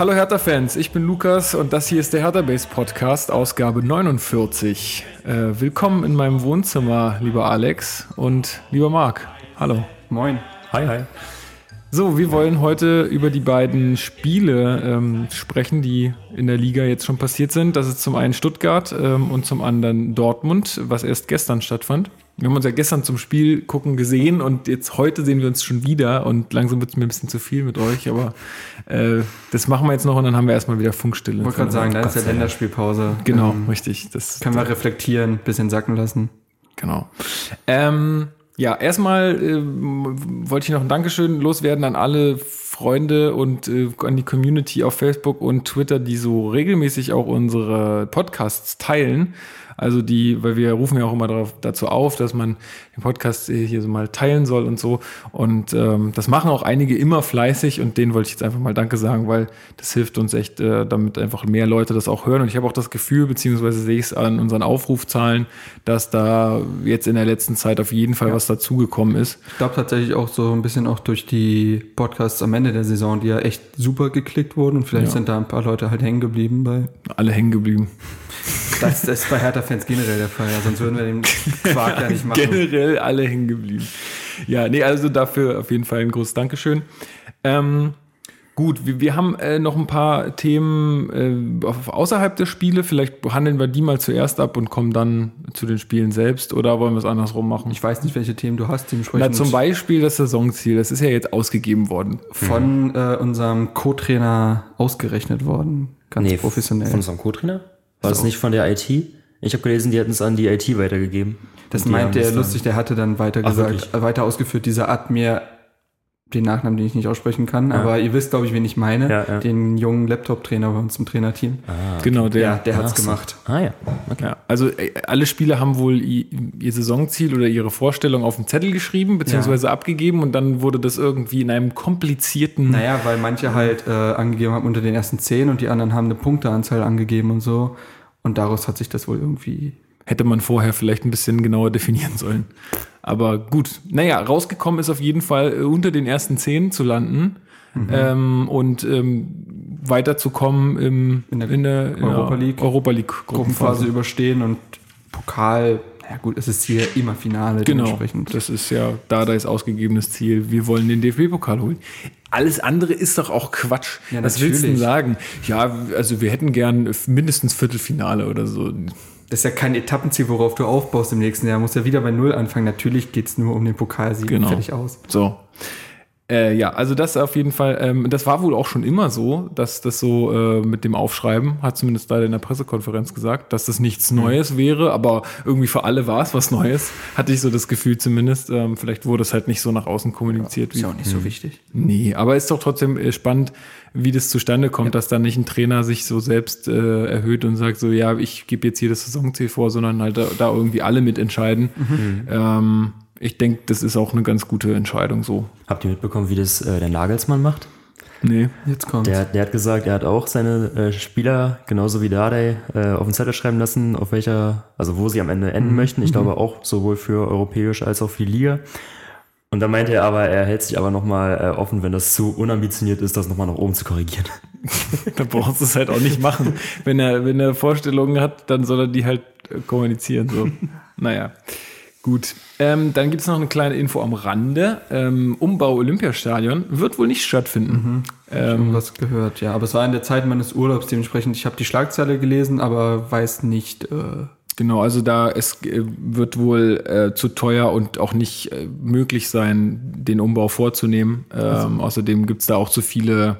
Hallo Hertha-Fans, ich bin Lukas und das hier ist der Hertha-Base Podcast, Ausgabe 49. Äh, willkommen in meinem Wohnzimmer, lieber Alex und lieber Marc. Hallo. Moin. Hi, hi. So, wir wollen heute über die beiden Spiele ähm, sprechen, die in der Liga jetzt schon passiert sind. Das ist zum einen Stuttgart ähm, und zum anderen Dortmund, was erst gestern stattfand. Wir haben uns ja gestern zum Spiel gucken gesehen und jetzt heute sehen wir uns schon wieder und langsam wird es mir ein bisschen zu viel mit euch, aber äh, das machen wir jetzt noch und dann haben wir erstmal wieder Funkstille. Ich wollte gerade sagen, da ist ja Länderspielpause. Genau, ähm, richtig. Das können wir reflektieren, bisschen sacken lassen. Genau. Ähm, ja, erstmal äh, wollte ich noch ein Dankeschön loswerden an alle Freunde und äh, an die Community auf Facebook und Twitter, die so regelmäßig auch unsere Podcasts teilen. Also die, weil wir rufen ja auch immer darauf, dazu auf, dass man den Podcast hier so mal teilen soll und so. Und ähm, das machen auch einige immer fleißig und denen wollte ich jetzt einfach mal Danke sagen, weil das hilft uns echt, äh, damit einfach mehr Leute das auch hören. Und ich habe auch das Gefühl, beziehungsweise sehe ich es an unseren Aufrufzahlen, dass da jetzt in der letzten Zeit auf jeden Fall ja. was dazugekommen ist. Ich glaube tatsächlich auch so ein bisschen auch durch die Podcasts am Ende der Saison, die ja echt super geklickt wurden und vielleicht ja. sind da ein paar Leute halt hängen geblieben bei. Alle hängen geblieben. Das, das ist bei Hertha-Fans generell der Fall, ja, sonst würden wir den Quark ja nicht machen. Generell alle hängen geblieben. Ja, nee, also dafür auf jeden Fall ein großes Dankeschön. Ähm, gut, wir, wir haben äh, noch ein paar Themen äh, außerhalb der Spiele. Vielleicht handeln wir die mal zuerst ab und kommen dann zu den Spielen selbst oder wollen wir es andersrum machen? Ich weiß nicht, welche Themen du hast. Na, zum Beispiel das Saisonziel. Das ist ja jetzt ausgegeben worden. Von mhm. äh, unserem Co-Trainer ausgerechnet worden. Ganz nee, professionell. Von unserem Co-Trainer? War so. das nicht von der IT? Ich habe gelesen, die hätten es an die IT weitergegeben. Das meint der lustig, der hatte dann weiter gesagt, Ach, weiter ausgeführt, dieser Admir den Nachnamen, den ich nicht aussprechen kann, ja. aber ihr wisst, glaube ich, wen ich meine. Ja, ja. Den jungen Laptop-Trainer bei uns im Trainerteam. Ah, genau, der. Ja, der hat's so. gemacht. Ah ja. Okay. ja. Also äh, alle Spieler haben wohl ihr Saisonziel oder ihre Vorstellung auf den Zettel geschrieben, beziehungsweise abgegeben und dann wurde das irgendwie in einem komplizierten. Naja, weil manche halt äh, angegeben haben unter den ersten zehn und die anderen haben eine Punkteanzahl angegeben und so. Und daraus hat sich das wohl irgendwie. Hätte man vorher vielleicht ein bisschen genauer definieren sollen. Aber gut, naja, rausgekommen ist auf jeden Fall äh, unter den ersten zehn zu landen mhm. ähm, und ähm, weiterzukommen im, in der, in der Europa League, Europa League Gruppenphase überstehen und Pokal. Ja gut, es ist hier immer Finale genau. Das ist ja Dardais ausgegebenes Ziel. Wir wollen den DFB-Pokal holen. Alles andere ist doch auch Quatsch. Ja, Was willst du denn sagen? Ja, also wir hätten gern mindestens Viertelfinale oder so das ist ja kein Etappenziel, worauf du aufbaust im nächsten Jahr. Du musst ja wieder bei Null anfangen. Natürlich geht es nur um den Pokalsieg. Genau. Fertig aus. So. Äh, ja, also das auf jeden Fall, ähm, das war wohl auch schon immer so, dass das so äh, mit dem Aufschreiben, hat zumindest da in der Pressekonferenz gesagt, dass das nichts mhm. Neues mhm. wäre, aber irgendwie für alle war es was Neues, hatte ich so das Gefühl zumindest. Ähm, vielleicht wurde es halt nicht so nach außen kommuniziert. Ja, ist ja auch nicht so mhm. wichtig. Nee, aber ist doch trotzdem äh, spannend, wie das zustande kommt, ja. dass da nicht ein Trainer sich so selbst äh, erhöht und sagt so, ja, ich gebe jetzt hier das Saisonziel vor, sondern halt da, da irgendwie alle mitentscheiden. Mhm. Ähm, ich denke, das ist auch eine ganz gute Entscheidung so. Habt ihr mitbekommen, wie das äh, der Nagelsmann macht? Nee, jetzt kommt. Der, der hat gesagt, er hat auch seine äh, Spieler, genauso wie Dardai, äh, auf den Zettel schreiben lassen, auf welcher, also wo sie am Ende enden mhm. möchten. Ich mhm. glaube auch sowohl für europäisch als auch für die Liga. Und dann meinte er aber, er hält sich aber nochmal äh, offen, wenn das zu unambitioniert ist, das nochmal nach oben zu korrigieren. dann brauchst du es halt auch nicht machen. Wenn er, wenn er Vorstellungen hat, dann soll er die halt äh, kommunizieren. So. naja. Gut, ähm, dann gibt es noch eine kleine Info am Rande. Ähm, Umbau Olympiastadion wird wohl nicht stattfinden. Mhm. Ähm, was gehört, ja. Aber es war in der Zeit meines Urlaubs dementsprechend. Ich habe die Schlagzeile gelesen, aber weiß nicht. Äh genau, also da es äh, wird wohl äh, zu teuer und auch nicht äh, möglich sein, den Umbau vorzunehmen. Also. Außerdem gibt es da auch zu viele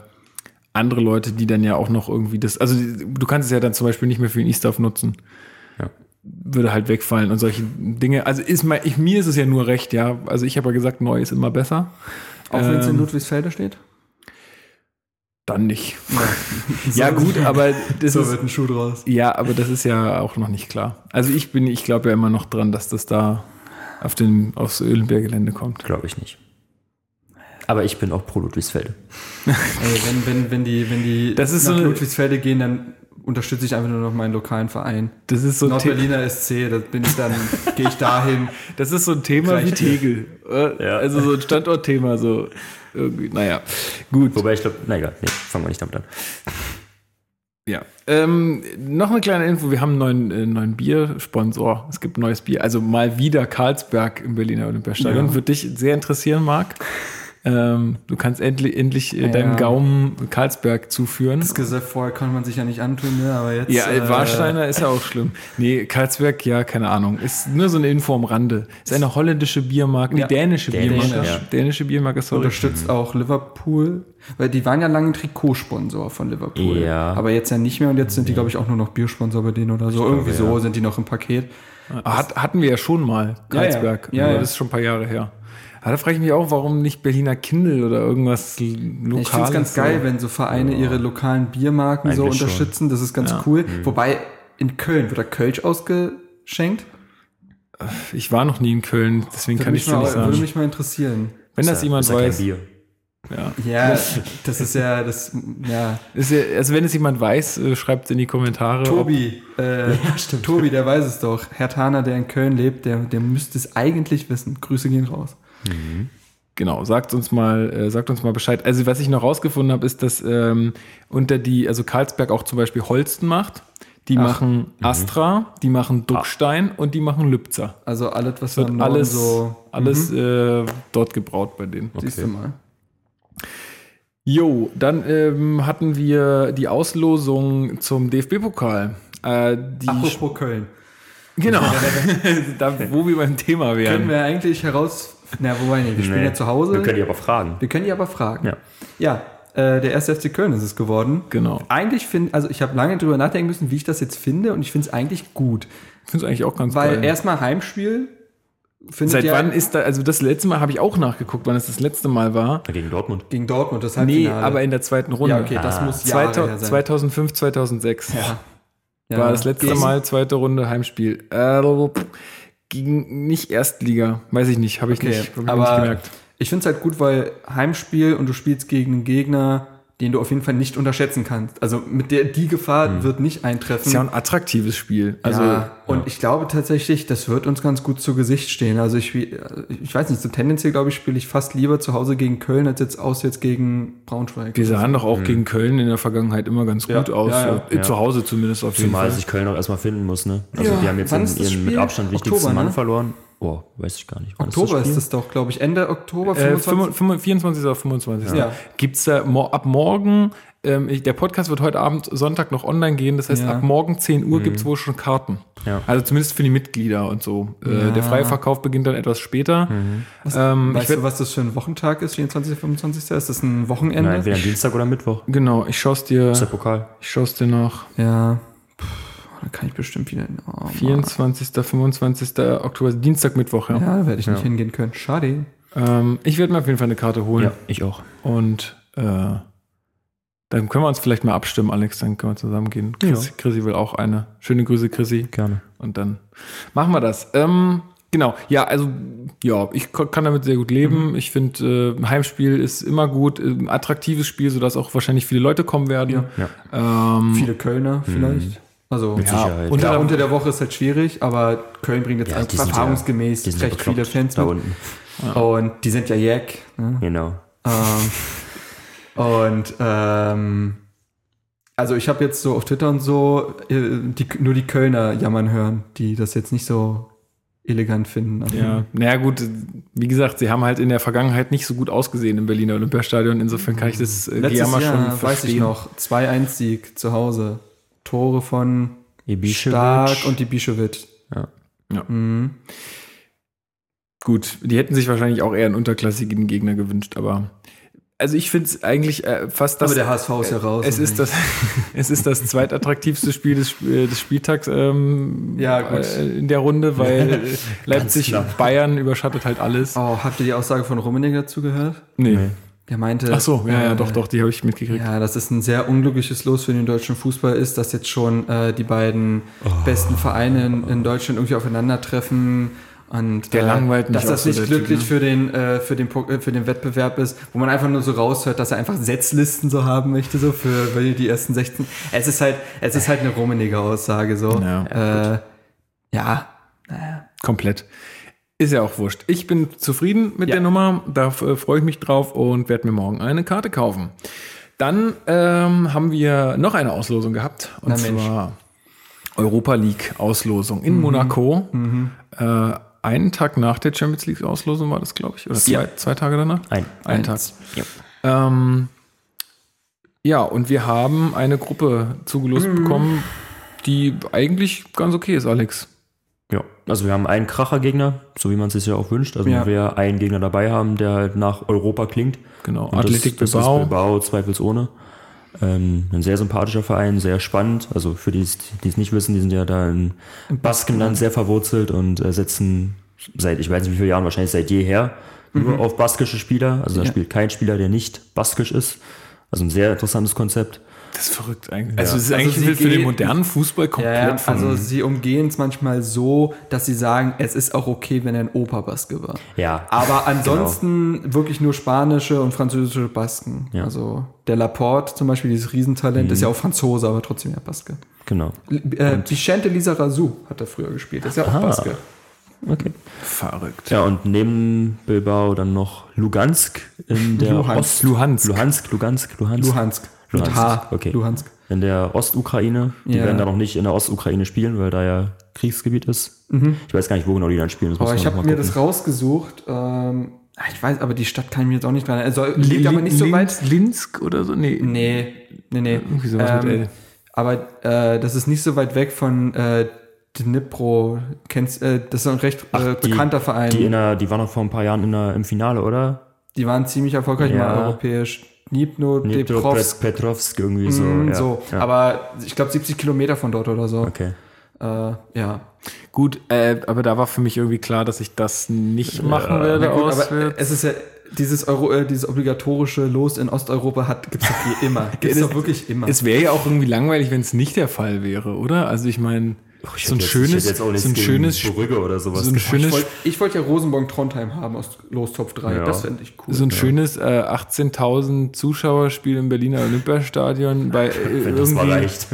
andere Leute, die dann ja auch noch irgendwie das. Also du kannst es ja dann zum Beispiel nicht mehr für den E-Stuff nutzen würde halt wegfallen und solche Dinge. Also ist mal, ich, mir ist es ja nur recht, ja. Also ich habe ja gesagt, neu ist immer besser. Auch wenn es in ähm, Ludwigsfelde steht? Dann nicht. Ja, ja gut, aber das so ist, wird ein Schuh draus. Ja, aber das ist ja auch noch nicht klar. Also ich bin, ich glaube ja immer noch dran, dass das da auf den, aufs Ölenberg-Gelände kommt. Glaube ich nicht. Aber ich bin auch pro Ludwigsfelde. Ey, wenn, wenn, wenn die, wenn die das ist nach so Ludwigsfelde gehen, dann unterstütze ich einfach nur noch meinen lokalen Verein. Das ist so Nordberliner SC, da bin ich dann, gehe ich dahin. das ist so ein Thema wie Tegel. Ja. Also so ein Standortthema, so irgendwie, naja, gut. Wobei ich glaube, na egal, nee, fangen wir nicht damit an. Ja. Ähm, noch eine kleine Info: Wir haben einen neuen, äh, neuen Biersponsor. Es gibt ein neues Bier. Also mal wieder Karlsberg im Berliner Olympiastadion. Ja. Würde dich sehr interessieren, Marc. Ähm, du kannst endlich, endlich äh, ja. deinem Gaumen Karlsberg zuführen. Das Gesöff vorher konnte man sich ja nicht antun, ne? aber jetzt. Ja, äh, Warsteiner ist ja auch schlimm. Nee, Karlsberg, ja, keine Ahnung. Ist nur so eine Info am Rande. Ist eine holländische Biermarke, ja. nee, dänische Dänisch, Biermarke. Ja. Dänische Biermarke, sorry. Unterstützt mhm. auch Liverpool, weil die waren ja lange Trikotsponsor von Liverpool. Ja. Aber jetzt ja nicht mehr und jetzt sind die, glaube ich, auch nur noch Biersponsor bei denen oder so. Ich Irgendwie glaube, so sind die noch im Paket. Hat, hatten wir ja schon mal, Karlsberg. Ja, ja. Das ist schon ein paar Jahre her. Aber da frage ich mich auch, warum nicht Berliner Kindle oder irgendwas Lokales. Ich finde es ganz geil, wenn so Vereine ihre lokalen Biermarken Eigentlich so unterstützen. Schon. Das ist ganz ja. cool. Mhm. Wobei in Köln wird da Kölsch ausgeschenkt. Ich war noch nie in Köln, deswegen würde kann ich es nicht sagen. Würde mich mal interessieren. Wenn das, das jemand ist weiß. Bier. Ja. ja, das ist ja, das, ja. Ist ja. Also wenn es jemand weiß, äh, schreibt es in die Kommentare. Tobi, äh, ja, stimmt. Tobi, der weiß es doch. Herr Taner, der in Köln lebt, der, der müsste es eigentlich wissen. Grüße gehen raus. Mhm. Genau, sagt uns mal, äh, sagt uns mal Bescheid. Also was ich noch rausgefunden habe, ist, dass ähm, unter die, also Karlsberg auch zum Beispiel Holsten macht. Die Ach, machen mhm. Astra, die machen Duckstein und die machen Lübzer. Also alles, was wird alles so alles äh, dort gebraut bei denen. Okay. Siehst du mal. Jo, dann ähm, hatten wir die Auslosung zum DFB-Pokal. Äh, Apropos Köln. Genau, da, wo wir beim Thema wären. Können wir eigentlich heraus na, wobei, nee, wir spielen nee. ja zu Hause. Wir können die aber fragen. Wir können die aber fragen. Ja. Ja, äh, der erste FC Köln ist es geworden. Genau. Eigentlich finde, also ich habe lange drüber nachdenken müssen, wie ich das jetzt finde und ich finde es eigentlich gut. Ich finde es eigentlich auch ganz Weil geil. erstmal Heimspiel. Seit ja, wann ist da, also das letzte Mal habe ich auch nachgeguckt, wann es das letzte Mal war. Gegen Dortmund. Gegen Dortmund, das Halbfinale. Nee, aber in der zweiten Runde. Ja, okay, das ah. muss Jahre 2000, 2005, 2006. Ja. ja. War das letzte Mal zweite Runde Heimspiel. Äh, gegen nicht Erstliga, weiß ich nicht, habe ich, okay, nicht, hab ich aber nicht gemerkt. Ich finde es halt gut, weil Heimspiel und du spielst gegen einen Gegner, den du auf jeden Fall nicht unterschätzen kannst. Also mit der die Gefahr hm. wird nicht eintreffen. Ist ja ein attraktives Spiel. Also ja, und ja. ich glaube tatsächlich, das wird uns ganz gut zu Gesicht stehen. Also ich ich weiß nicht, so tendenziell glaube ich spiele ich fast lieber zu Hause gegen Köln als jetzt aus jetzt gegen Braunschweig. Wir sahen doch auch hm. gegen Köln in der Vergangenheit immer ganz gut ja, aus. Zu Hause zumindest auf jeden Zumal Fall. sich Köln auch erstmal finden muss, ne? Also die haben jetzt ihren, ihren mit Abstand wichtigsten Oktober, Mann ne? verloren. Oh, weiß ich gar nicht. War Oktober ist das, doch, glaube ich. Ende Oktober, 25. Äh, 24. oder 25. Ja. Gibt es da ab morgen ähm, der Podcast wird heute Abend Sonntag noch online gehen. Das heißt, ja. ab morgen 10 Uhr mhm. gibt es wohl schon Karten. Ja. Also zumindest für die Mitglieder und so. Äh, ja. der freie Verkauf beginnt dann etwas später. Mhm. Was, ähm, weißt du, was das für ein Wochentag ist, 24. 25. Ist das ein Wochenende? Nein, entweder Dienstag oder Mittwoch. Genau, ich schaue es dir. Das ist der Pokal. Ich schaue es dir nach. Ja. Da kann ich bestimmt wieder. Oh, 24. 25. Oktober, Dienstag, Mittwoch, ja. Ja, da werde ich nicht hingehen können. Schade. Ähm, ich werde mir auf jeden Fall eine Karte holen. Ja, ich auch. Und äh, dann können wir uns vielleicht mal abstimmen, Alex, dann können wir zusammen gehen. Chris, ja. Chrissy will auch eine. Schöne Grüße, Chrissy. Gerne. Und dann machen wir das. Ähm, genau, ja, also ja, ich kann damit sehr gut leben. Mhm. Ich finde, äh, Heimspiel ist immer gut, ein äh, attraktives Spiel, sodass auch wahrscheinlich viele Leute kommen werden. Ja. ja. Ähm, viele Kölner vielleicht. Mhm. Also Mit ja, unter, unter der Woche ist halt schwierig, aber Köln bringt jetzt ja, einfach erfahrungsgemäß ja, recht viele Fans da unten. Ja. Und die sind ja Jack. Ne? Genau. Ähm, und ähm, also ich habe jetzt so auf Twitter und so äh, die, nur die Kölner jammern hören, die das jetzt nicht so elegant finden. Also ja, naja gut, wie gesagt, sie haben halt in der Vergangenheit nicht so gut ausgesehen im Berliner Olympiastadion. Insofern kann ich das äh, Letztes Jammer Jahr, schon verstehen. weiß ich noch, 2-1-Sieg zu Hause. Tore von Ibišević. Stark und Ibišević. Ja. ja. Mhm. Gut, die hätten sich wahrscheinlich auch eher einen unterklassigen Gegner gewünscht, aber also ich finde es eigentlich äh, fast das. Aber der HSV ist ja raus. Es ist das, es ist das zweitattraktivste Spiel des, äh, des Spieltags ähm, ja, gut. Äh, in der Runde, weil Leipzig Bayern überschattet halt alles. Oh, habt ihr die Aussage von Rummenigge dazu gehört? Nee. nee. Der meinte. Ach so, ja, ja, doch, doch, die habe ich mitgekriegt. Ja, dass es ein sehr unglückliches Los für den deutschen Fußball ist, dass jetzt schon äh, die beiden oh. besten Vereine in, in Deutschland irgendwie aufeinandertreffen und der äh, langweilt dass das nicht glücklich typ, ne? für den äh, für den äh, für den Wettbewerb ist, wo man einfach nur so raushört, dass er einfach Setzlisten so haben möchte so für die ersten 16. Es ist halt es ist halt eine rummenige Aussage so. Ja, äh, ja naja. komplett. Ist ja auch wurscht. Ich bin zufrieden mit Ja. der Nummer, da äh, freue ich mich drauf und werde mir morgen eine Karte kaufen. Dann ähm, haben wir noch eine Auslosung gehabt, und Na zwar Europa League Auslosung in Monaco. Äh, einen Tag nach der Champions League Auslosung war das, glaube ich, oder zwei, Ja. zwei Tage danach? Ein. Ein Tag. Ja. Ähm, ja, und wir haben eine Gruppe zugelost Mhm. bekommen, die eigentlich ganz okay ist, Alex. Also wir haben einen Krachergegner, so wie man es sich ja auch wünscht. Also Ja. wir einen Gegner dabei haben, der halt nach Europa klingt. Genau, Und Athletic das, Bilbao. Das ist Bilbao, zweifelsohne. Ähm, ein sehr sympathischer Verein, sehr spannend. Also für die, die es nicht wissen, die sind ja da in Baskenland sehr verwurzelt und äh, setzen seit, ich weiß nicht wie viele Jahren, wahrscheinlich seit jeher, nur auf baskische Spieler. Also da Mhm. Ja. spielt kein Spieler, der nicht baskisch ist. Also ein sehr interessantes Konzept. Das ist verrückt eigentlich. Also es ist Also eigentlich sie für den gehen- modernen Fußball komplett Ja, ja, also sie umgehen es manchmal so, dass sie sagen, es ist auch okay, wenn er ein Opa-Baske war. Ja. Aber ansonsten wirklich nur spanische und französische Basken. Ja. Also der Laporte zum Beispiel, dieses Riesentalent, ist ja auch Franzose, aber trotzdem ja Baske. Genau. Äh, Vicente Lizarazu hat er früher gespielt, ist ja auch Ah. Baske. Okay. verrückt. Ja, und neben Bilbao dann noch Lugansk in der Luhansk. Ost Luhansk. Luhansk, Lugansk, Luhansk. Luhansk. Mit Luhansk, okay. Luhansk. In der Ostukraine. Die Ja. werden da noch nicht in der Ostukraine spielen, weil da ja Kriegsgebiet ist. Ich weiß gar nicht, wo genau die dann spielen. Das Aber ich habe mir das rausgesucht. Ähm, ah, ich weiß, aber die Stadt kann ich mir jetzt auch nicht dran erinnern. Also, liegt aber nicht so weit. Linsk oder so? Nee. Nee, nee, nee. Irgendwie sowas mit Ähm, L. aber äh, das ist nicht so weit weg von äh, Dnipro. Kennst, äh, das ist ein recht äh, die- bekannter Verein. Die, Die, in der, die waren noch vor ein paar Jahren in der, im Finale, oder? Waren ziemlich erfolgreich Ja. mal europäisch. Dnipro, Deprovsk. Pet- Petrovsk irgendwie so. mm, ja. so. Ja. Aber ich glaube 70 Kilometer von dort oder so. okay. Äh, ja. Gut, äh, aber da war für mich irgendwie klar, dass ich das nicht machen werde gut, aber es ist ja dieses, Euro, äh, dieses obligatorische Los in Osteuropa hat gibt's doch hier immer. Gibt's Das- doch wirklich immer. Es wäre ja auch irgendwie langweilig, wenn es nicht der Fall wäre, oder? Also ich meine, Ich so ein schönes, jetzt so ein schönes, Brügge oder sowas. so ein schönes, ich wollte wollt ja Rosenborg-Trondheim haben aus Los Top 3. Ja. Das fände ich cool. so ein schönes äh, 18.000 Zuschauerspiel im Berliner Olympiastadion bei äh, das irgendwie. reicht.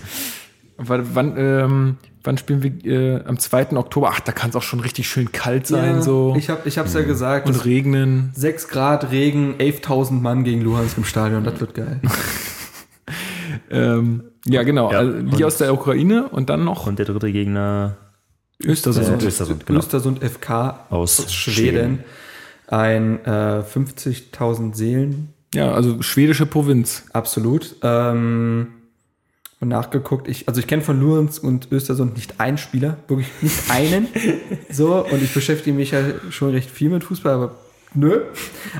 Wann, wann, ähm, wann spielen wir? Äh, am 2. Oktober. Ach, da kann es auch schon richtig schön kalt sein, Ja, so Ich habe ich hab's ja gesagt. und regnen. 6 Grad, Regen, 11.000 Mann gegen Luhansk im Stadion. Das wird geil. Ähm, ja, genau. Ja, also, die aus der Ukraine und dann noch Und der dritte Gegner Östersund. Äh, Östersund, genau. Östersund FK Aus aus Schweden. Ein äh, 50.000 Seelen. Ja, also schwedische Provinz. Absolut. Ähm, und nachgeguckt, ich, also ich kenne von Luhansk und Östersund nicht einen Spieler, wirklich nicht einen. so, und ich beschäftige mich ja schon recht viel mit Fußball, aber nö.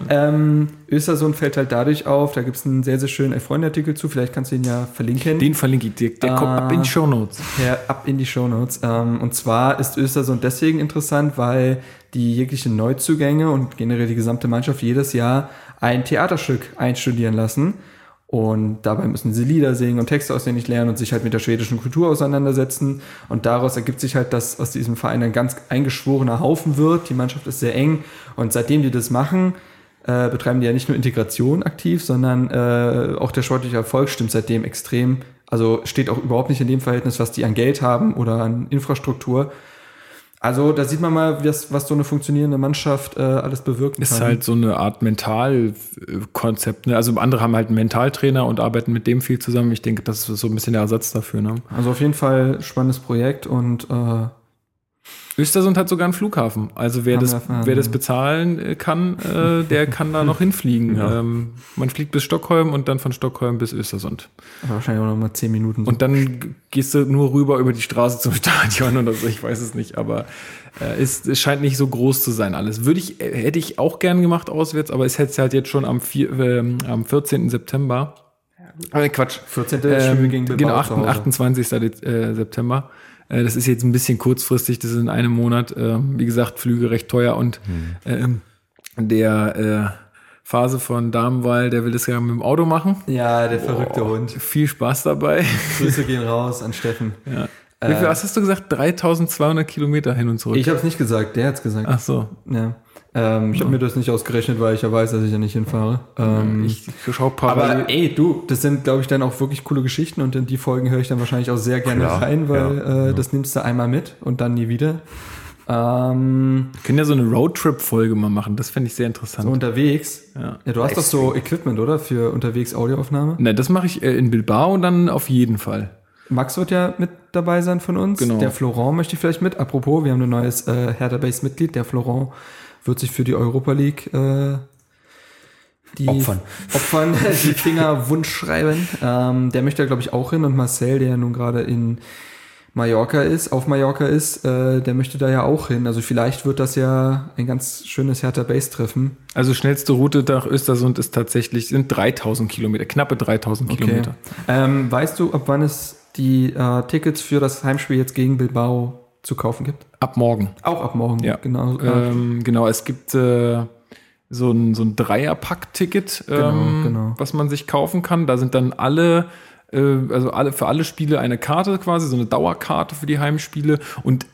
Ähm, Östersund fällt halt dadurch auf, da gibt es einen sehr, sehr schönen Freundeartikel zu, vielleicht kannst du ihn ja verlinken. Den verlinke ich dir. Der kommt ab in die Shownotes. Ja, ab in die Shownotes. Ähm, und zwar ist Östersund deswegen interessant, weil die jeglichen Neuzugänge und generell die gesamte Mannschaft jedes Jahr ein Theaterstück einstudieren lassen. Und dabei müssen sie Lieder singen und Texte auswendig lernen und sich halt mit der schwedischen Kultur auseinandersetzen. Und daraus ergibt sich halt, dass aus diesem Verein ein ganz eingeschworener Haufen wird. Die Mannschaft ist sehr eng. Und seitdem die das machen, äh, betreiben die ja nicht nur Integration aktiv, sondern äh, auch der sportliche Erfolg stimmt seitdem extrem. Also steht auch überhaupt nicht in dem Verhältnis, was die an Geld haben oder an Infrastruktur. Also da sieht man mal, was, was so eine funktionierende Mannschaft äh, alles bewirken Ist kann. halt so eine Art Mentalkonzept. Ne? Also andere haben halt einen Mentaltrainer und arbeiten mit dem viel zusammen. Ich denke, das ist so ein bisschen der Ersatz dafür. Ne? also auf jeden Fall spannendes Projekt und äh, Östersund hat sogar einen Flughafen. Also wer das, wer das ja. bezahlen äh, kann, äh, der kann da noch hinfliegen. Ja. Ähm, man fliegt bis Stockholm und dann von Stockholm bis Östersund. wahrscheinlich auch noch mal zehn Minuten. so. Und dann gehst du nur rüber über die Straße zum Stadion oder so, ich weiß es nicht, aber äh, es, es scheint nicht so groß zu sein alles. Würde ich, äh, hätte ich auch gern gemacht auswärts, aber es hätte halt jetzt schon am, vier, ähm, am 14. September. Äh, Quatsch. 14. Ähm, gegen Bilbao genau, zu 8, Hause. 28. Dez- äh, September. Äh, das ist jetzt ein bisschen kurzfristig, das ist in einem Monat. Ähm, wie gesagt, Flüge recht teuer und ähm, der äh, Phase von Damenwahl, der will das ja mit dem Auto machen. Ja, der verrückte Boah, Hund. Viel Spaß dabei. Grüße gehen raus an Steffen. Ja. Wie viel, was hast du gesagt? 3200 Kilometer hin und zurück. Ich habe es nicht gesagt, der hat's gesagt. Ach so. Ja. Ähm, ich habe mir das nicht ausgerechnet, weil ich ja weiß, dass ich ja nicht hinfahre. Ähm, Ich schau parallel. aber ey, du, das sind, glaube ich, dann auch wirklich coole Geschichten und in die Folgen höre ich dann wahrscheinlich auch sehr gerne Klar, rein, weil ja, äh, das nimmst du einmal mit und dann nie wieder. Ähm, Wir können ja so eine Roadtrip-Folge mal machen, das fände ich sehr so interessant. unterwegs. Ja. Ja, du hast doch so Equipment, oder? Für unterwegs Audioaufnahme. Na, das mache ich äh, in Bilbao dann auf jeden Fall. Max wird ja mit dabei sein von uns. Genau. Der Florent möchte ich vielleicht mit. Apropos, wir haben ein neues äh, Hertha Base-Mitglied. Der Florent wird sich für die Europa League äh, die Opfern. Opfern, die Finger wund schreiben. Ähm, der möchte, glaube ich, auch hin. Und Marcel, der ja nun gerade in Mallorca ist, auf Mallorca ist, äh, der möchte da ja auch hin. Also vielleicht wird das ja ein ganz schönes Hertha Base-Treffen. Also schnellste Route nach Östersund ist tatsächlich, sind 3000 Kilometer, knappe 3000 Kilometer. Ähm, weißt du, ab wann es die äh, Tickets für das Heimspiel jetzt gegen Bilbao zu kaufen gibt? Ab morgen. Auch ab morgen, Ja. genau. Äh, Ähm, genau, es gibt äh, so ein, so ein Dreierpack-Ticket, ähm, Genau, genau. was man sich kaufen kann. Da sind dann alle, äh, also alle für alle Spiele eine Karte quasi, so eine Dauerkarte für die Heimspiele und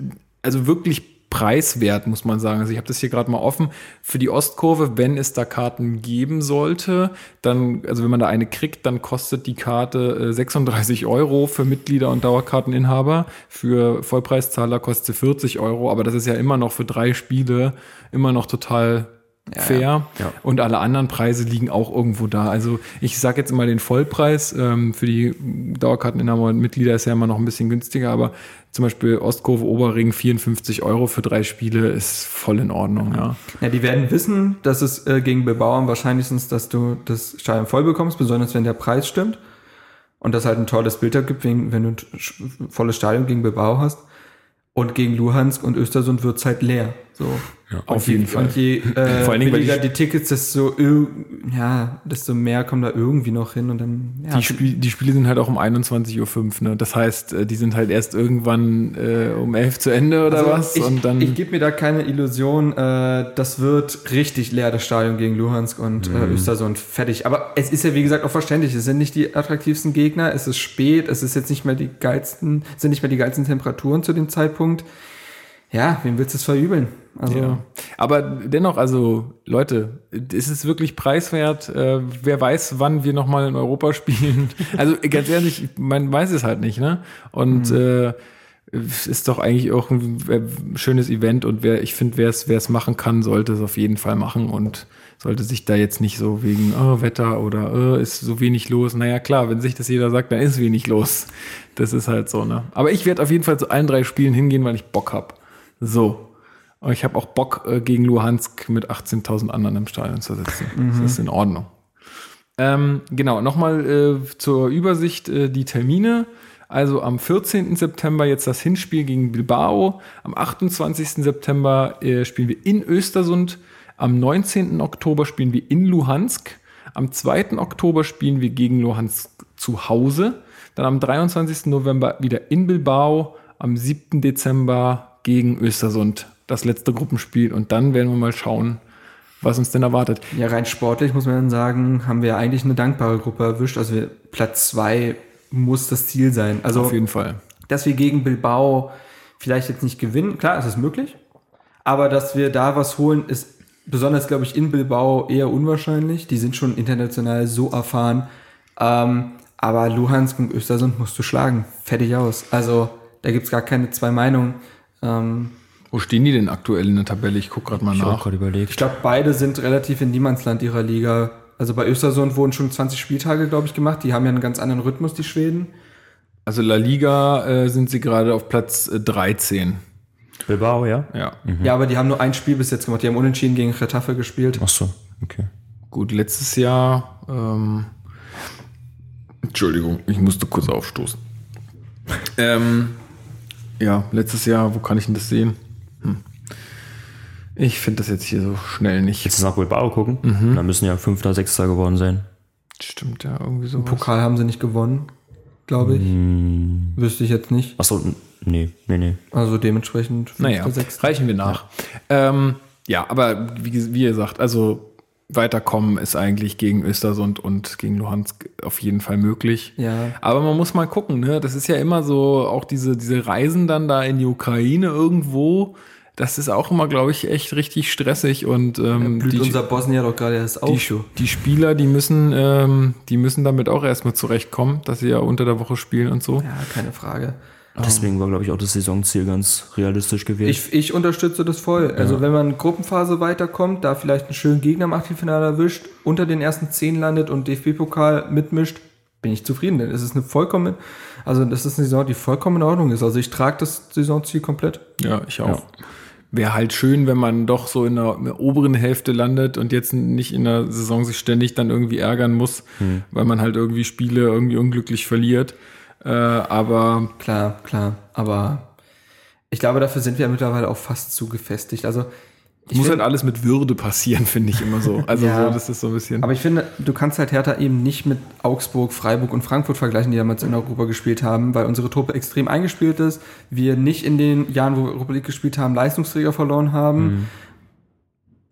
also wirklich preiswert, muss man sagen. Also ich habe das hier gerade mal offen. Für die Ostkurve, wenn es da Karten geben sollte, dann, also wenn man da eine kriegt, dann kostet die Karte äh, 36 Euro für Mitglieder und Dauerkarteninhaber. Für Vollpreiszahler kostet sie 40 Euro, aber das ist ja immer noch für drei Spiele immer noch total fair. Ja. Und alle anderen Preise liegen auch irgendwo da. Also ich sage jetzt immer den Vollpreis. Ähm, für die Dauerkarteninhaber und Mitglieder ist ja immer noch ein bisschen günstiger, aber zum Beispiel Ostkurve Oberring 54 Euro für drei Spiele ist voll in Ordnung. Ja. ja, die werden wissen, dass es äh, gegen Bilbao am wahrscheinlichsten dass du das Stadion voll bekommst, besonders wenn der Preis stimmt. Und das halt ein tolles Bild ergibt, wegen, wenn du ein volles Stadion gegen Bilbao hast. Und gegen Luhansk und Östersund wird's halt leer. So. auf je, jeden Fall. Und je äh, Vor allen Dingen, weil billiger die- die, Tickets, desto, ja, desto mehr kommen da irgendwie noch hin. Und dann, ja, Die, Spiel, die Spiele sind halt auch um 21.05 Uhr. Ne? Das heißt, äh, die sind halt erst irgendwann äh, um 11 zu Ende oder Also was. Ich, und dann ich gebe mir da keine Illusion, äh, das wird richtig leer, das Stadion gegen Luhansk und Mhm. äh, Östersund. Fertig. Aber es ist ja, wie gesagt, auch verständlich. Es sind nicht die attraktivsten Gegner, es ist spät, es ist jetzt nicht mehr die geilsten, sind nicht mehr die geilsten Temperaturen zu dem Zeitpunkt. Ja, wem willst du es verübeln? Also, Ja. Aber dennoch, also Leute, es ist wirklich preiswert. Äh, wer weiß, wann wir nochmal in Europa spielen. Also ganz ehrlich, man weiß es halt nicht, ne? Und äh, es ist doch eigentlich auch ein äh, schönes Event und wer, ich finde, wer es, wer es machen kann, sollte es auf jeden Fall machen und sollte sich da jetzt nicht so wegen oh, Wetter oder oh, ist so wenig los. Naja, klar, wenn sich das jeder sagt, dann ist wenig los. Das ist halt so, ne? Aber ich werde auf jeden Fall zu allen drei Spielen hingehen, weil ich Bock hab. So. Und ich habe auch Bock, äh, gegen Luhansk mit 18.000 anderen im Stadion zu sitzen. Das ist in Ordnung. Ähm, genau, nochmal äh, zur Übersicht äh, die Termine. Also am 14. September jetzt das Hinspiel gegen Bilbao. Am 28. September äh, spielen wir in Östersund. Am 19. Oktober spielen wir in Luhansk. Am 2. Oktober spielen wir gegen Luhansk zu Hause. Dann am 23. November wieder in Bilbao. Am 7. Dezember gegen Östersund. Das letzte Gruppenspiel. Und dann werden wir mal schauen, was uns denn erwartet. ja, rein sportlich muss man dann sagen, haben wir eigentlich eine dankbare Gruppe erwischt. Also wir, Platz zwei muss das Ziel sein. Also Auf jeden Fall. dass wir gegen Bilbao vielleicht jetzt nicht gewinnen, klar, es ist möglich, aber dass wir da was holen, ist besonders, glaube ich, in Bilbao eher unwahrscheinlich. Die sind schon international so erfahren. Ähm, aber Luhansk und Östersund musst du schlagen. Fertig aus. Also da gibt's gar keine zwei Meinungen. Ähm, Wo stehen die denn aktuell in der Tabelle? Ich gucke gerade mal Ich nach. gerade ich überlegt. glaube, beide sind relativ in Niemandsland ihrer Liga. Also bei Östersund wurden schon 20 Spieltage, glaube ich, gemacht. Die haben ja einen ganz anderen Rhythmus, die Schweden. Also La Liga äh, sind sie gerade auf Platz äh, 13. Bilbao, ja? Ja. Ja, aber die haben nur ein Spiel bis jetzt gemacht. Die haben unentschieden gegen Retafe gespielt. Ach so, okay. Gut, letztes Jahr. Ähm, Entschuldigung, ich musste kurz aufstoßen. ähm, ja, letztes Jahr, wo kann ich denn das sehen? Hm. Ich finde das jetzt hier so schnell nicht. Jetzt nach Bilbao gucken. Da müssen ja Fünfter, Sechster geworden sein. Stimmt ja irgendwie so. Pokal haben sie nicht gewonnen, glaube ich. Wüsste ich jetzt nicht. Ach so, n- nee, nee, nee. Also dementsprechend fünfter, Naja, sechster. reichen wir nach. Ja, ähm, ja aber wie, wie ihr sagt, also weiterkommen ist eigentlich gegen Östersund und gegen Luhansk auf jeden Fall möglich. Ja. Aber man muss mal gucken, ne? Das ist ja immer so, auch diese, diese Reisen dann da in die Ukraine irgendwo, das ist auch immer, glaube ich, echt richtig stressig und ähm, Blüht die, unser Bosnier doch gerade erst auf. die, die Spieler, die müssen, ähm, die müssen damit auch erstmal zurechtkommen, dass sie ja unter der Woche spielen und so. ja, keine Frage. Deswegen war, glaube ich, auch das Saisonziel ganz realistisch gewählt. Ich, ich unterstütze das voll. Also wenn man Gruppenphase weiterkommt, da vielleicht einen schönen Gegner im Achtelfinale erwischt, unter den ersten zehn landet und DFB-Pokal mitmischt, bin ich zufrieden. Denn es ist eine vollkommen, also das ist eine Saison, die vollkommen in Ordnung ist. Also ich trage das Saisonziel komplett. Ja, ich auch. Wäre halt schön, wenn man doch so in der, in der oberen Hälfte landet und jetzt nicht in der Saison sich ständig dann irgendwie ärgern muss, weil man halt irgendwie Spiele irgendwie unglücklich verliert. Äh, aber Klar, klar. Aber ich glaube, dafür sind wir mittlerweile auch fast zu gefestigt. Also muss find- halt alles mit Würde passieren, finde ich immer so. Also Ja. so, das ist so ein bisschen. Aber ich finde, du kannst halt Hertha eben nicht mit Augsburg, Freiburg und Frankfurt vergleichen, die damals in Europa gespielt haben, weil unsere Truppe extrem eingespielt ist. Wir nicht in den Jahren, wo wir Europa League gespielt haben, Leistungsträger verloren haben. Mhm.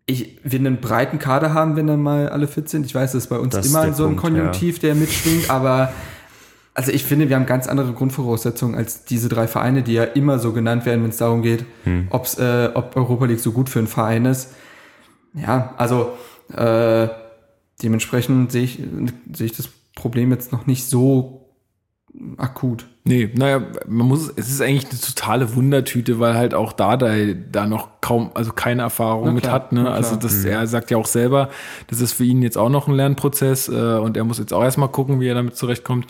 Ich, wir einen breiten Kader haben, wenn dann mal alle fit sind. Ich weiß, das ist bei uns Das immer so ein Punkt, Konjunktiv, der mitschwingt, aber also ich finde, wir haben ganz andere Grundvoraussetzungen als diese drei Vereine, die ja immer so genannt werden, wenn es darum geht, ob's, äh, ob Europa League so gut für einen Verein ist. Ja, also äh, dementsprechend sehe ich, sehe ich das Problem jetzt noch nicht so akut. Nee, naja, man muss, es ist eigentlich eine totale Wundertüte, weil halt auch Dardai da noch kaum, also keine Erfahrung mit hat. Ne? Also das, er sagt ja auch selber, das ist für ihn jetzt auch noch ein Lernprozess äh, und er muss jetzt auch erstmal gucken, wie er damit zurechtkommt.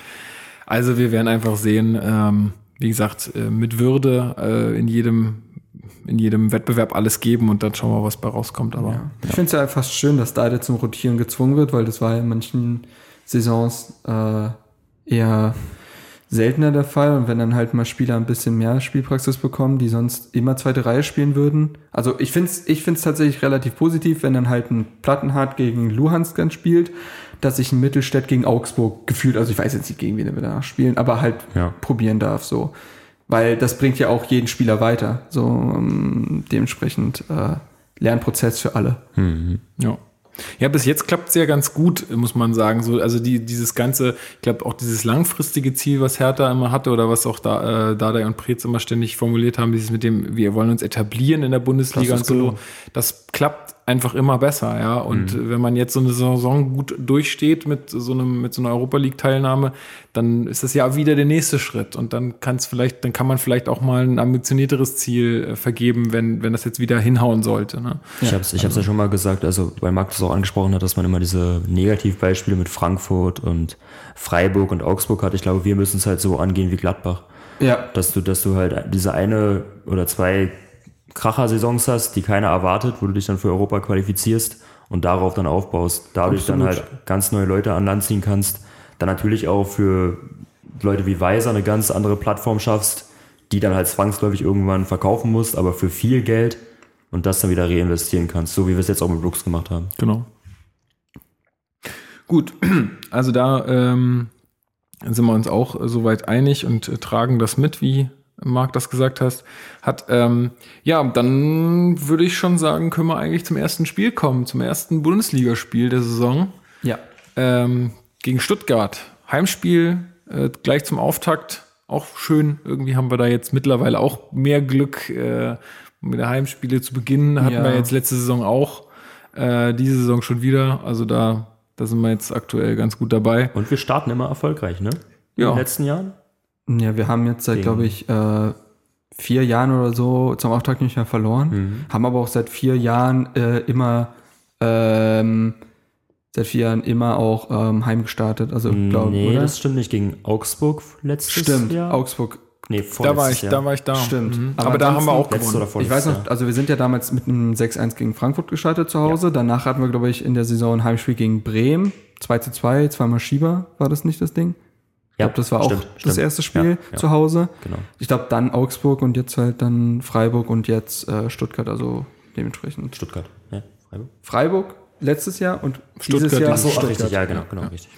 Also wir werden einfach sehen, ähm, wie gesagt, äh, mit Würde äh, in jedem in jedem Wettbewerb alles geben und dann schauen wir, was bei rauskommt. Aber Ja. Ich finde es ja fast schön, dass Dade zum Rotieren gezwungen wird, weil das war in manchen Saisons äh, eher seltener der Fall. Und wenn dann halt mal Spieler ein bisschen mehr Spielpraxis bekommen, die sonst immer zweite Reihe spielen würden. Also ich finde es ich find's tatsächlich relativ positiv, wenn dann halt ein Plattenhardt gegen Luhansk dann spielt, dass sich ein Mittelstädt gegen Augsburg gefühlt, also ich weiß jetzt nicht, gegen wen wir danach spielen, aber halt Ja. probieren darf so. Weil das bringt ja auch jeden Spieler weiter. So ähm, dementsprechend äh, Lernprozess für alle. Ja. Ja, bis jetzt klappt es ja ganz gut, muss man sagen. So, also die, dieses ganze, ich glaube auch dieses langfristige Ziel, was Hertha immer hatte oder was auch da, äh, Dardai und Preetz immer ständig formuliert haben, dieses mit dem, wir wollen uns etablieren in der Bundesliga und so, gelungen. das klappt einfach immer besser, ja. Und Mhm. wenn man jetzt so eine Saison gut durchsteht mit so einem, mit so einer Europa League Teilnahme, dann ist das ja wieder der nächste Schritt. Und dann kann es vielleicht, dann kann man vielleicht auch mal ein ambitionierteres Ziel äh, vergeben, wenn, wenn das jetzt wieder hinhauen sollte. Ne? Ich habe es ich hab's ja schon mal gesagt, also weil Marc das auch angesprochen hat, dass man immer diese Negativbeispiele mit Frankfurt und Freiburg und Augsburg hat. Ich glaube, wir müssen es halt so angehen wie Gladbach. Ja, Dass du, dass du halt diese eine oder zwei Kracher-Saisons hast, die keiner erwartet, wo du dich dann für Europa qualifizierst und darauf dann aufbaust. Dadurch dann Absolut. halt ganz neue Leute an Land ziehen kannst. Dann natürlich auch für Leute wie Weiser eine ganz andere Plattform schaffst, die dann halt zwangsläufig irgendwann verkaufen musst, aber für viel Geld und das dann wieder reinvestieren kannst, so wie wir es jetzt auch mit Brooks gemacht haben. Genau. Gut, also da ähm, sind wir uns auch soweit einig und tragen das mit, wie Marc das gesagt hast, hat. Ähm, ja, dann würde ich schon sagen, können wir eigentlich zum ersten Spiel kommen, zum ersten Bundesligaspiel der Saison ja. ähm, gegen Stuttgart. Heimspiel äh, gleich zum Auftakt. Auch schön. Irgendwie haben wir da jetzt mittlerweile auch mehr Glück, äh, mit der Heimspiele zu beginnen. Hatten Ja. wir jetzt letzte Saison auch. Äh, diese Saison schon wieder. Also da, da sind wir jetzt aktuell ganz gut dabei. Und wir starten immer erfolgreich, ne? In Ja. den letzten Jahren? Ja, wir haben jetzt seit, glaube ich, äh, vier Jahren oder so zum Auftakt nicht mehr verloren. Mhm. Haben aber auch seit vier Jahren äh, immer ähm, seit vier Jahren immer auch ähm, heimgestartet. Also glaube nee, oder? das stimmt nicht. Gegen Augsburg letztes Stimmt, Jahr? Augsburg. nee, Da war ich, vorletztes da Jahr. war ich da. Stimmt. Mhm. Aber Aber, da haben wir auch gewonnen. Ich weiß noch, also wir sind ja damals mit einem 6-1 gegen Frankfurt gestartet zu Hause. Danach hatten wir, glaube ich, in der Saison ein Heimspiel gegen Bremen. 2 zu 2, zweimal Schieber, war das nicht das Ding? Ich Ja, glaube, das war auch stimmt, das stimmt. erste Spiel Ja, ja. zu Hause. Genau. Ich glaube, dann Augsburg und jetzt halt dann Freiburg und jetzt äh, Stuttgart, also dementsprechend. Stuttgart. Ja, Freiburg. Freiburg letztes Jahr und Stuttgart dieses Jahr dieses- Ach so, ach, Stuttgart. richtig, ja, genau, genau, richtig.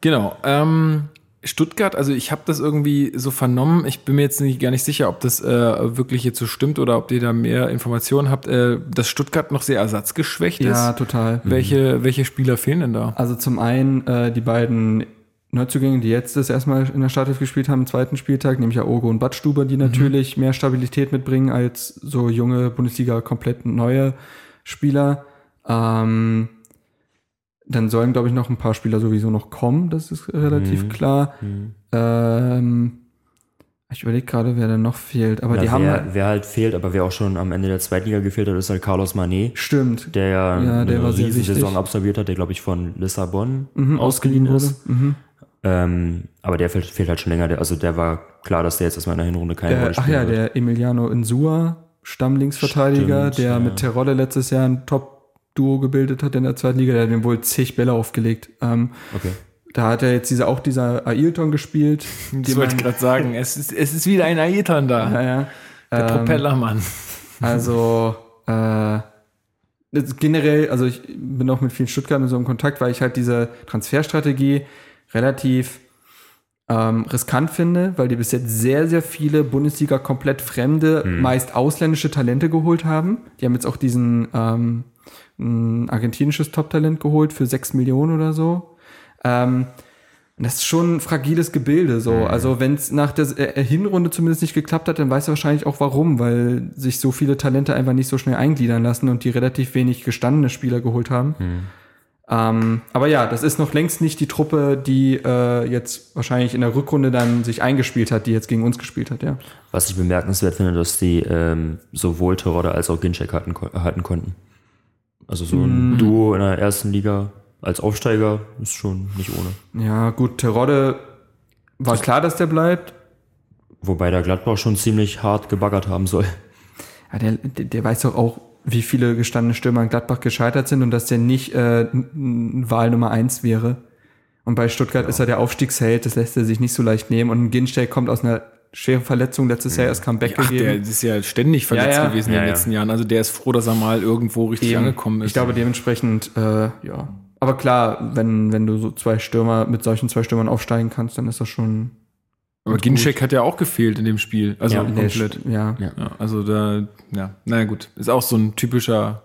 Genau. Ähm, Stuttgart, also ich habe das irgendwie so vernommen. Ich bin mir jetzt nicht, gar nicht sicher, ob das äh, wirklich jetzt so stimmt oder ob ihr da mehr Informationen habt, äh, dass Stuttgart noch sehr ersatzgeschwächt Ja, ist. total. Welche, welche Spieler fehlen denn da? Also zum einen äh, die beiden Neuzugänge, die jetzt das erstmal in der Startelf gespielt haben, im zweiten Spieltag, nämlich ja Ogo und Badstuber, die natürlich mehr Stabilität mitbringen als so junge Bundesliga komplett neue Spieler. Ähm, dann sollen, glaube ich, noch ein paar Spieler sowieso noch kommen, das ist relativ Mhm. klar. Mhm. Ähm, Ich überlege gerade, wer da noch fehlt. Aber Ja, die haben wer, halt, wer halt fehlt, aber wer auch schon am Ende der Zweitliga gefehlt hat, ist halt Carlos Manet, stimmt. der ja, Ja, der eine Riesensaison absolviert hat, der glaube ich von Lissabon Mhm, ausgeliehen wurde. ist. Mhm. Ähm, aber der fehlt, fehlt halt schon länger. Der, also der war klar, dass der jetzt erstmal in der Hinrunde keine Der, Rolle ach spielen ja, wird. der Emiliano Insua, Stammlinksverteidiger, Stimmt, der ja. mit Terodde letztes Jahr ein Top-Duo gebildet hat in der zweiten Liga. Der hat dem wohl zig Bälle aufgelegt. Ähm, Okay. da hat er jetzt diese, auch dieser Ailton gespielt. Wollte ich man- gerade sagen. Es ist, es ist wieder ein Aeton da. Ja, ja. Der Ähm, Propellermann. Also äh, generell, also ich bin auch mit vielen Stuttgartern so im Kontakt, weil ich halt diese Transferstrategie relativ ähm, riskant finde, weil die bis jetzt sehr, sehr viele Bundesliga komplett fremde, meist ausländische Talente geholt haben. Die haben jetzt auch diesen ähm, ein argentinisches Top-Talent geholt für 6 Millionen oder so. Ähm, das ist schon ein fragiles Gebilde so. Also wenn es nach der äh, Hinrunde zumindest nicht geklappt hat, dann weißt du wahrscheinlich auch warum, weil sich so viele Talente einfach nicht so schnell eingliedern lassen und die relativ wenig gestandene Spieler geholt haben. Ähm, aber ja, das ist noch längst nicht die Truppe, die äh, jetzt wahrscheinlich in der Rückrunde dann sich eingespielt hat, die jetzt gegen uns gespielt hat, ja. Was ich bemerkenswert finde, dass die ähm, sowohl Terodde als auch Ginczek halten, ko- halten konnten. Also so ein Mm. Duo in der ersten Liga als Aufsteiger ist schon nicht ohne. Ja, gut, Terodde war klar, dass der bleibt. Wobei der Gladbach schon ziemlich hart gebaggert haben soll. Ja, der, der weiß doch auch, wie viele gestandene Stürmer in Gladbach gescheitert sind und dass der nicht äh, Wahl Nummer eins wäre. Und bei Stuttgart ist er der Aufstiegsheld, das lässt er sich nicht so leicht nehmen. Und ein Ginsteig kommt aus einer schweren Verletzung letztes Jahr erst Comeback Ach, der gegeben. ist ja ständig verletzt Ja, ja. gewesen in Ja, den ja. letzten Jahren. Also der ist froh, dass er mal irgendwo richtig Eben. angekommen ist. Ich glaube dementsprechend, äh, ja. Aber klar, wenn, wenn du so zwei Stürmer mit solchen zwei Stürmern aufsteigen kannst, dann ist das schon aber Ginczek hat ja auch gefehlt in dem Spiel. Also Ja, komplett. Ja. Ja. Ja, also da, ja, naja gut. Ist auch so ein typischer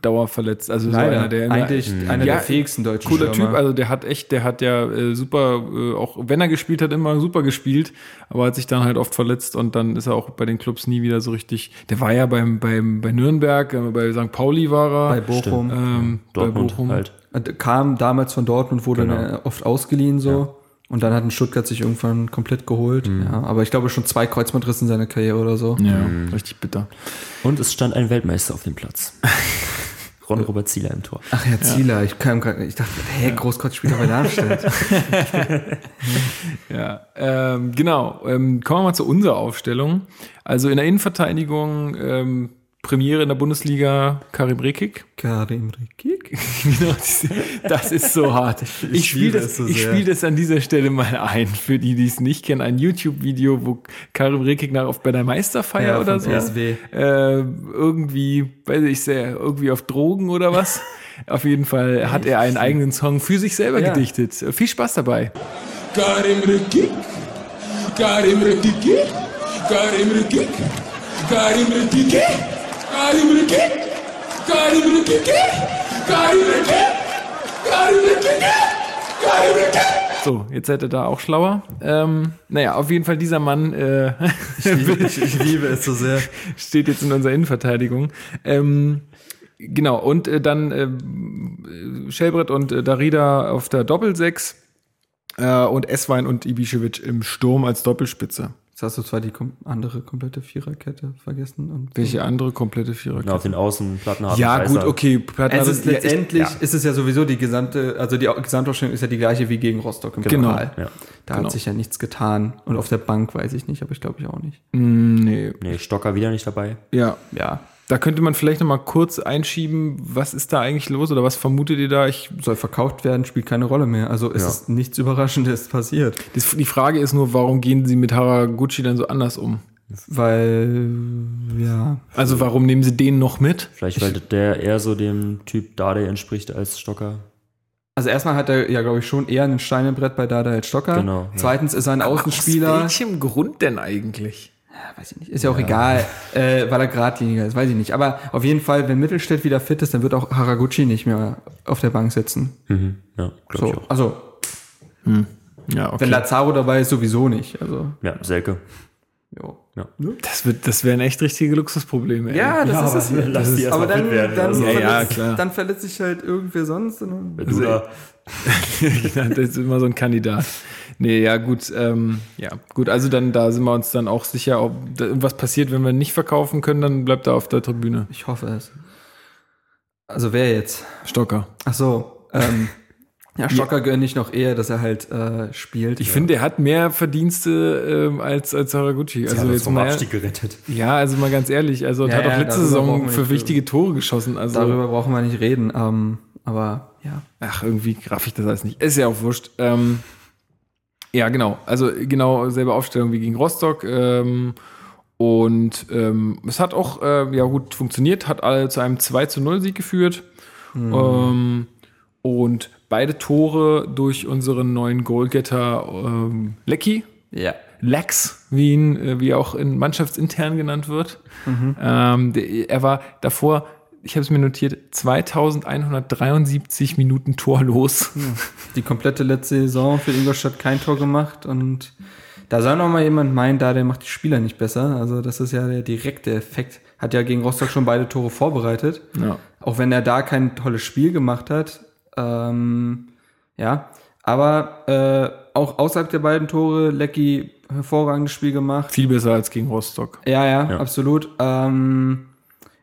Dauerverletzt. Also so Leider. einer, der immer- Eigentlich einer Ja, der fähigsten deutschen cooler Stürmer. Typ, also der hat echt, der hat ja äh, super, äh, auch wenn er gespielt hat, immer super gespielt, aber hat sich dann halt oft verletzt und dann ist er auch bei den Clubs nie wieder so richtig. Der war ja beim, beim bei Nürnberg, äh, bei St. Pauli war er, bei Bochum. ähm, bei Dortmund Bochum. halt. Und Kam damals von Dortmund, wurde Genau. dann oft ausgeliehen so. Und dann hat ein Stuttgart sich irgendwann komplett geholt. Mhm. Ja, aber ich glaube schon zwei Kreuzbandrissen in seiner Karriere oder so. Ja, richtig bitter. Und es stand ein Weltmeister auf dem Platz. Ron-Robert Zieler im Tor. Ach ja, Zieler. Ich, kam grad, ich dachte, hä, Großkreuz spielt aber Darmstadt. Ja, ähm, genau. Ähm, kommen wir mal zu unserer Aufstellung. Also in der Innenverteidigung ähm, Premiere in der Bundesliga Karim Rekik. Karim Rekik. genau, das ist so hart. Ich, spiele liebe das, so ich spiel das an dieser Stelle mal ein, für die, die es nicht kennen. Ein YouTube-Video, wo Karim Rekik nach auf bei der Meisterfeier Ja, oder so PSW. äh, irgendwie, weiß ich sehr, irgendwie auf Drogen oder was. auf jeden Fall hat er einen eigenen Song für sich selber Ja. gedichtet. Viel Spaß dabei. Karim Rekik, Karim Rekik, Karim Rekik, Karim Rekik, Karim Rekik, Karim Rekik, Karim Rekik, Karim Rekik, Karim Rekik. So, jetzt seid ihr da auch schlauer. Ähm, naja, auf jeden Fall dieser Mann äh, Ich, ich liebe es so sehr. steht jetzt in unserer Innenverteidigung. Ähm, genau, und äh, dann äh, Schelbrett und äh, Darida auf der Doppelsechs äh, und Esswein und Ibišević im Sturm als Doppelspitze. Jetzt hast du zwar die kom andere komplette Viererkette vergessen. Und Welche andere komplette Viererkette? Und auf den Außenplatten haben Ja, gut, okay. Platten Es ist ja, letztendlich ich- ist es ja sowieso die gesamte, also die Gesamtausstellung ist ja die gleiche wie gegen Rostock im Genau. Ja. Da Genau. hat sich ja nichts getan. Und auf der Bank weiß ich nicht, aber ich glaube ich auch nicht. Ja, Mm, nee. Nee, Stocker wieder nicht dabei. Ja, Ja, da könnte man vielleicht noch mal kurz einschieben, was ist da eigentlich los oder was vermutet ihr da? Ich, soll verkauft werden, spielt keine Rolle mehr. Also es Ja. ist nichts Überraschendes passiert. das, die Frage ist nur, warum gehen sie mit Haraguchi dann so anders um? Weil, ja, Also warum nehmen sie den noch mit? Vielleicht, weil der eher so dem Typ Dade entspricht als Stocker. also erstmal hat er ja, glaube ich, schon eher ein Stein im Brett bei Dada als Stocker. Genau, ja. Zweitens ist er ein Außenspieler. Aus welchem Grund denn eigentlich? Ja, weiß ich nicht. Ist ja auch egal, äh, weil er geradliniger ist, weiß ich nicht. Aber auf jeden Fall, wenn Mittelstädt wieder fit ist, dann wird auch Haraguchi nicht mehr auf der Bank sitzen. Mhm. Ja, glaube ich So, auch. also, Ja, okay. wenn Lazaro dabei ist, sowieso nicht. Also, Ja, Selke. Jo. Das, wird, das wären echt richtige Luxusprobleme. ey. Ja, das Ja, ist es aber ja. lass die erst aber mal dann, werden. dann, Also, Ja, ja, verletzt, klar. dann verletzt sich halt irgendwer sonst. Und Wenn du da, das ist immer so ein Kandidat. Nee, ja, gut, ähm, ja, gut, also dann, da sind wir uns dann auch sicher, ob da irgendwas passiert, wenn wir nicht verkaufen können, dann bleibt er auf der Tribüne. ich hoffe es. Also wer jetzt? Stocker. Ach so. Ähm, ja, Stocker gönne ich noch eher, dass er halt äh, spielt. Ich finde, er hat mehr Verdienste ähm, als, als Haraguchi. also Also hat uns jetzt vom mal, Abstieg gerettet. ja, also mal ganz ehrlich, also er Ja, hat auch ja, letzte Saison für nicht wichtige Tore geschossen. Also, Darüber brauchen wir nicht reden. Ähm, aber ja. ach, irgendwie raff ich das alles nicht. Ist ja auch wurscht. Ähm, ja, genau. Also genau selbe Aufstellung wie gegen Rostock. Ähm, und ähm, es hat auch äh, ja gut funktioniert, hat alle zu einem 2 zu 0 Sieg geführt. Ähm, und beide Tore durch unseren neuen Goalgetter ähm, Lecky. Ja. Lex, wie ihn, äh, wie er auch in mannschaftsintern genannt wird. Ähm, der, er war davor, ich habe es mir notiert, 2173 Minuten torlos. Die komplette letzte Saison für Ingolstadt kein Tor gemacht und da soll noch mal jemand meinen, da der macht die Spieler nicht besser. Also das ist ja der direkte Effekt. Hat ja gegen Rostock schon beide Tore vorbereitet. Ja. Auch wenn er da kein tolles Spiel gemacht hat. Ähm, ja, aber äh, auch außerhalb der beiden Tore, Lecky hervorragendes Spiel gemacht. Viel besser als gegen Rostock. Ja, ja, Ja. absolut. Ähm,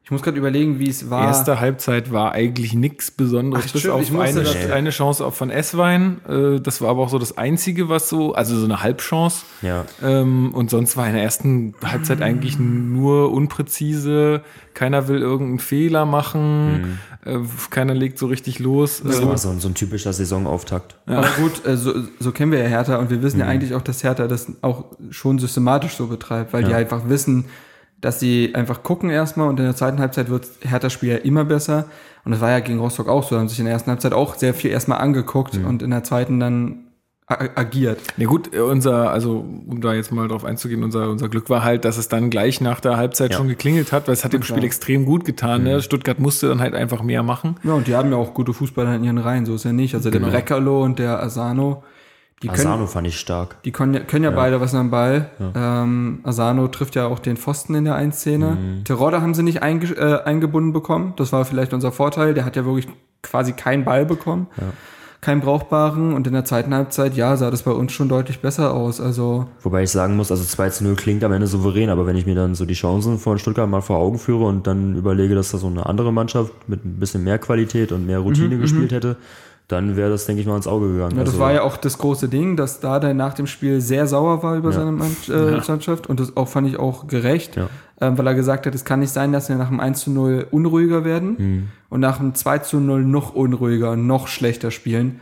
ich muss gerade überlegen, wie es war. Erste Halbzeit war eigentlich nichts Besonderes. Ach, bis stimmt, auf eine, das- eine Chance auch von Esswein. Äh, das war aber auch so das Einzige, was so, also so eine Halbchance. Ja. Ähm, und sonst war in der ersten Halbzeit eigentlich nur unpräzise. Keiner will irgendeinen Fehler machen. Äh, keiner legt so richtig los. Das Äh, war so, ein- so ein typischer Saisonauftakt. Aber gut, äh, so, so kennen wir ja Hertha und wir wissen ja eigentlich auch, dass Hertha das auch schon systematisch so betreibt, weil die einfach wissen, dass sie einfach gucken erstmal und in der zweiten Halbzeit wird Hertha Spiel ja immer besser. Und das war ja gegen Rostock auch so, haben sich in der ersten Halbzeit auch sehr viel erstmal angeguckt und in der zweiten dann agiert. Ja gut, unser, also um da jetzt mal drauf einzugehen, unser, unser Glück war halt, dass es dann gleich nach der Halbzeit Ja. schon geklingelt hat, weil es hat dem Spiel extrem gut getan. Ne? Stuttgart musste dann halt einfach mehr machen. Ja, und die haben ja auch gute Fußballer in ihren Reihen, so ist ja nicht. Also der Breckerlo und der Asano, die können, Asano fand ich stark. Die können, ja- können ja, beide was am Ball. Ähm, Asano trifft ja auch den Pfosten in der Einszene. Mhm. Terodde haben sie nicht einge äh, eingebunden bekommen. Das war vielleicht unser Vorteil. Der hat ja wirklich quasi keinen Ball bekommen. Keinen brauchbaren. Und in der zweiten Halbzeit, ja, sah das bei uns schon deutlich besser aus. Also, Wobei ich sagen muss, also 2 zu 0 klingt am Ende souverän, aber wenn ich mir dann so die Chancen von Stuttgart mal vor Augen führe und dann überlege, dass da so eine andere Mannschaft mit ein bisschen mehr Qualität und mehr Routine gespielt hätte, dann wäre das, denke ich mal, ins Auge gegangen. Ja, das also, war ja auch das große Ding, dass da der nach dem Spiel sehr sauer war über seine Mann äh, Mannschaft. Und das auch fand ich auch gerecht, Ja. ähm, weil er gesagt hat, es kann nicht sein, dass wir nach dem 1 zu 0 unruhiger werden Mhm. und nach dem 2 zu 0 noch unruhiger, noch schlechter spielen.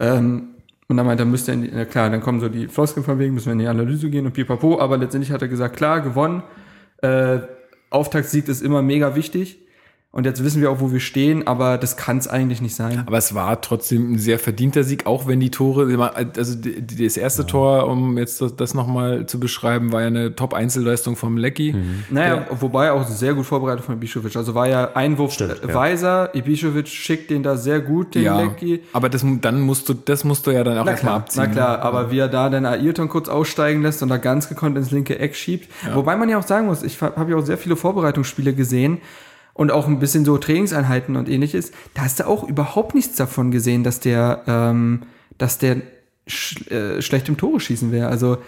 Ähm, und dann meinte er, müsste, in die, na klar, dann kommen so die Floskeln von wegen, müssen wir in die Analyse gehen und pipapo, aber letztendlich hat er gesagt, klar, gewonnen. Äh, Auftaktsieg ist immer mega wichtig. Und jetzt wissen wir auch, wo wir stehen, aber das kann es eigentlich nicht sein. Aber es war trotzdem ein sehr verdienter Sieg, auch wenn die Tore, also das erste Tor, um jetzt das, das nochmal zu beschreiben, war ja eine Top-Einzelleistung vom Lecky. Naja, wobei auch sehr gut vorbereitet von Ibišović. Also war ja Einwurf Stimmt, ja. Weiser, Ibišović schickt den da sehr gut, den Ja, Lecky. aber das, dann musst du, das musst du ja dann auch erstmal abziehen. na klar, aber wie er da dann Ayrton kurz aussteigen lässt und da ganz gekonnt ins linke Eck schiebt. Wobei man ja auch sagen muss, ich habe ja auch sehr viele Vorbereitungsspiele gesehen und auch ein bisschen so Trainingseinheiten und ähnliches. Da hast du auch überhaupt nichts davon gesehen, dass der, ähm, dass der sch äh, schlecht im Tore schießen wäre. Also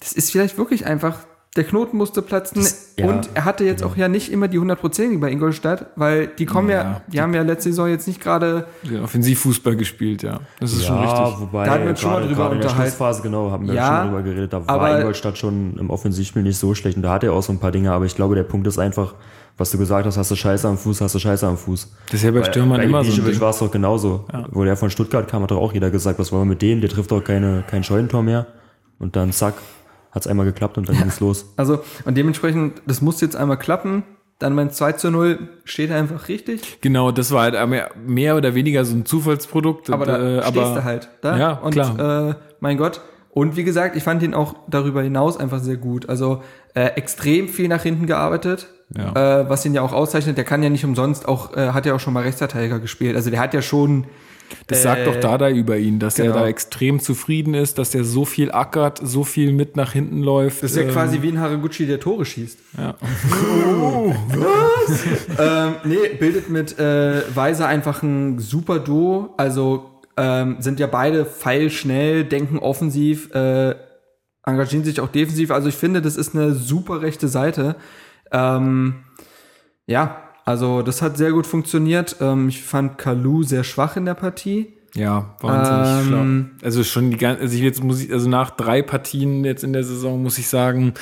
das ist vielleicht wirklich einfach, der Knoten musste platzen ja, und er hatte jetzt auch ja nicht immer die 100% bei Ingolstadt, weil die kommen ja, Ja, die haben ja letzte Saison jetzt nicht gerade Den Offensivfußball gespielt, ja. Das ist schon ja, richtig. wobei Da hatten wir uns schon mal drüber gerade in der unterhalten. Schlussphase, genau, haben wir Ja, schon drüber geredet. Da aber- war Ingolstadt schon im Offensivspiel nicht so schlecht und da hat er auch so ein paar Dinge, aber ich glaube, der Punkt ist einfach, was du gesagt hast, hast du Scheiße am Fuß, hast du Scheiße am Fuß. Das ist ja bei Stürmern bei immer so. Ding. war es doch genauso. Wo der von Stuttgart kam, hat doch auch jeder gesagt, was wollen wir mit dem? Der trifft doch keine, kein Scheunentor mehr. Und dann zack, hat's einmal geklappt und dann ging's los. Also, und dementsprechend, das muss jetzt einmal klappen. Dann mein 2 zu 0 steht einfach richtig. Genau, das war halt mehr, oder weniger so ein Zufallsprodukt. Aber da äh, stehst du halt. Da? Ja, und, klar. Äh, mein Gott. Und wie gesagt, ich fand ihn auch darüber hinaus einfach sehr gut. Also äh, extrem viel nach hinten gearbeitet. Ja. äh, was ihn ja auch auszeichnet. Der kann ja nicht umsonst auch, äh, hat ja auch schon mal Rechtsverteidiger gespielt. Also der hat ja schon Das sagt doch Dada über ihn, dass genau. er da extrem zufrieden ist, dass er so viel ackert, so viel mit nach hinten läuft. Das ist ja Ähm, quasi wie ein Haraguchi, der Tore schießt. Ja. ähm, nee, bildet mit äh, Weiser einfach ein super Duo. Also ähm, sind ja beide feilschnell, denken offensiv, äh, engagieren sich auch defensiv. Also ich finde, das ist eine super rechte Seite. Ähm, ja, also das hat sehr gut funktioniert. Ähm, ich fand Kalu sehr schwach in der Partie. Ja, wahnsinnig Ähm, schlau. Also schon die ganze, also ich jetzt muss ich, also nach drei Partien jetzt in der Saison muss ich sagen,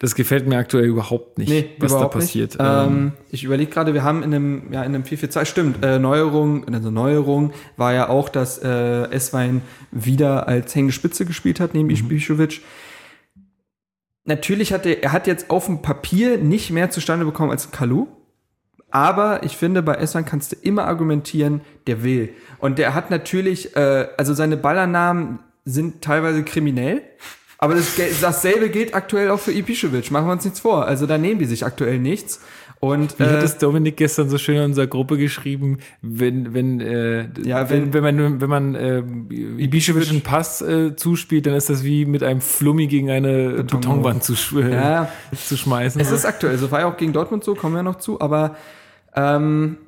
das gefällt mir aktuell überhaupt nicht, was da überhaupt passiert. Nicht. Ähm, ich überlege gerade, wir haben in einem, ja, in einem 442, stimmt, äh, Neuerung, also Neuerung war ja auch, dass äh, Eswein wieder als hängende Spitze gespielt hat, neben Mhm. Ibišević. Natürlich hat er, er hat jetzt auf dem Papier nicht mehr zustande bekommen als Kalu. Aber ich finde, bei Eswein kannst du immer argumentieren, der will. Und der hat natürlich, äh, also seine Ballernamen sind teilweise kriminell. Aber das, dasselbe gilt aktuell auch für Ibišević. Machen wir uns nichts vor. Also da nehmen die sich aktuell nichts. Und Wie hat äh, es Dominik gestern so schön in unserer Gruppe geschrieben, wenn, wenn, äh, Ja, wenn, wenn- man, wenn man äh, Ibišević einen Pass äh, zuspielt, dann ist das wie mit einem Flummi gegen eine Betonwand zu, sch äh, ja, zu schmeißen. es ist aktuell so. War ja auch gegen Dortmund so, kommen wir noch zu. Aber ähm,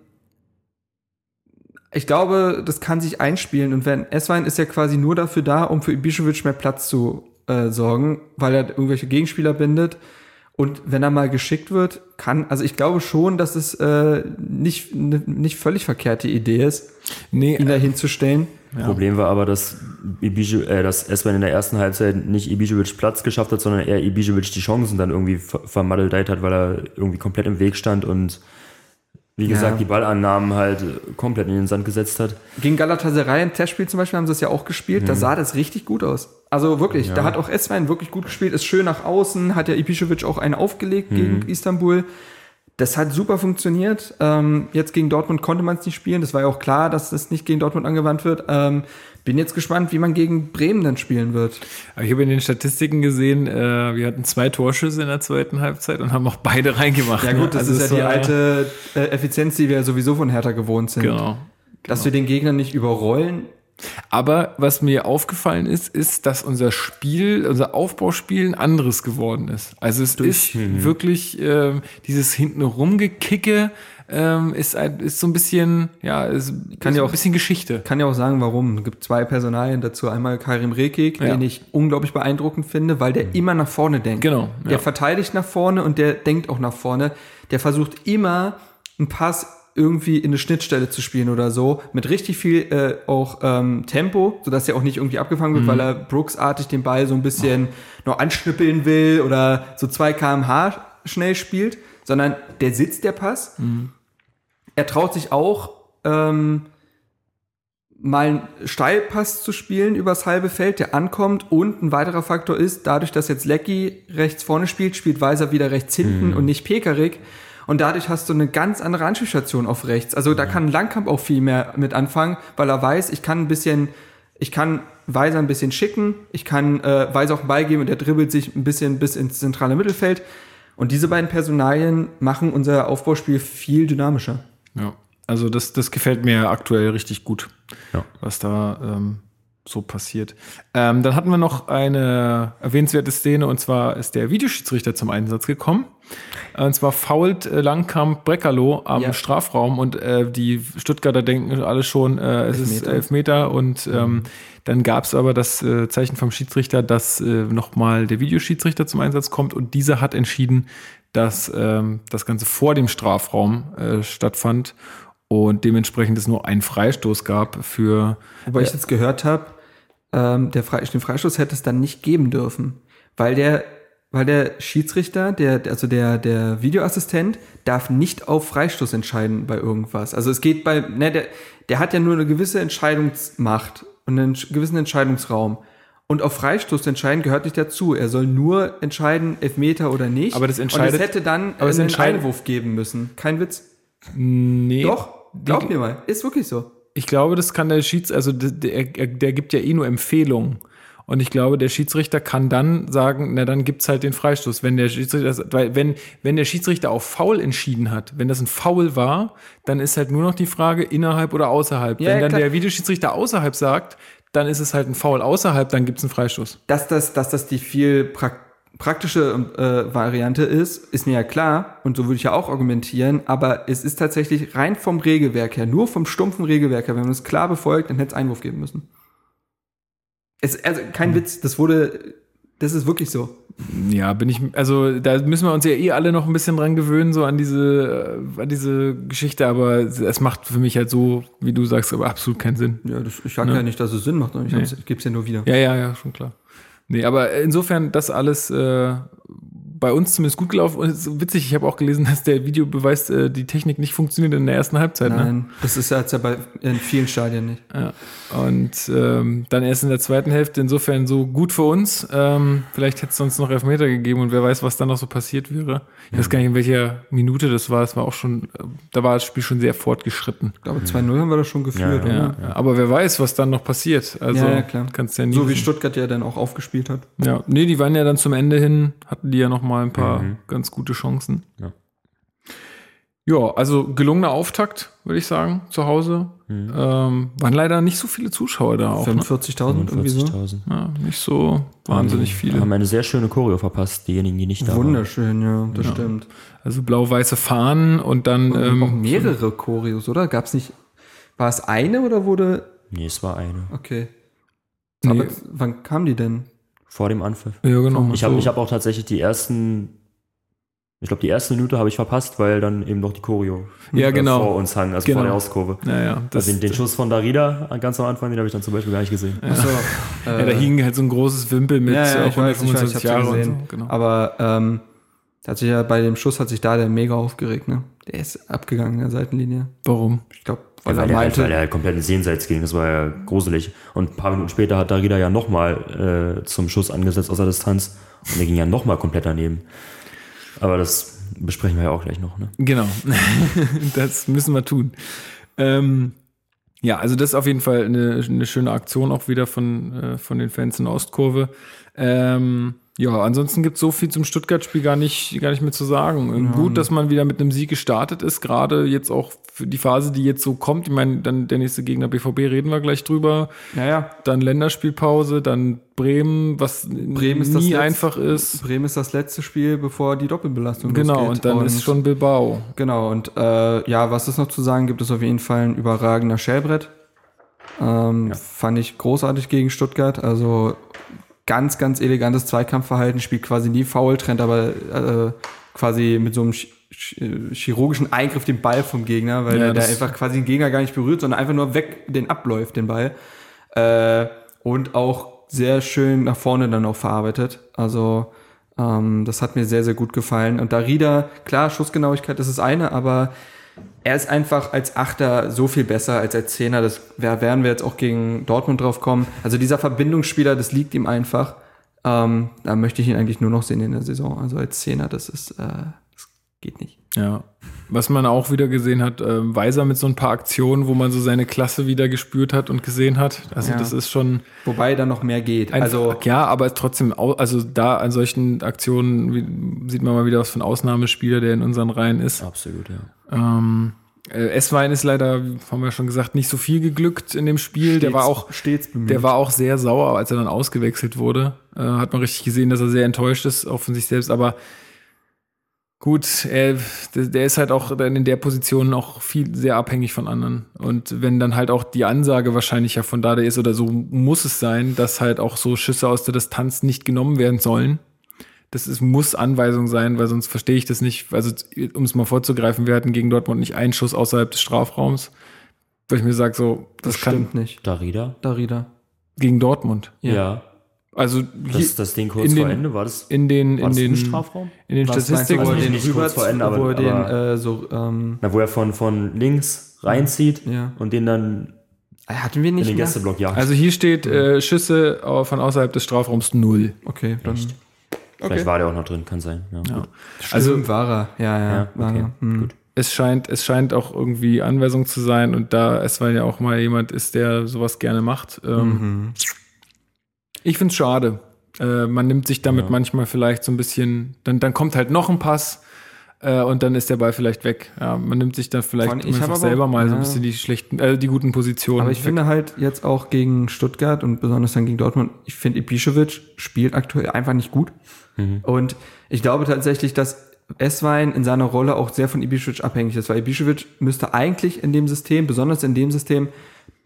ich glaube, das kann sich einspielen. Und wenn Eswein ist ja quasi nur dafür da, um für Ibišević mehr Platz zu äh, sorgen, weil er irgendwelche Gegenspieler bindet. Und wenn er mal geschickt wird, kann, also ich glaube schon, dass es äh, nicht, ne, nicht völlig verkehrte Idee ist, nee, ihn da hinzustellen. Problem war aber, dass, Ibišević, äh, dass Eswein in der ersten Halbzeit nicht Ibišević Platz geschafft hat, sondern eher Ibišević die Chancen dann irgendwie ver vermadeldeit hat, weil er irgendwie komplett im Weg stand und wie gesagt, Ja. die Ballannahmen halt komplett in den Sand gesetzt hat. Gegen Galatasaray im Testspiel zum Beispiel haben sie das ja auch gespielt. Da sah das richtig gut aus. Also wirklich, da hat auch Eswein wirklich gut gespielt, ist schön nach außen, hat ja Ibišević auch einen aufgelegt gegen Istanbul. Das hat super funktioniert. Ähm, jetzt gegen Dortmund konnte man es nicht spielen. Das war ja auch klar, dass das nicht gegen Dortmund angewandt wird. Ähm, bin jetzt gespannt, wie man gegen Bremen dann spielen wird. Aber ich habe in den Statistiken gesehen, äh, wir hatten zwei Torschüsse in der zweiten Halbzeit und haben auch beide reingemacht. Ja ne? gut, das Also ist ja die alte äh, Effizienz, die wir sowieso von Hertha gewohnt sind. Genau. Dass wir den Gegner nicht überrollen. Aber was mir aufgefallen ist, ist, dass unser Spiel, unser Aufbauspiel ein anderes geworden ist. Also es ist wirklich ähm, dieses hinten rumgekicke ähm, ist, ein, ist so ein bisschen, ja, ist, Kann ist ja ein auch- bisschen Geschichte. kann ja auch sagen, warum. Es gibt zwei Personalien dazu. Einmal Karim Rekik, Ja. den ich unglaublich beeindruckend finde, weil der immer nach vorne denkt. Genau, Der ja. verteidigt nach vorne und der denkt auch nach vorne. Der versucht immer einen Pass irgendwie in eine Schnittstelle zu spielen oder so, mit richtig viel äh, auch ähm, Tempo, sodass er auch nicht irgendwie abgefangen Mhm. wird, weil er Brooks-artig den Ball so ein bisschen noch anschnippeln will oder so 2 kmh schnell spielt, sondern der sitzt der Pass. Mhm. Er traut sich auch, ähm, mal einen Steilpass zu spielen übers halbe Feld, der ankommt. Und ein weiterer Faktor ist, dadurch, dass jetzt Lecky rechts vorne spielt, spielt Weiser wieder rechts hinten und nicht Pekarik. Und dadurch hast du eine ganz andere Anspielstation auf rechts. Also da kann Langkamp auch viel mehr mit anfangen, weil er weiß, ich kann ein bisschen, ich kann Weiser ein bisschen schicken, ich kann äh, Weiser auch einen Ball geben und der dribbelt sich ein bisschen bis ins zentrale Mittelfeld. Und diese beiden Personalien machen unser Aufbauspiel viel dynamischer. Ja. Also das, das gefällt mir aktuell richtig gut, Ja. was da ähm, so passiert. Ähm, dann hatten wir noch eine erwähnenswerte Szene und zwar ist der Videoschiedsrichter zum Einsatz gekommen. Und zwar fault äh, Langkamp Breckerloh am Ja. Strafraum und äh, die Stuttgarter denken alle schon, äh, es ist Elfmeter. Elfmeter und ähm, dann gab es aber das äh, Zeichen vom Schiedsrichter, dass äh, nochmal der Videoschiedsrichter zum Einsatz kommt und dieser hat entschieden, dass ähm, das Ganze vor dem Strafraum stattfand und dementsprechend es nur einen Freistoß gab für Wobei ich jetzt gehört habe, ähm, der Fre den Freistoß hätte es dann nicht geben dürfen, weil der, weil der Schiedsrichter, der, also der, der Videoassistent, darf nicht auf Freistoß entscheiden bei irgendwas. Also es geht bei, ne, der, der hat ja nur eine gewisse Entscheidungsmacht und einen gewissen Entscheidungsraum. Und auf Freistoß entscheiden gehört nicht dazu. Er soll nur entscheiden, Elfmeter oder nicht. Aber das und entscheidet- es hätte dann aber einen Einwurf geben müssen. Kein Witz. nee, Doch, glaub mir mal. Ist wirklich so. Ich glaube, das kann der Schieds, also der, der, gibt ja eh nur Empfehlungen. Und ich glaube, der Schiedsrichter kann dann sagen, na dann gibt's halt den Freistoß. Wenn der Schiedsrichter, weil wenn, wenn der Schiedsrichter auf Foul entschieden hat, wenn das ein Foul war, dann ist halt nur noch die Frage innerhalb oder außerhalb. Ja, wenn dann klar. der Videoschiedsrichter außerhalb sagt, dann ist es halt ein Foul außerhalb, dann gibt's einen Freistoß. Dass das, dass das die viel prak praktische äh, Variante ist, ist mir ja klar und so würde ich ja auch argumentieren, aber es ist tatsächlich rein vom Regelwerk her, nur vom stumpfen Regelwerk her, wenn man es klar befolgt, dann hätte es Einwurf geben müssen. Es, also kein Witz, das wurde, das ist wirklich so. Ja, bin ich, also da müssen wir uns ja eh alle noch ein bisschen dran gewöhnen, so an diese, äh, an diese Geschichte, aber es macht für mich halt so, wie du sagst, aber absolut keinen Sinn. Ja, das, ich sage ja. nicht, dass es Sinn macht, ich Nee. gebe es ja nur wieder. Ja, ja, ja, schon klar. Nee, aber insofern, das alles äh, bei uns zumindest gut gelaufen. Und es ist witzig, ich habe auch gelesen, dass der Videobeweis äh, die Technik nicht funktioniert in der ersten Halbzeit. Ne? Nein, das ist ja jetzt ja bei in vielen Stadien nicht. Ja. Und ähm, dann erst in der zweiten Hälfte, insofern so gut für uns. Ähm, vielleicht hätte es sonst noch Elfmeter gegeben und wer weiß, was dann noch so passiert wäre. Ich weiß gar nicht, in welcher Minute das war. Es war auch schon, äh, da war das Spiel schon sehr fortgeschritten. Ich glaube, 2-0 haben wir das schon geführt, Ja, aber wer weiß, was dann noch passiert. Also Ja, klar. kannst ja nie So wie. Stuttgart ja dann auch aufgespielt hat. Ja, nee, die waren ja dann zum Ende hin, hatten die ja noch mal ein paar Mhm. ganz gute Chancen. Ja. Ja, also gelungener Auftakt, würde ich sagen, zu Hause. Mhm. Ähm, waren leider nicht so viele Zuschauer da auch. Ne? 45.000 irgendwie so. 45.000. Ja, nicht so wahnsinnig viele. Haben eine sehr schöne Choreo verpasst, diejenigen, die nicht da waren. Wunderschön, ja, das Ja. stimmt. Also blau-weiße Fahnen und dann Und ähm, auch mehrere Choreos, oder? Gab es nicht. War es eine oder wurde. Nee, es war eine. Okay. Nee. Aber wann kam die denn? Vor dem Anpfiff. Ja, genau. Ich habe so. ich hab auch tatsächlich die ersten, ich glaube, die erste Minute habe ich verpasst, weil dann eben noch die Choreo Ja, äh, genau. vor uns hang, also Genau. vor der Auskurve. Naja, das, Also den, den Schuss von Darida ganz am Anfang, den habe ich dann zum Beispiel gar nicht gesehen. Achso. ja, da hing halt so ein großes Wimpel mit ja, ja, äh, ich weiß, ich weiß, ich hab's 125 Jahre ja und gesehen. so. Genau. Aber ähm, hat sich ja bei dem Schuss hat sich da der mega aufgeregt, ne? Der ist abgegangen in der Seitenlinie. Warum? Ich glaube, Weil, er er halt, meinte. weil er halt komplett ins Jenseits ging, das war ja gruselig. Und ein paar Minuten später hat Darida ja nochmal äh, zum Schuss angesetzt aus der Distanz und der ging ja nochmal komplett daneben. Aber das besprechen wir ja auch gleich noch. Ne? Genau. das müssen wir tun. Ähm, ja, also das ist auf jeden Fall eine, eine schöne Aktion auch wieder von, äh, von den Fans in der Ostkurve. Ähm, ja, ansonsten gibt es so viel zum Stuttgart-Spiel gar nicht, gar nicht mehr zu sagen. Gut, dass man wieder mit einem Sieg gestartet ist, gerade jetzt auch für die Phase, die jetzt so kommt. Ich meine, dann der nächste Gegner BVB reden wir gleich drüber. ja, ja. Dann Länderspielpause, dann Bremen, was Bremen nie letzte- einfach ist. Bremen ist das letzte Spiel, bevor die Doppelbelastung Genau, losgeht. und dann ist schon Bilbao. Genau, und äh, ja, was ist noch zu sagen, gibt es auf jeden Fall ein überragender Schellbrett. Ähm, Fand ich großartig gegen Stuttgart. Also ganz, ganz elegantes Zweikampfverhalten, spielt quasi nie faul, trennt aber äh, quasi mit so einem ch ch chirurgischen Eingriff den Ball vom Gegner, weil Ja, das- einfach quasi den Gegner gar nicht berührt, sondern einfach nur weg den abläuft, den Ball. Äh, und auch sehr schön nach vorne dann auch verarbeitet. Also ähm, das hat mir sehr, sehr gut gefallen. Und Darida, klar, Schussgenauigkeit ist das eine, aber er ist einfach als Achter so viel besser als als Zehner. Das werden wir jetzt auch gegen Dortmund drauf kommen. Also dieser Verbindungsspieler, das liegt ihm einfach. Ähm, da möchte ich ihn eigentlich nur noch sehen in der Saison. Also als Zehner, das ist, äh, das geht nicht. Ja. Was man auch wieder gesehen hat, äh, Weiser mit so ein paar Aktionen, wo man so seine Klasse wieder gespürt hat und gesehen hat. Also Ja. das ist schon Wobei da noch mehr geht. ein, also ja, aber trotzdem, also da an solchen Aktionen wie, sieht man mal wieder was von Ausnahmespieler, der in unseren Reihen ist. Absolut, ja. Ähm, äh, Esswein ist leider, haben wir schon gesagt, nicht so viel geglückt in dem Spiel. der war auch, stets bemüht. der war auch sehr sauer, als er dann ausgewechselt wurde. Äh, hat man richtig gesehen, dass er sehr enttäuscht ist, auch von sich selbst. Aber gut, er, der, der ist halt auch dann in der Position auch viel sehr abhängig von anderen. Und wenn dann halt auch die Ansage wahrscheinlich ja von da der ist oder so muss es sein, dass halt auch so Schüsse aus der Distanz nicht genommen werden sollen. Das ist, muss Anweisung sein, weil sonst verstehe ich das nicht. Also, um es mal vorzugreifen, wir hatten gegen Dortmund nicht einen Schuss außerhalb des Strafraums. Weil ich mir sage, so, das, das kann stimmt nicht. Darida? Darida. gegen Dortmund. Ja. Ja. Also hier Das, das Ding kurz in vor den- Ende, war das, in den, war in das den, Strafraum? in den Statistiken. wo er Also den nicht rüber, kurz vor Ende, aber- wo er den aber- äh, so, ähm, Na, wo er von, von links reinzieht Ja. und den dann hatten wir in nicht den mehr? Gästeblock jagt. Also hier steht äh, Schüsse äh, von außerhalb des Strafraums null. Okay, dann. Echt? Okay. Vielleicht war der auch noch drin, kann sein. Ja. Ja. Also Also war er. Ja, ja. Ja, war okay, er. Hm. gut. es scheint, es scheint auch irgendwie Anweisung zu sein und da es weil ja auch mal jemand ist, der sowas gerne macht. Ähm, Mhm. Ich find's schade. Äh, man nimmt sich damit manchmal vielleicht so ein bisschen, dann, dann kommt halt noch ein Pass äh, und dann ist der Ball vielleicht weg. Ja, man nimmt sich dann vielleicht einfach aber selber mal so ein bisschen die schlechten, äh, die guten Positionen. Aber ich weg. finde halt jetzt auch gegen Stuttgart und besonders dann gegen Dortmund, ich finde Ibišević spielt aktuell einfach nicht gut. Und ich glaube tatsächlich, dass Esswein in seiner Rolle auch sehr von Ibišević abhängig ist, weil Ibišević müsste eigentlich in dem System, besonders in dem System,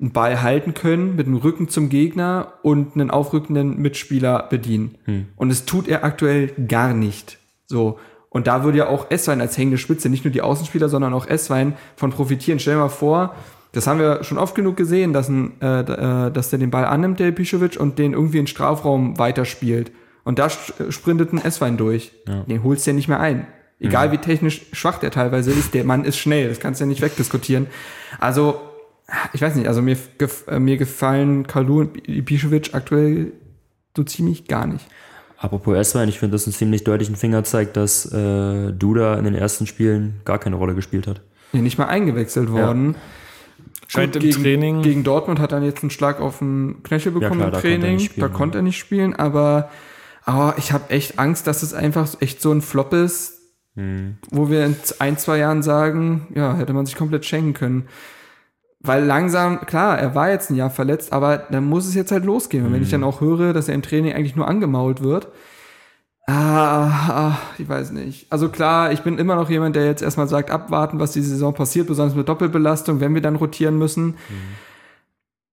einen Ball halten können, mit dem Rücken zum Gegner und einen aufrückenden Mitspieler bedienen. Und das tut er aktuell gar nicht. So. Und da würde ja auch Esswein als hängende Spitze, nicht nur die Außenspieler, sondern auch Esswein von profitieren. Stell dir mal vor, das haben wir schon oft genug gesehen, dass, ein, äh, äh, dass der den Ball annimmt, der Ibišević, und den irgendwie in den Strafraum weiterspielt. Und da st- sprintet ein Esswein durch. Den holst du ja nicht mehr ein. Egal wie technisch schwach der teilweise ist, der Mann ist schnell, das kannst du ja nicht wegdiskutieren. Also, ich weiß nicht, also mir, gef äh, mir gefallen Kalu und Ibišević aktuell so ziemlich gar nicht. Apropos S-Wein, ich finde das einen ziemlich deutlichen Fingerzeig, dass äh, Duda in den ersten Spielen gar keine Rolle gespielt hat. Ja, nicht mal eingewechselt worden. Scheint Gut, im gegen, Training- Gegen Dortmund hat er jetzt einen Schlag auf den Knöchel bekommen klar, im da konnte er Training. nicht spielen, da ja. konnte er nicht spielen, aber, aber ich habe echt Angst, dass es einfach echt so ein Flop ist, Hm. wo wir in ein, zwei Jahren sagen, ja, hätte man sich komplett schenken können. Weil langsam, klar, er war jetzt ein Jahr verletzt, aber dann muss es jetzt halt losgehen. Und wenn ich Hm. dann auch höre, dass er im Training eigentlich nur angemault wird, ah, ah, ich weiß nicht. Also klar, ich bin immer noch jemand, der jetzt erstmal sagt, abwarten, was die Saison passiert, besonders mit Doppelbelastung, wenn wir dann rotieren müssen.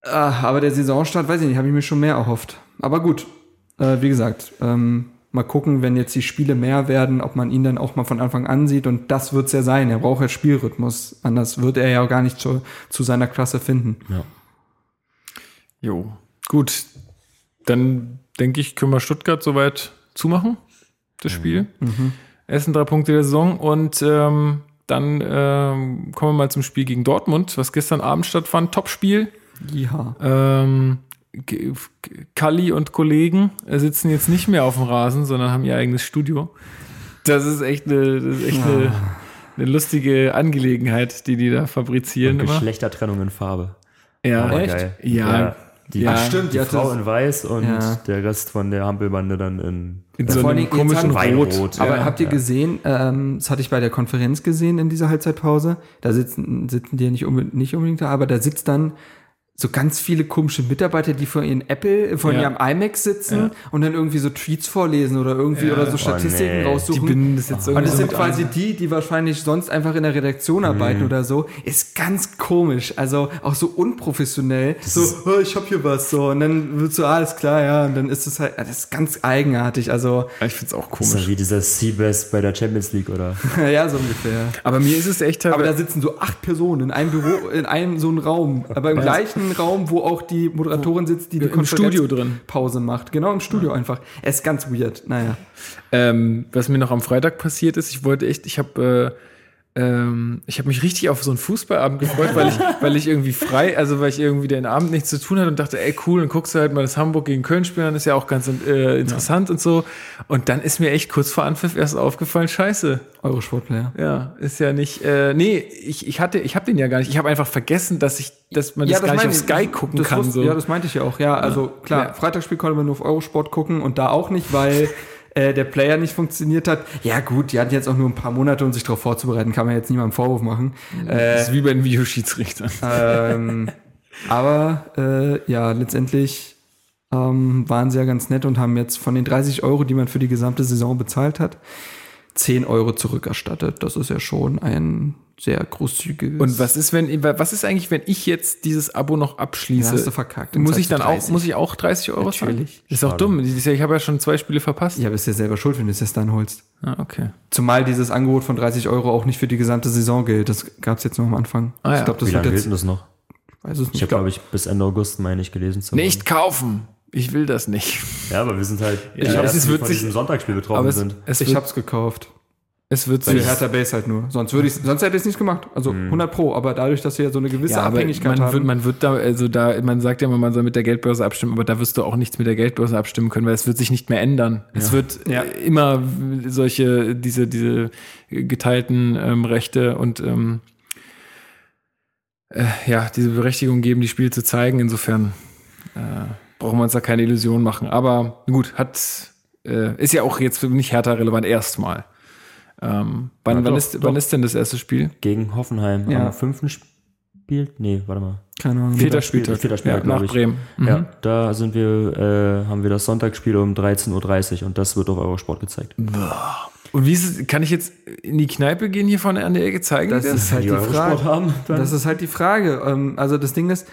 Ah, aber der Saisonstart, weiß ich nicht, habe ich mir schon mehr erhofft. Aber gut, äh, wie gesagt, ähm, mal gucken, wenn jetzt die Spiele mehr werden, ob man ihn dann auch mal von Anfang an sieht. Und das wird's ja sein. Er braucht ja Spielrhythmus. Anders wird er ja gar nicht zu, zu seiner Klasse finden. Ja. Jo, gut. Dann denke ich, können wir Stuttgart soweit zumachen, das Spiel. Ersten drei Punkte der Saison und ähm, dann ähm, kommen wir mal zum Spiel gegen Dortmund, was gestern Abend stattfand. Top-Spiel. Ja. Ähm, Kalli und Kollegen sitzen jetzt nicht mehr auf dem Rasen, sondern haben ihr eigenes Studio. Das ist echt eine, das ist echt eine, eine lustige Angelegenheit, die die da fabrizieren Und immer. Geschlechtertrennung in Farbe. Ja, Aber echt? geil. Ja. Die, Ja, stimmt, die ja, Frau in weiß und Ja. der Rest von der Hampelbande dann in in Ja, so einem komischen haben- Rot. Weinrot. Aber Ja, habt ihr ja. gesehen, ähm, das hatte ich bei der Konferenz gesehen in dieser Halbzeitpause, da sitzen, sitzen die ja nicht, unbedingt, nicht unbedingt da, aber da sitzt dann so ganz viele komische Mitarbeiter, die von ihren Apple, von Ja. ihrem iMac sitzen Ja. und dann irgendwie so Tweets vorlesen oder irgendwie Ja. oder so Oh, Statistiken nee. Die raussuchen. binden das jetzt Und irgendwie es so sind quasi ein. die, die wahrscheinlich sonst einfach in der Redaktion arbeiten oder so. Ist ganz komisch. Also auch so unprofessionell. so, oh, ich hab hier was. So. Und dann wird so, alles klar, ja. Und dann ist es halt, das ist ganz eigenartig. Also, Ich finde es auch Das ist komisch. wie dieser Seabass bei der Champions League oder ja, so ungefähr. Aber mir ist es echt Aber da sitzen so acht Personen in einem Büro, in einem so einem Raum. Aber im gleichen Raum, wo auch die Moderatorin sitzt, die Im Studio drin. Pause macht. Genau, im Studio einfach. Es ist ganz weird. Naja. Ähm, was mir noch am Freitag passiert ist, ich wollte echt, ich habe äh, ähm, ich habe mich richtig auf so einen Fußballabend gefreut, weil ich, weil ich irgendwie frei, also weil ich irgendwie den Abend nichts zu tun hatte und dachte, ey cool, dann guckst du halt mal das Hamburg gegen Köln spielen, dann ist ja auch ganz äh, interessant und so. Und dann ist mir echt kurz vor Anpfiff erst aufgefallen, scheiße, Eurosportplayer. ja, ist ja nicht, äh, nee, ich, ich hatte, ich habe den ja gar nicht, ich habe einfach vergessen, dass ich, dass man das, gar nicht auf Sky gucken das kann. wusste- so. Ja, das meinte ich ja auch. Ja, also klar, Ja. Freitagsspiel konnte man nur auf Eurosport gucken und da auch nicht, weil äh, der Player nicht funktioniert hat. Ja gut, die hatten jetzt auch nur ein paar Monate, um sich darauf vorzubereiten, kann man jetzt niemandem Vorwurf machen. Äh, das ist wie bei den Videoschiedsrichtern. ähm, aber äh, ja, letztendlich ähm, waren sie ja ganz nett und haben jetzt von den 30 Euro, die man für die gesamte Saison bezahlt hat, 10 Euro zurückerstattet. Das ist ja schon ein sehr großzügiges. Und was ist, wenn, was ist eigentlich, wenn ich jetzt dieses Abo noch abschließe? Ja, hast du verkackt. Muss ich dann auch, 30. muss ich auch 30 Euro zahlen? Natürlich. Das ist doch dumm. Ich habe ja schon zwei Spiele verpasst. Ja, bist ja selber schuld, wenn du es jetzt dann holst. Ah, okay. Zumal dieses Angebot von 30 Euro auch nicht für die gesamte Saison gilt. Das gab es jetzt nur am Anfang. Ah, ja. Ich glaube, das wie wird lange gilt jetzt. denn das noch? Weiß es Ich nicht. habe, glaube ich, bis Ende August, meine ich, gelesen zu haben. Nicht kaufen. Ich will das nicht. Ja, aber wir sind halt Ich die es wird von sich- diesem Sonntagsspiel betroffen Aber es, sind. es, ich hab's gekauft. es wird Für sich. Hertha Base halt nur. Sonst würde ich, sonst hätte ich es nicht gemacht. Also 100 Pro. Aber dadurch, dass wir so eine gewisse Ja, Abhängigkeit man haben. wird, man wird da, also da, man sagt ja immer, man soll mit der Geldbörse abstimmen, aber da wirst du auch nichts mit der Geldbörse abstimmen können, weil es wird sich nicht mehr ändern. Es wird Ja. äh, immer solche, diese, diese geteilten ähm, Rechte und ähm, äh, ja, diese Berechtigung geben, die Spiele zu zeigen. Insofern, äh, brauchen wir uns da keine Illusion machen. Aber gut, hat, äh, ist ja auch jetzt nicht härter relevant erstmal. Ähm, wann, Ja, wann, ist, doch. wann ist denn das erste Spiel? Gegen Hoffenheim Ja. am fünften Spiel. Nee, warte mal. Keine Ahnung. Vierter Spiel- Spieltag. vierter Spieltag, ja, nach ich. Bremen. Mhm. Ja, da sind wir, äh, haben wir das Sonntagsspiel um 13.30 Uhr und das wird auf Eurosport gezeigt. Und wie ist es, kann ich jetzt in die Kneipe gehen hier vorne an der Ecke zeigen? Das die ist halt die Frage. haben, Das ist halt die Frage. Also das Ding ist,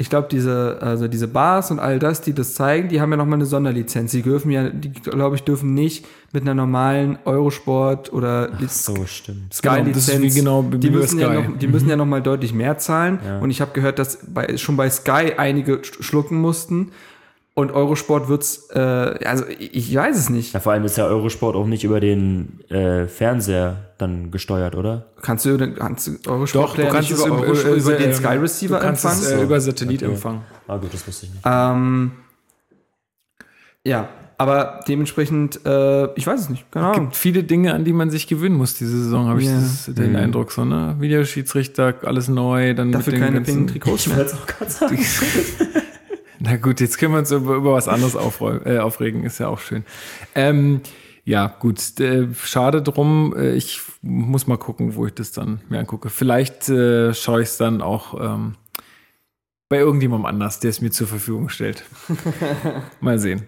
ich glaube, diese, also diese Bars und all das, die das zeigen, die haben ja nochmal eine Sonderlizenz. Die dürfen ja, die glaube ich, dürfen nicht mit einer normalen Eurosport oder so, stimmt. Genau, genau die müssen ja Sky. noch, die müssen ja noch mal deutlich mehr zahlen. Ja. Und ich habe gehört, dass bei, schon bei Sky einige sch- schlucken mussten. Und Eurosport wird's, äh, also ich ich weiß es nicht. Ja, vor allem ist ja Eurosport auch nicht über den äh, Fernseher dann gesteuert, oder? Kannst du, kannst du Eurosport Doch, du kannst nicht es über, Euro, äh, über den äh, Sky Receiver du kannst es empfangen? äh, über Satellit Okay. empfangen. Ah gut, das wusste ich nicht. Ähm, ja, aber dementsprechend, äh, ich weiß es nicht, keine Es Ahnung. gibt viele Dinge, an die man sich gewöhnen muss diese Saison, habe ich Ja. das, den Eindruck so, ne? Videoschiedsrichter, alles neu, dann Dafür mit den keine pinken Trikots mehr. auch gerade sagen. Na gut, jetzt können wir uns über, über was anderes äh, aufregen, ist ja auch schön. Ähm, ja, gut, äh, schade drum. Äh, ich muss mal gucken, wo ich das dann mir angucke. Vielleicht äh, schaue ich es dann auch ähm, bei irgendjemandem anders, der es mir zur Verfügung stellt. mal sehen.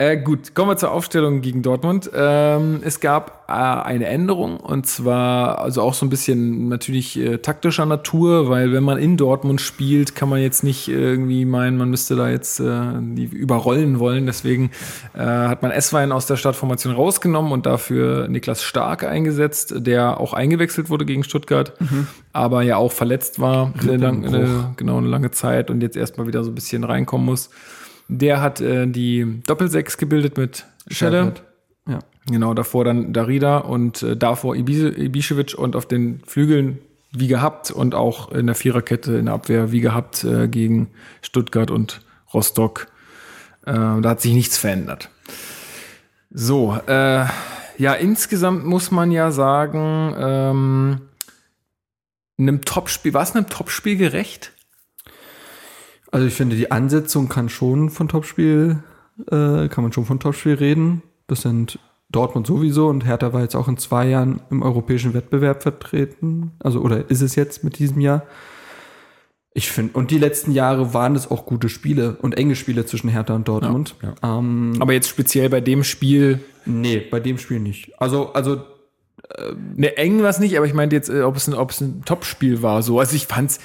Äh, gut, kommen wir zur Aufstellung gegen Dortmund. Ähm, es gab äh, eine Änderung und zwar also auch so ein bisschen natürlich äh, taktischer Natur, weil wenn man in Dortmund spielt, kann man jetzt nicht irgendwie meinen, man müsste da jetzt äh, die überrollen wollen. Deswegen äh, hat man Esswein aus der Startformation rausgenommen und dafür Niklas Stark eingesetzt, der auch eingewechselt wurde gegen Stuttgart, aber ja auch verletzt war, äh, lang, äh, genau eine lange Zeit und jetzt erstmal wieder so ein bisschen reinkommen muss. Der hat äh, die Doppelsechs gebildet mit Schelle. Ja. Genau, davor dann Darida und äh, davor Ibi- Ibišević und auf den Flügeln wie gehabt und auch in der Viererkette in der Abwehr wie gehabt äh, gegen Stuttgart und Rostock. Äh, da hat sich nichts verändert. So, äh, ja, insgesamt muss man ja sagen, ähm, einem Topspiel, war es einem Topspiel gerecht? Also ich finde, die Ansetzung kann schon von Topspiel, äh, kann man schon von Topspiel reden. Das sind Dortmund sowieso und Hertha war jetzt auch in zwei Jahren im europäischen Wettbewerb vertreten. Also, oder ist es jetzt mit diesem Jahr? Ich finde, und die letzten Jahre waren es auch gute Spiele und enge Spiele zwischen Hertha und Dortmund. Ähm, Aber jetzt speziell bei dem Spiel, nee, bei dem Spiel nicht. Also, also ne, eng war es nicht, aber ich meinte jetzt, äh, ob es ein, ob es ein Topspiel war, so. Also ich fand's,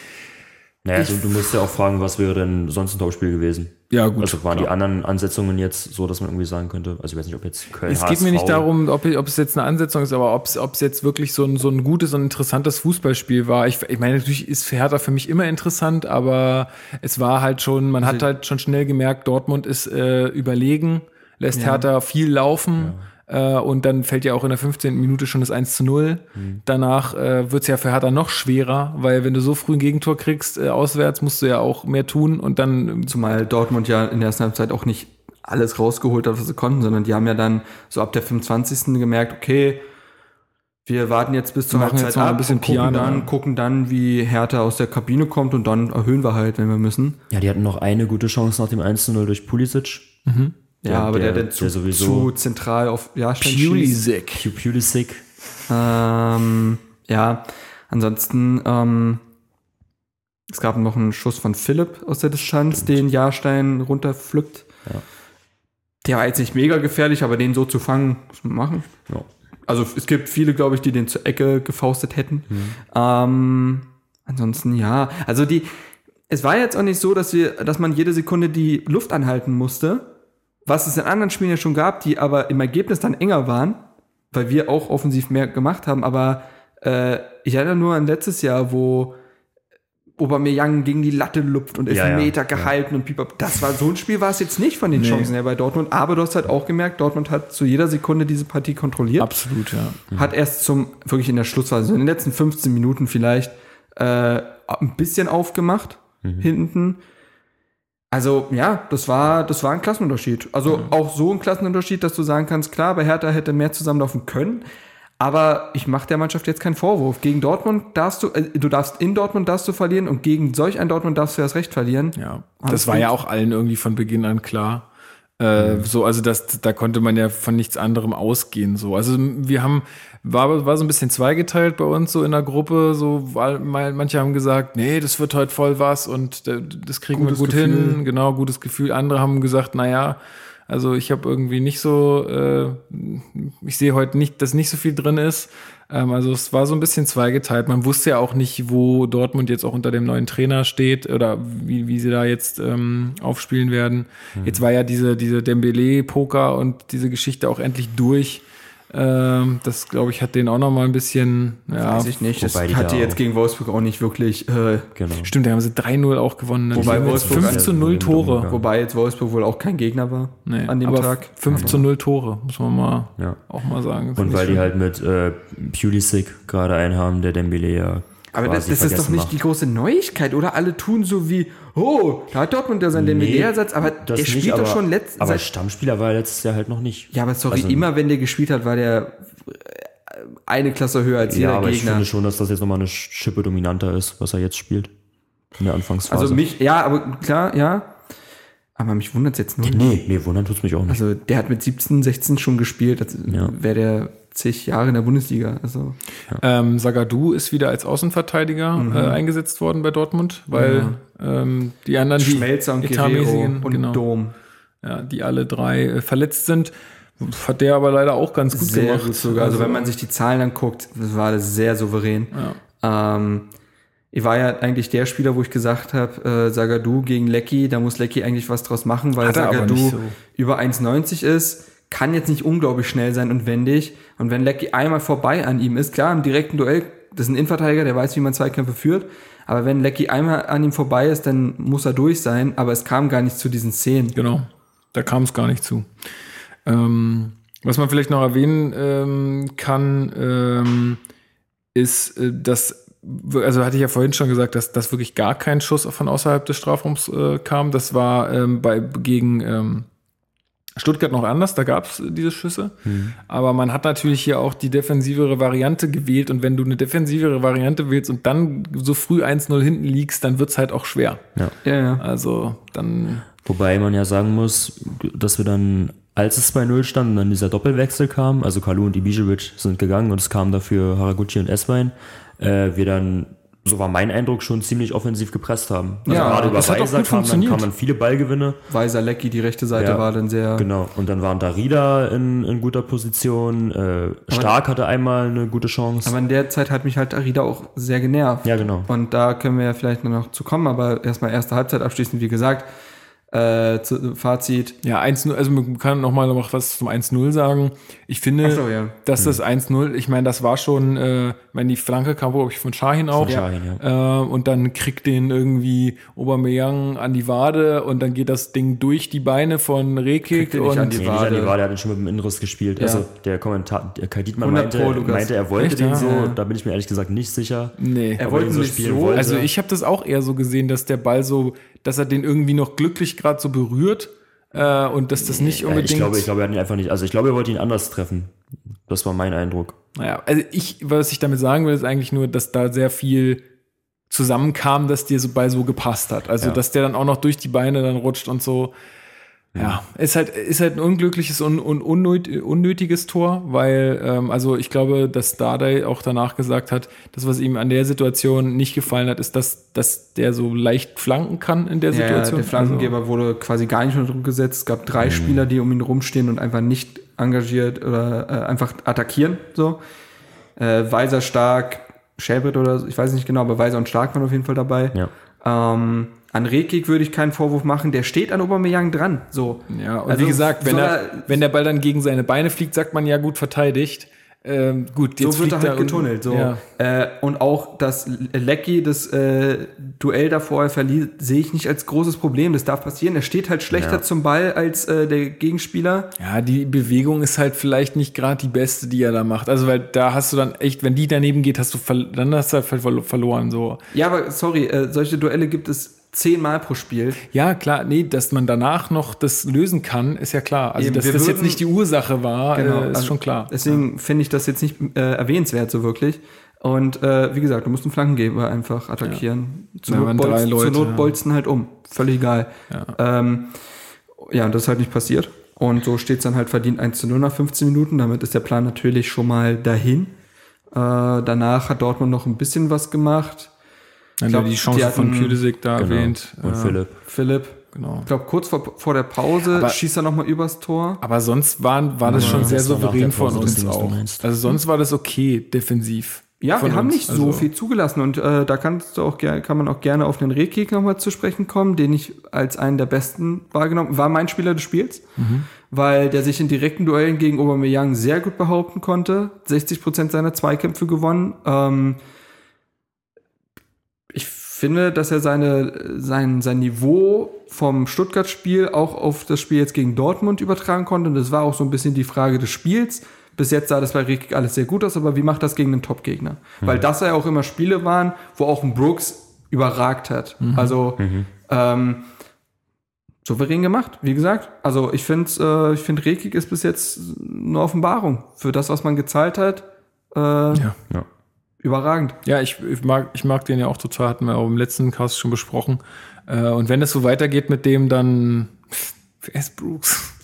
Naja, Ich- du, musst ja auch fragen, was wäre denn sonst ein Topspiel gewesen? ja gut. Also waren die klar. anderen Ansetzungen jetzt so, dass man irgendwie sagen könnte, also ich weiß nicht, ob jetzt Köln Es geht mir nicht darum, ob, ob es jetzt eine Ansetzung ist, aber ob es, ob es jetzt wirklich so ein, so ein gutes und interessantes Fußballspiel war. Ich, ich meine, natürlich ist Hertha für mich immer interessant, aber es war halt schon, man hat halt schon schnell gemerkt, Dortmund ist äh, überlegen, lässt Hertha viel laufen. Äh, und dann fällt ja auch in der 15. Minute schon das 1 zu 0. Danach äh, wird es ja für Hertha noch schwerer, weil wenn du so früh ein Gegentor kriegst, äh, auswärts, musst du ja auch mehr tun und dann Zumal Dortmund ja in der ersten Halbzeit auch nicht alles rausgeholt hat, was sie konnten, sondern die haben ja dann so ab der 25. gemerkt, okay, wir warten jetzt bis zur Halbzeit jetzt noch ein ab bisschen gucken Piano, dann, gucken dann, wie Hertha aus der Kabine kommt und dann erhöhen wir halt, wenn wir müssen. Ja, die hatten noch eine gute Chance nach dem 1-0 durch Pulisic. Ja, Der- aber der, der- der, zu, der sowieso- zu zentral auf schießt. Pulisic. Pu- Pulisic. Ähm, ja, ansonsten, ähm, es gab noch einen Schuss von Philipp aus der Distanz, den Jahrstein runterpflückt. Ja. Der war jetzt nicht mega gefährlich, aber den so zu fangen, muss man machen. Ja. Also es gibt viele, glaube ich, die den zur Ecke gefaustet hätten. Ähm, ansonsten ja, also die, es war jetzt auch nicht so, dass wir, dass man jede Sekunde die Luft anhalten musste, was es in anderen Spielen ja schon gab, die aber im Ergebnis dann enger waren, weil wir auch offensiv mehr gemacht haben. Aber äh, ich erinnere nur an letztes Jahr, wo Aubameyang gegen die Latte lupft und Ja, ja, Elfmeter ja. gehalten und pipa. Das war so ein Spiel war es jetzt nicht von den Nee. Chancen her bei Dortmund. Aber du hast halt auch gemerkt, Dortmund hat zu jeder Sekunde diese Partie kontrolliert Absolut, ja. hat erst zum, wirklich in der Schlussphase, in den letzten 15 Minuten vielleicht, äh, ein bisschen aufgemacht, hinten. Also, ja, das war, das war ein Klassenunterschied. Also auch so ein Klassenunterschied, dass du sagen kannst, klar, bei Hertha hätte mehr zusammenlaufen können. Aber ich mache der Mannschaft jetzt keinen Vorwurf. Gegen Dortmund darfst du, äh, du darfst in Dortmund darfst du verlieren und gegen solch ein Dortmund darfst du das Recht verlieren. Ja, Alles das war gut. ja auch allen irgendwie von Beginn an klar. Äh, So, also das, da konnte man ja von nichts anderem ausgehen. So, also wir haben war, war so ein bisschen zweigeteilt bei uns so in der Gruppe. So, weil manche haben gesagt, nee, das wird heute voll was und äh, das kriegen Gutes wir gut Gefühl. hin. Genau, gutes Gefühl. Andere haben gesagt, na ja, also ich habe irgendwie nicht so, äh, ich sehe heute nicht, dass nicht so viel drin ist. Ähm, also es war so ein bisschen zweigeteilt. Man wusste ja auch nicht, wo Dortmund jetzt auch unter dem neuen Trainer steht oder wie, wie sie da jetzt ähm, aufspielen werden. Jetzt war ja diese, diese Dembele-Poker und diese Geschichte auch endlich durch. Ähm, das, glaube ich, hat den auch noch mal ein bisschen, ja, Weiß ich nicht. Das wobei die hat da die jetzt gegen Wolfsburg auch nicht wirklich. Äh, Genau. stimmt, da haben sie 3-0 auch gewonnen. ne? Wobei Wolfsburg 5 zu 0 Tore. wobei jetzt Wolfsburg wohl auch kein Gegner war Nee, an dem aber Tag. 5 zu 0 Tore, muss man mal Ja. auch mal sagen. Und weil ich die halt mit äh, Pulisic gerade einen haben, der Dembele ja Aber das, das ist doch nicht macht. die große Neuigkeit, oder? Alle tun so wie, oh, da hat Dortmund ja seinen Dembele-Ersatz, aber das der spielt nicht, doch aber- schon letzt, Aber Stammspieler war er letztes Jahr halt noch nicht. Ja, aber sorry, Also- immer wenn der gespielt hat, war der äh, eine Klasse höher als Ja, jeder aber ich Gegner. finde schon, dass das jetzt nochmal eine Schippe dominanter ist, was er jetzt spielt. In der Anfangsphase. Also mich, ja, aber klar, ja. Aber mich wundert es jetzt nur. nicht. Nee, nee, wundern tut's mich auch nicht. Also der hat mit 17, 16 schon gespielt. Das Ja. wäre der zig Jahre in der Bundesliga. Also Ähm, Sagadu ist wieder als Außenverteidiger Mhm. äh, eingesetzt worden bei Dortmund, weil ähm, die anderen, die Schmelzer und Guerrero und genau, Dom. ja, die alle drei äh, verletzt sind, hat der aber leider auch ganz gut sehr gemacht. gut sogar. Also, wenn man sich die Zahlen anguckt, war das sehr souverän. Ähm, ich war ja eigentlich der Spieler, wo ich gesagt habe, äh, Sagadu gegen Lecky, da muss Lecky eigentlich was draus machen, weil Sagadu so. über 1,90 ist, kann jetzt nicht unglaublich schnell sein und wendig. Und wenn Lecky einmal vorbei an ihm ist, klar, im direkten Duell, das ist ein Innenverteidiger, der weiß, wie man Zweikämpfe führt. Aber wenn Lecky einmal an ihm vorbei ist, dann muss er durch sein. Aber es kam gar nicht zu diesen Szenen. Genau, da kam es gar nicht zu. Ähm, was man vielleicht noch erwähnen ähm, kann, ähm, ist, äh, dass, also hatte ich ja vorhin schon gesagt, dass das wirklich gar kein Schuss von außerhalb des Strafraums äh, kam. Das war ähm, bei, gegen ähm, Stuttgart noch anders, da gab es diese Schüsse. Aber man hat natürlich hier auch die defensivere Variante gewählt. Und wenn du eine defensivere Variante wählst und dann so früh 1-0 hinten liegst, dann wird's halt auch schwer. ja. Ja, ja. Also dann Wobei man ja sagen muss, dass wir dann, als es 2-0 stand und dann dieser Doppelwechsel kam, also Kalu und Ibisevic sind gegangen und es kamen dafür Haraguchi und Eswein, äh, wir dann, so war mein Eindruck, schon ziemlich offensiv gepresst haben. Also Ja, gerade über Weiser kamen dann, kamen dann viele Ballgewinne. Weiser Lecky, die rechte Seite Ja, war dann sehr. Genau. Und dann waren Darida in, in guter Position. Äh, Stark hatte einmal eine gute Chance. Aber in der Zeit hat mich halt Arida auch sehr genervt. ja, genau. Und da können wir ja vielleicht noch zu kommen, aber erstmal erste Halbzeit abschließend, wie gesagt. Äh, zu, Fazit. Ja, 1-0, also man kann noch mal noch was zum 1-0 sagen. Ich finde, so, ja. dass das 1-0, ich meine, das war schon, äh, ich meine, die Flanke kam, glaube ich, von Shahin auch. Von Shahin, ja. Äh, und dann kriegt den irgendwie Aubameyang an die Wade und dann geht das Ding durch die Beine von Rekik er und an die Nee, nicht an die Wade. Wade, er hat ihn schon mit dem Inneres gespielt. Ja. Also der Kommentar, der 100 meinte, Pro, meinte, er wollte Echt, den ja? so, da bin ich mir ehrlich gesagt nicht sicher. nee. Er wollte den so nicht spielen so. wollte. Also ich habe das auch eher so gesehen, dass der Ball so, dass er den irgendwie noch glücklich gerade so berührt äh, und dass das nicht unbedingt. ich glaube, ich glaube, er hat ihn einfach nicht, also ich glaube, er wollte ihn anders treffen. Das war mein Eindruck. Naja, also ich, was ich damit sagen will, ist eigentlich nur, dass da sehr viel zusammenkam, dass dir so bei so gepasst hat. Also, Ja. dass der dann auch noch durch die Beine dann rutscht und so. Ja, ist halt, ist halt ein unglückliches und un, unnöt, unnötiges Tor, weil, ähm, also ich glaube, dass Dardai auch danach gesagt hat, das, was ihm an der Situation nicht gefallen hat, ist, dass, dass der so leicht flanken kann in der Ja, ja, Situation. der Flankengeber wurde quasi gar nicht unter Druck gesetzt. Es gab drei Spieler, die um ihn rumstehen und einfach nicht engagiert oder äh, einfach attackieren. So. Äh, Weiser stark, Schäbert oder so, ich weiß nicht genau, aber Weiser und Stark waren auf jeden Fall dabei. Ja. Ähm, an Rekik würde ich keinen Vorwurf machen, der steht an Aubameyang dran. So. Ja, und Also wie gesagt, wenn, soll er, wenn der Ball dann gegen seine Beine fliegt, sagt man ja gut verteidigt. Ähm, gut, jetzt so wird er halt getunnelt. So. Ja. Äh, und auch, dass Lecky das äh, Duell davor verliert, sehe ich nicht als großes Problem. Das darf passieren. Er steht halt schlechter Ja. zum Ball als äh, der Gegenspieler. ja, die Bewegung ist halt vielleicht nicht gerade die beste, die er da macht. Also, weil da hast du dann echt, wenn die daneben geht, hast du dann hast du halt ver verloren. So. Ja, aber sorry, äh, solche Duelle gibt es zehnmal pro Spiel. Ja, klar, nee, dass man danach noch das lösen kann, ist ja klar. Also, Eben, dass das jetzt würden- nicht die Ursache war, äh, ist also schon klar. Deswegen finde ich das jetzt nicht äh, erwähnenswert so wirklich. Und äh, wie gesagt, du musst einen Flankengeber einfach attackieren. Zur, Da Not bolzen, Leute, zur Not ja. bolzen halt um. Völlig egal. Ja, ähm, ja und das ist halt nicht passiert. Und so steht es dann halt verdient 1 zu 0 nach 15 Minuten. Damit ist der Plan natürlich schon mal dahin. Äh, danach hat Dortmund noch ein bisschen was gemacht. Dann glaub, die die Chance von hatten- Küdesig da Genau. erwähnt. Und äh, Philipp. Philipp, Genau. ich glaube, kurz vor, vor der Pause Aber- schießt er nochmal übers Tor. Aber sonst waren, war das Ja, schon sehr das souverän von uns auch. Also sonst war das okay, defensiv. Ja, von wir haben uns. nicht so Also- viel zugelassen und äh, da kannst du auch gerne, kann man auch gerne auf den Rekik nochmal zu sprechen kommen, den ich als einen der besten wahrgenommen, war mein Spieler des Spiels, Mhm. weil der sich in direkten Duellen gegen Aubameyang sehr gut behaupten konnte, 60 Prozent seiner Zweikämpfe gewonnen. Ähm, ich finde, dass er seine, sein, sein Niveau vom Stuttgart-Spiel auch auf das Spiel jetzt gegen Dortmund übertragen konnte. Und das war auch so ein bisschen die Frage des Spiels. Bis jetzt sah das bei Rekik alles sehr gut aus, aber wie macht das gegen einen Top-Gegner? Weil das ja auch immer Spiele waren, wo auch ein Brooks überragt hat. Also ähm, souverän gemacht, wie gesagt. Also ich finde, äh, ich finde, Rekik ist bis jetzt eine Offenbarung für das, was man gezahlt hat. Äh, Ja. Ja. Überragend. Ja, ich, ich, mag, ich mag den ja auch total, hatten wir auch im letzten Cast schon besprochen. Äh, und wenn es so weitergeht mit dem, dann wer ist Brooks?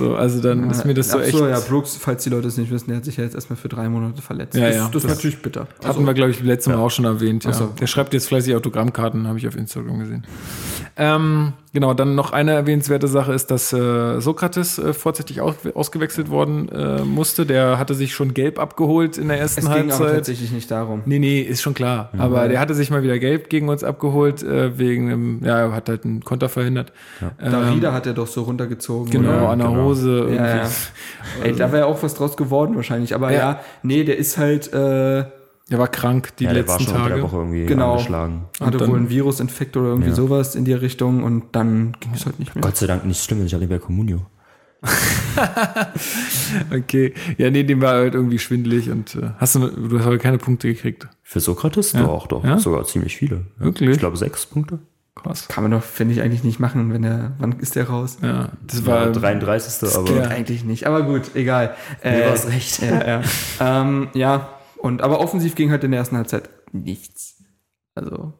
So, also dann ist mir das so echt. ja, Brooks, falls die Leute es nicht wissen, der hat sich ja jetzt erstmal für drei Monate verletzt. Ja, das, ja. das ist natürlich bitter. Hatten wir, glaube ich, letztes Mal auch schon erwähnt. Ja. So. Der schreibt jetzt fleißig Autogrammkarten, habe ich auf Instagram gesehen. Ähm, genau, dann noch eine erwähnenswerte Sache ist, dass äh, Sokrates äh, vorzeitig aus, ausgewechselt worden äh, musste. Der hatte sich schon gelb abgeholt in der ersten es ging aber Halbzeit. tatsächlich nicht darum. Nee, nee, ist schon klar. Aber der hatte sich mal wieder gelb gegen uns abgeholt, äh, wegen, einem- ja, er hat halt einen Konter verhindert. Darida hat er doch so runtergezogen. Genau, oder? an der genau. Hose. Ja, ja. Ey, da wäre auch was draus geworden wahrscheinlich. Aber Ja. ja, nee, der ist halt, äh, Der war krank die Ja, der war letzten schon der Tage. Woche irgendwie Genau. angeschlagen. hatte dann- wohl einen Virusinfekt oder irgendwie Ja. sowas in die Richtung und dann ging es halt nicht mehr. Gott sei Dank nicht schlimm, ich hatte bei Communio. Okay. Ja, nee, dem war halt irgendwie schwindelig und äh, hast du, du hast aber keine Punkte gekriegt. Für Sokrates? Ja. Doch, doch. Ja? Sogar ziemlich viele. Ja. Wirklich? Ich glaube sechs Punkte. Krass. Kann man doch, finde ich, eigentlich nicht machen, wenn er, wann ist der raus? Ja, das War war 33. aber Geht eigentlich nicht, aber gut, egal. Äh, war's recht. Ja, ja. ähm, ja, und aber offensiv ging halt in der ersten Halbzeit nichts. Also.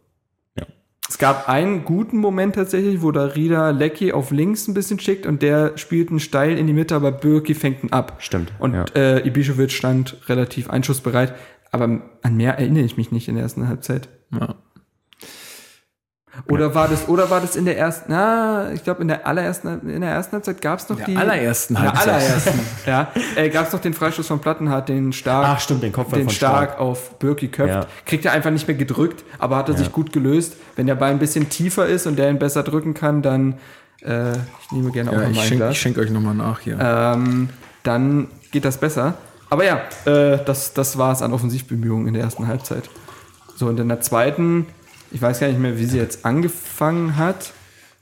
Ja. Es gab einen guten Moment tatsächlich, wo der Rieder Lecky auf links ein bisschen schickt und der spielt einen steil in die Mitte, aber Birki fängt ihn ab. Stimmt. Und ja. äh, Ibišević stand relativ einschussbereit, aber an mehr erinnere ich mich nicht in der ersten Halbzeit. ja. Oder war das, oder war das in der ersten, na, ich glaube in der allerersten, in der ersten Halbzeit gab es noch der die. allerersten in der Halbzeit. allerersten, ja. Äh, gab es noch den Freistoß von Plattenhardt, den Stark, Ach, stimmt, den Kopfball den von Stark, Stark. auf Birki köpft. Ja. Kriegt er einfach nicht mehr gedrückt, aber hat er sich gut gelöst. Wenn der Ball ein bisschen tiefer ist und der ihn besser drücken kann, dann, äh, ich nehme gerne auch Ja, noch ich mein schenke euch nochmal nach hier. Ähm, dann geht das besser. Aber ja, äh, das, das war es an Offensivbemühungen in der ersten Halbzeit. So, und in der zweiten, ich weiß gar nicht mehr, wie sie jetzt angefangen hat.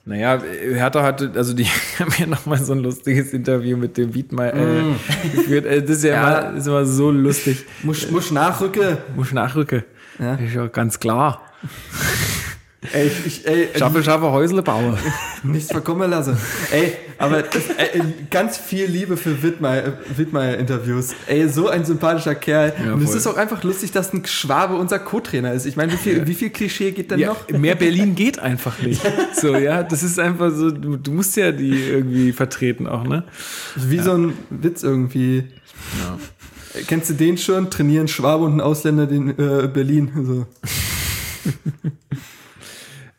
Naja, Hertha hatte, also die haben ja nochmal so ein lustiges Interview mit dem Wiedmeier äh, geführt. Äh, Das ist ja, Ja. Immer, ist immer so lustig. Musch, Musch Nachrücke. Muss nachrücken. Ja. Ist ja ganz klar. Ey, ich, ich, ey, Schaffe, schaffe, Häusle baue. nichts verkommen lassen. Ey, aber das, ey, ganz viel Liebe für Wittmeier, Wittmeier-Interviews. Ey, so ein sympathischer Kerl. Ja, Und es ist auch einfach lustig, dass ein Schwabe unser Co-Trainer ist. Ich meine, wie viel, wie viel Klischee geht denn Ja, noch? mehr Berlin geht einfach nicht. So, ja, das ist einfach so, du, du musst ja die irgendwie vertreten auch, ne? Wie so ein Witz irgendwie. Kennst du den schon? Trainieren Schwabe und ein Ausländer den äh, Berlin. So.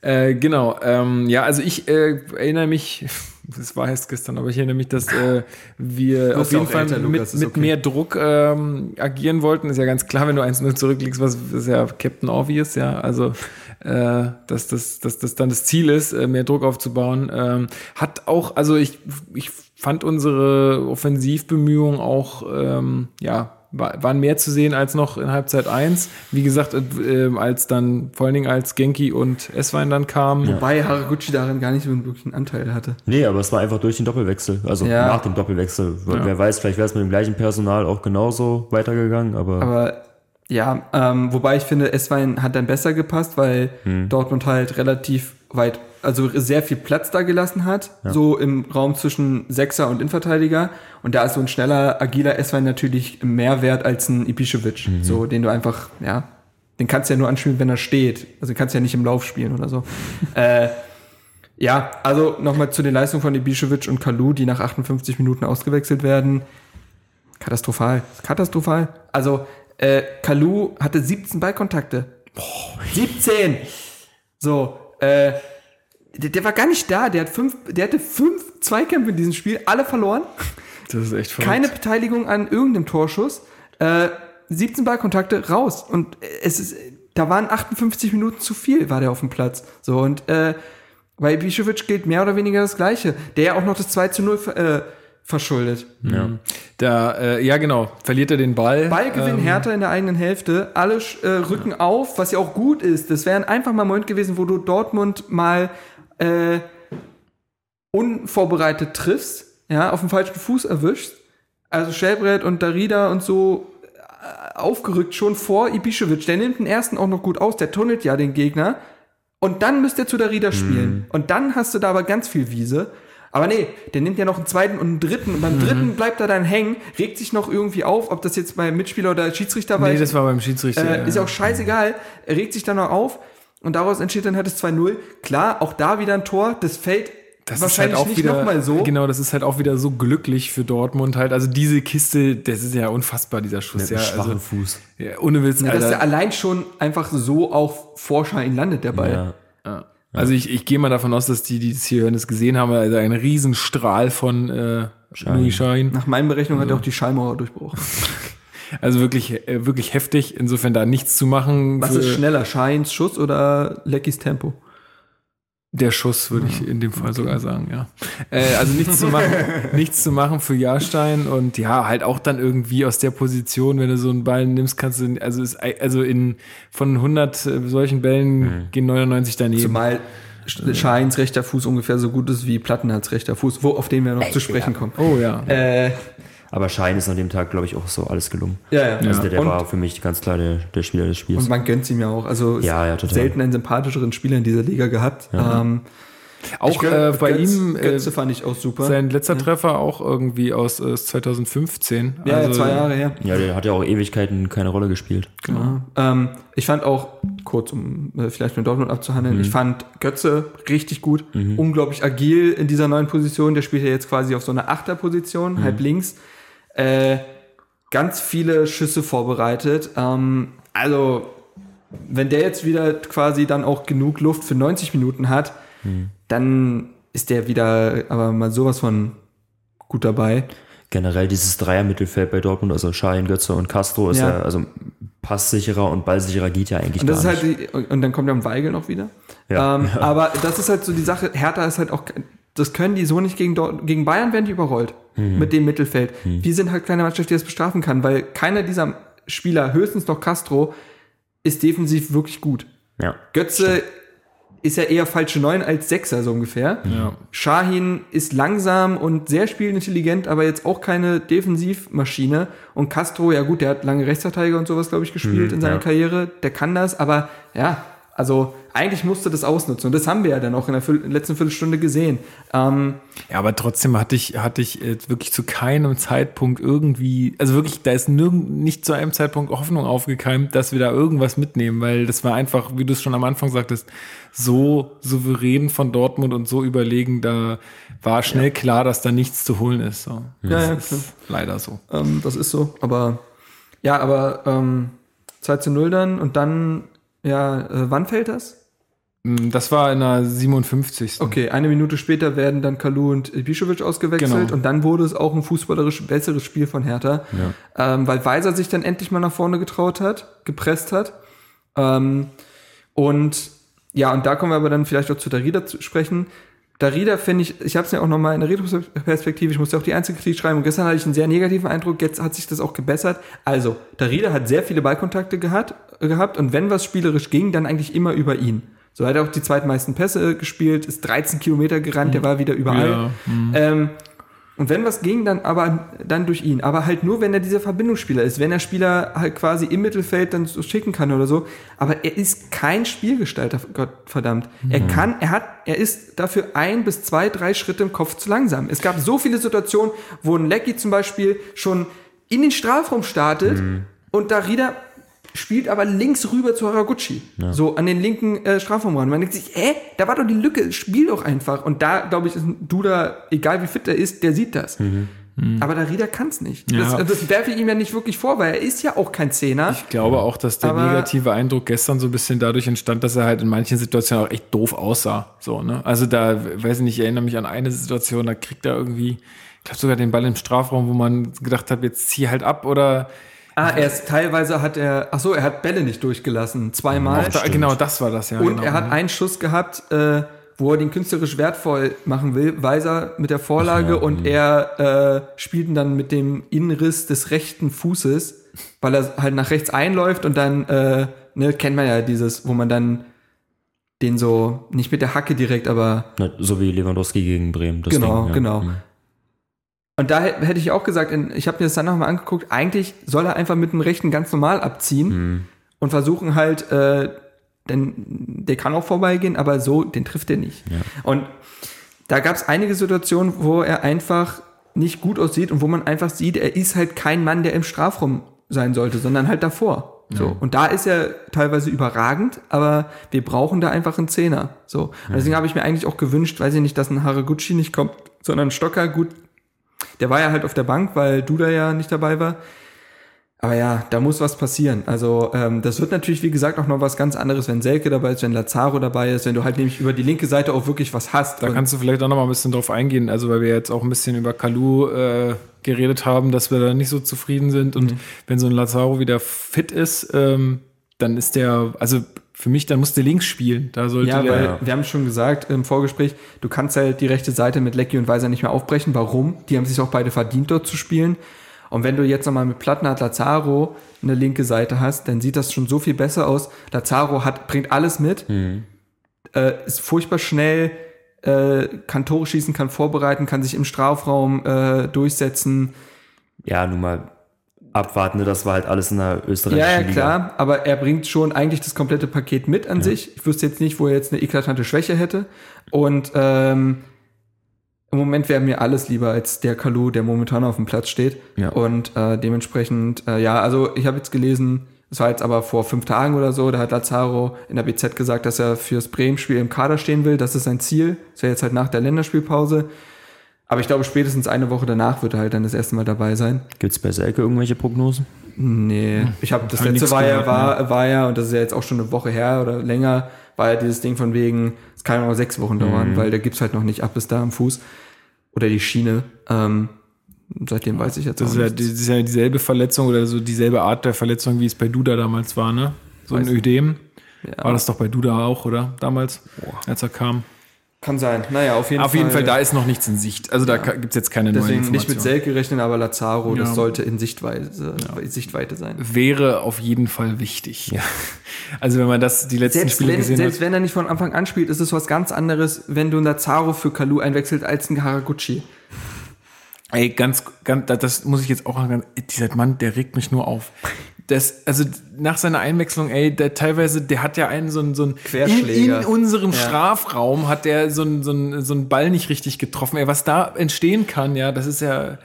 Äh, genau, ähm, ja, also ich äh, erinnere mich, das war erst gestern, aber ich erinnere mich, dass äh, wir auf jeden Fall älter, mit, ist mit okay. mehr Druck ähm, agieren wollten. Ist ja ganz klar, wenn du 1-0 zurückliegst, was ist ja Captain Obvious, ja, also äh, dass, das, dass das dann das Ziel ist, äh, mehr Druck aufzubauen. Ähm, hat auch, also ich, ich fand unsere Offensivbemühungen auch, ähm, ja, waren mehr zu sehen als noch in Halbzeit 1. Wie gesagt, äh, ähm, als dann, vor allen Dingen als Genki und Esswein dann kamen. Wobei Haraguchi darin gar nicht so einen wirklichen Anteil hatte. Nee, aber es war einfach durch den Doppelwechsel. Also Ja. nach dem Doppelwechsel. Wer weiß, vielleicht wäre es mit dem gleichen Personal auch genauso weitergegangen, aber, Aber ja, ähm, wobei ich finde, Esswein hat dann besser gepasst, weil Hm. Dortmund halt relativ weit, also sehr viel Platz da gelassen hat, so im Raum zwischen Sechser und Innenverteidiger. Und da ist so ein schneller, agiler S-Wein natürlich mehr wert als ein Ibišević, so den du einfach, ja, den kannst du ja nur anspielen, wenn er steht. Also den kannst du ja nicht im Lauf spielen oder so. äh, ja, also nochmal zu den Leistungen von Ibišević und Kalu, die nach 58 Minuten ausgewechselt werden. Katastrophal. Katastrophal. Also, äh, Kalu hatte 17 Ballkontakte. Boah, 17! So, äh, der, der war gar nicht da. Der, hat fünf, der hatte fünf Zweikämpfe in diesem Spiel, alle verloren. Das ist echt verrückt. Keine Beteiligung an irgendeinem Torschuss. Äh, 17 Ballkontakte raus. Und es ist, da waren 58 Minuten zu viel, war der auf dem Platz. So, und äh, bei Ibišević gilt mehr oder weniger das Gleiche. Der ja auch noch das 2 zu 0 ver- äh, verschuldet. Mhm. Da, äh, ja, genau. Verliert er den Ball. Ballgewinn Ähm, Hertha in der eigenen Hälfte, alle äh, rücken auf, was ja auch gut ist. Das wäre einfach mal ein Moment gewesen, wo du Dortmund mal äh, unvorbereitet triffst, ja, auf dem falschen Fuß erwischst. Also Schellbrett und Darida und so äh, aufgerückt schon vor Ibišević. Der nimmt den ersten auch noch gut aus, der tunnelt ja den Gegner. Und dann müsst ihr zu Darida spielen. Und dann hast du da aber ganz viel Wiese. Aber nee, der nimmt ja noch einen zweiten und einen dritten. Und beim dritten bleibt er dann hängen, regt sich noch irgendwie auf, ob das jetzt beim Mitspieler oder Schiedsrichter war. Nee, das war beim Schiedsrichter. Äh, ist auch scheißegal. Er regt sich dann noch auf und daraus entsteht dann halt das 2-0. Klar, auch da wieder ein Tor. Das fällt das wahrscheinlich ist halt auch nicht wieder, nochmal so. Genau, das ist halt auch wieder so glücklich für Dortmund halt. Also diese Kiste, das ist ja unfassbar, dieser Schuss. Einem ja, schwachen also, Fuß. ja, ohne Witz, Ja, dass Alter. er allein schon einfach so auf Vorschein landet, der Ball. Ja. Ja. Also ich, ich gehe mal davon aus, dass die, die das hier hören, das gesehen haben. Also ein Riesenstrahl von äh, Louis Schein. Nach meinen Berechnungen hat er auch die Schallmauer durchbrochen. Also wirklich, äh, wirklich heftig. Insofern da nichts zu machen. Was ist schneller, Scheins Schuss oder Leckys Tempo? Der Schuss, würde ich in dem Fall sogar sagen, ja. Äh, also nichts zu machen, nichts zu machen für Jahrstein und ja, halt auch dann irgendwie aus der Position, wenn du so einen Ball nimmst, kannst du, also ist, also in, von 100 äh, solchen Bällen gehen 99 daneben. Zumal Scheins rechter Fuß ungefähr so gut ist wie Plattenhards rechter Fuß, wo, auf den wir noch zu sprechen kommen. Oh ja. Äh, Aber Schein ist an dem Tag, glaube ich, auch so alles gelungen. ja, ja. Also der, der war für mich ganz klar der, der Spieler des Spiels. und man gönnt ihm ja auch. Also Ja, ja, total. selten einen sympathischeren Spieler in dieser Liga gehabt. Ähm, Auch gönn- äh, bei Götz- ihm, äh, Götze fand ich auch super. sein letzter Treffer auch irgendwie aus äh, 2015. ja, ja, Also, zwei Jahre her. ja, der hat ja auch Ewigkeiten keine Rolle gespielt. Genau. Ähm, ich fand auch, kurz um äh, vielleicht mit Dortmund abzuhandeln, Mhm. ich fand Götze richtig gut, unglaublich agil in dieser neuen Position. Der spielt ja jetzt quasi auf so einer Achterposition, Mhm. halb links. Äh, ganz viele Schüsse vorbereitet. Ähm, also, wenn der jetzt wieder quasi dann auch genug Luft für 90 Minuten hat, Mhm. dann ist der wieder aber mal sowas von gut dabei. Generell dieses Dreier-Mittelfeld bei Dortmund, also Schein, Götze und Castro, ist Ja. ja, also passsicherer und ballsicherer geht ja eigentlich Und das ist halt nicht. die, und, dann kommt ja Weigel noch wieder. Ja. Ähm, Aber das ist halt so die Sache, Hertha ist halt auch, das können die so nicht gegen, gegen Bayern werden die überrollt. Mhm. Mit dem Mittelfeld. Wir sind halt keine Mannschaft, die das bestrafen kann, weil keiner dieser Spieler, höchstens noch Castro, ist defensiv wirklich gut. ja. Götze ist ja eher falsche Neun als Sechser, so ungefähr. Ja. Shahin ist langsam und sehr spielintelligent, aber jetzt auch keine Defensivmaschine. Und Castro, ja gut, der hat lange Rechtsverteidiger und sowas, glaube ich, gespielt in seiner ja. Karriere. Der kann das, aber ja, also eigentlich musste das ausnutzen. Und das haben wir ja dann auch in der letzten Viertelstunde gesehen. Ähm, Ja, aber trotzdem hatte ich, hatte ich äh, wirklich zu keinem Zeitpunkt irgendwie, also wirklich, da ist nirgend, nicht zu einem Zeitpunkt Hoffnung aufgekeimt, dass wir da irgendwas mitnehmen, weil das war einfach, wie du es schon am Anfang sagtest, so souverän von Dortmund und so überlegen, da war schnell klar, dass da nichts zu holen ist. So. Ja, das ja, ist klar. leider so. ähm, das ist so. Aber ja, aber ähm, 2 zu 0 dann und dann, ja, äh, wann fällt das? Mm, Das war in der 57. Okay, eine Minute später werden dann Kalu und Ibišević ausgewechselt Genau. und dann wurde es auch ein fußballerisch besseres Spiel von Hertha, ähm, weil Weiser sich dann endlich mal nach vorne getraut hat, gepresst hat. Ähm, und ja, und da kommen wir aber dann vielleicht auch zu Darida zu sprechen. Darida finde ich, ich habe es ja auch nochmal in der Retroperspektive, ich musste auch die Einzelkritik schreiben und gestern hatte ich einen sehr negativen Eindruck, jetzt hat sich das auch gebessert. Also, Darida hat sehr viele Ballkontakte gehabt, gehabt und wenn was spielerisch ging, dann eigentlich immer über ihn. So hat er auch die zweitmeisten Pässe gespielt, ist 13 Kilometer gerannt, der war wieder überall. Ja, Ähm, Und wenn was ging, dann aber dann durch ihn. Aber halt nur, wenn er dieser Verbindungsspieler ist. Wenn der Spieler halt quasi im Mittelfeld dann so schicken kann oder so. Aber er ist kein Spielgestalter, Gott verdammt. Er kann, er hat, er ist dafür ein bis zwei, drei Schritte im Kopf zu langsam. Es gab so viele Situationen, wo ein Lecky zum Beispiel schon in den Strafraum startet und Darida spielt aber links rüber zu Haraguchi. So an den linken äh, Strafraum ran. Man denkt sich, hä, da war doch die Lücke, spiel doch einfach. Und da, glaube ich, ist ein Duda, egal wie fit er ist, der sieht das. Aber Darida kann es nicht. Ja. Das, das werfe ich ihm ja nicht wirklich vor, weil er ist ja auch kein Zehner. Ich glaube auch, dass der Aber- negative Eindruck gestern so ein bisschen dadurch entstand, dass er halt in manchen Situationen auch echt doof aussah. So, ne? Also da, weiß ich nicht, ich erinnere mich an eine Situation, da kriegt er irgendwie, ich glaube sogar den Ball im Strafraum, wo man gedacht hat, jetzt zieh halt ab oder Ah, er ist teilweise hat er, ach so, er hat Bälle nicht durchgelassen, zweimal. da, genau das war das ja. Und genau, er hat ne? einen Schuss gehabt, äh, wo er den künstlerisch wertvoll machen will, Weiser mit der Vorlage und er äh, spielt ihn dann mit dem Innenriss des rechten Fußes, weil er halt nach rechts einläuft und dann, äh, ne, kennt man ja dieses, wo man dann den so, nicht mit der Hacke direkt, aber Na, so wie Lewandowski gegen Bremen. Das Genau, Ding, ja. genau. Und da hätte ich auch gesagt, ich habe mir das dann nochmal angeguckt, eigentlich soll er einfach mit dem Rechten ganz normal abziehen Mhm. und versuchen halt, äh, denn der kann auch vorbeigehen, aber so, den trifft er nicht. Und da gab es einige Situationen, wo er einfach nicht gut aussieht und wo man einfach sieht, er ist halt kein Mann, der im Strafraum sein sollte, sondern halt davor. So. Und da ist er teilweise überragend, aber wir brauchen da einfach einen Zehner. So. Und deswegen habe ich mir eigentlich auch gewünscht, weiß ich nicht, dass ein Haraguchi nicht kommt, sondern ein Stocker, gut, der war ja halt auf der Bank, weil Duda ja nicht dabei war. Aber ja, da muss was passieren. Also ähm, das wird natürlich, wie gesagt, auch noch was ganz anderes, wenn Selke dabei ist, wenn Lazaro dabei ist, wenn du halt nämlich über die linke Seite auch wirklich was hast. Da kannst du vielleicht auch noch mal ein bisschen drauf eingehen, also weil wir jetzt auch ein bisschen über Kalu äh, geredet haben, dass wir da nicht so zufrieden sind. Und Mhm. wenn so ein Lazaro wieder fit ist, ähm, dann ist der, also für mich, dann muss der links spielen. Da sollte Ja, der. weil wir haben schon gesagt im Vorgespräch, du kannst halt die rechte Seite mit Lecky und Weiser nicht mehr aufbrechen. Warum? Die haben sich auch beide verdient, dort zu spielen. Und wenn du jetzt nochmal mit Plattenhardt Lazaro eine linke Seite hast, dann sieht das schon so viel besser aus. Lazaro hat, bringt alles mit, äh, ist furchtbar schnell, äh, kann Tore schießen, kann vorbereiten, kann sich im Strafraum äh, durchsetzen. Ja, nun mal abwarten, ne, das war halt alles in der österreichischen Ja, ja, Liga. klar, aber er bringt schon eigentlich das komplette Paket mit an sich. Ich wüsste jetzt nicht, wo er jetzt eine eklatante Schwäche hätte. Und ähm, im Moment wäre mir alles lieber als der Kalu, der momentan auf dem Platz steht. Ja. Und äh, dementsprechend, äh, ja, also ich habe jetzt gelesen, das war jetzt aber vor fünf Tagen oder so, da hat Lazaro in der BZ gesagt, dass er fürs Bremen-Spiel im Kader stehen will. Das ist sein Ziel. Das wäre jetzt halt nach der Länderspielpause. Aber ich glaube, spätestens eine Woche danach wird er halt dann das erste Mal dabei sein. Gibt es bei Selke irgendwelche Prognosen? Nee, ich habe das Hab letzte war ja, war, war ja, und das ist ja jetzt auch schon eine Woche her oder länger, war ja dieses Ding von wegen, es kann ja noch sechs Wochen dauern, weil der gibt's halt noch nicht ab bis da am Fuß. Oder die Schiene. Ähm, seitdem weiß ich jetzt Das auch ist, ja, nichts. das ist ja dieselbe Verletzung oder so dieselbe Art der Verletzung, wie es bei Duda damals war, ne? So ein Weiß- Ödem. Ja. War das doch bei Duda auch, oder? Damals, als er kam. Kann sein. Naja, auf jeden Auf Fall. jeden Fall, da ist noch nichts in Sicht. Also da ka- gibt's jetzt keine neuen Deswegen Informationen. nicht mit Selke rechnen, aber Lazaro, Ja. das sollte in Sichtweise, Sichtweite sein. Wäre auf jeden Fall wichtig. Also wenn man das die letzten Selbst, Spiele wenn, gesehen selbst hat. wenn er nicht von Anfang an spielt, ist es was ganz anderes, wenn du einen Lazaro für Kalu einwechselt als einen Haraguchi. Ey, ganz, ganz, da- das muss ich jetzt auch sagen, dieser Mann, der regt mich nur auf. Das, also nach seiner Einwechslung, ey, der teilweise, der hat ja einen so einen, so einen in, Querschläger. in unserem Strafraum hat der so einen, so einen, so einen Ball nicht richtig getroffen. Ey, was da entstehen kann, ja, das ist ja,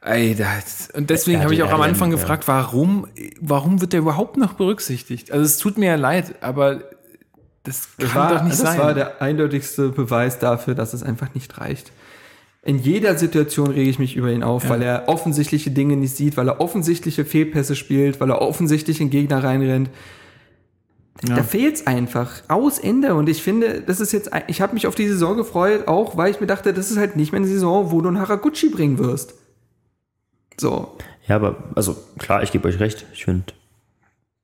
ey, das, und deswegen habe ich auch am Anfang ja. gefragt, warum, warum wird der überhaupt noch berücksichtigt? Also es tut mir ja leid, aber das kann Das war, doch nicht das sein. war der eindeutigste Beweis dafür, dass es einfach nicht reicht. In jeder Situation rege ich mich über ihn auf, weil er offensichtliche Dinge nicht sieht, weil er offensichtliche Fehlpässe spielt, weil er offensichtlich in Gegner reinrennt. Da fehlt's einfach. Aus Ende. Und ich finde, das ist jetzt, ein- ich habe mich auf die Saison gefreut, auch weil ich mir dachte, das ist halt nicht mehr eine Saison, wo du einen Haraguchi bringen wirst. So. Ja, aber also klar, ich gebe euch recht. Ich finde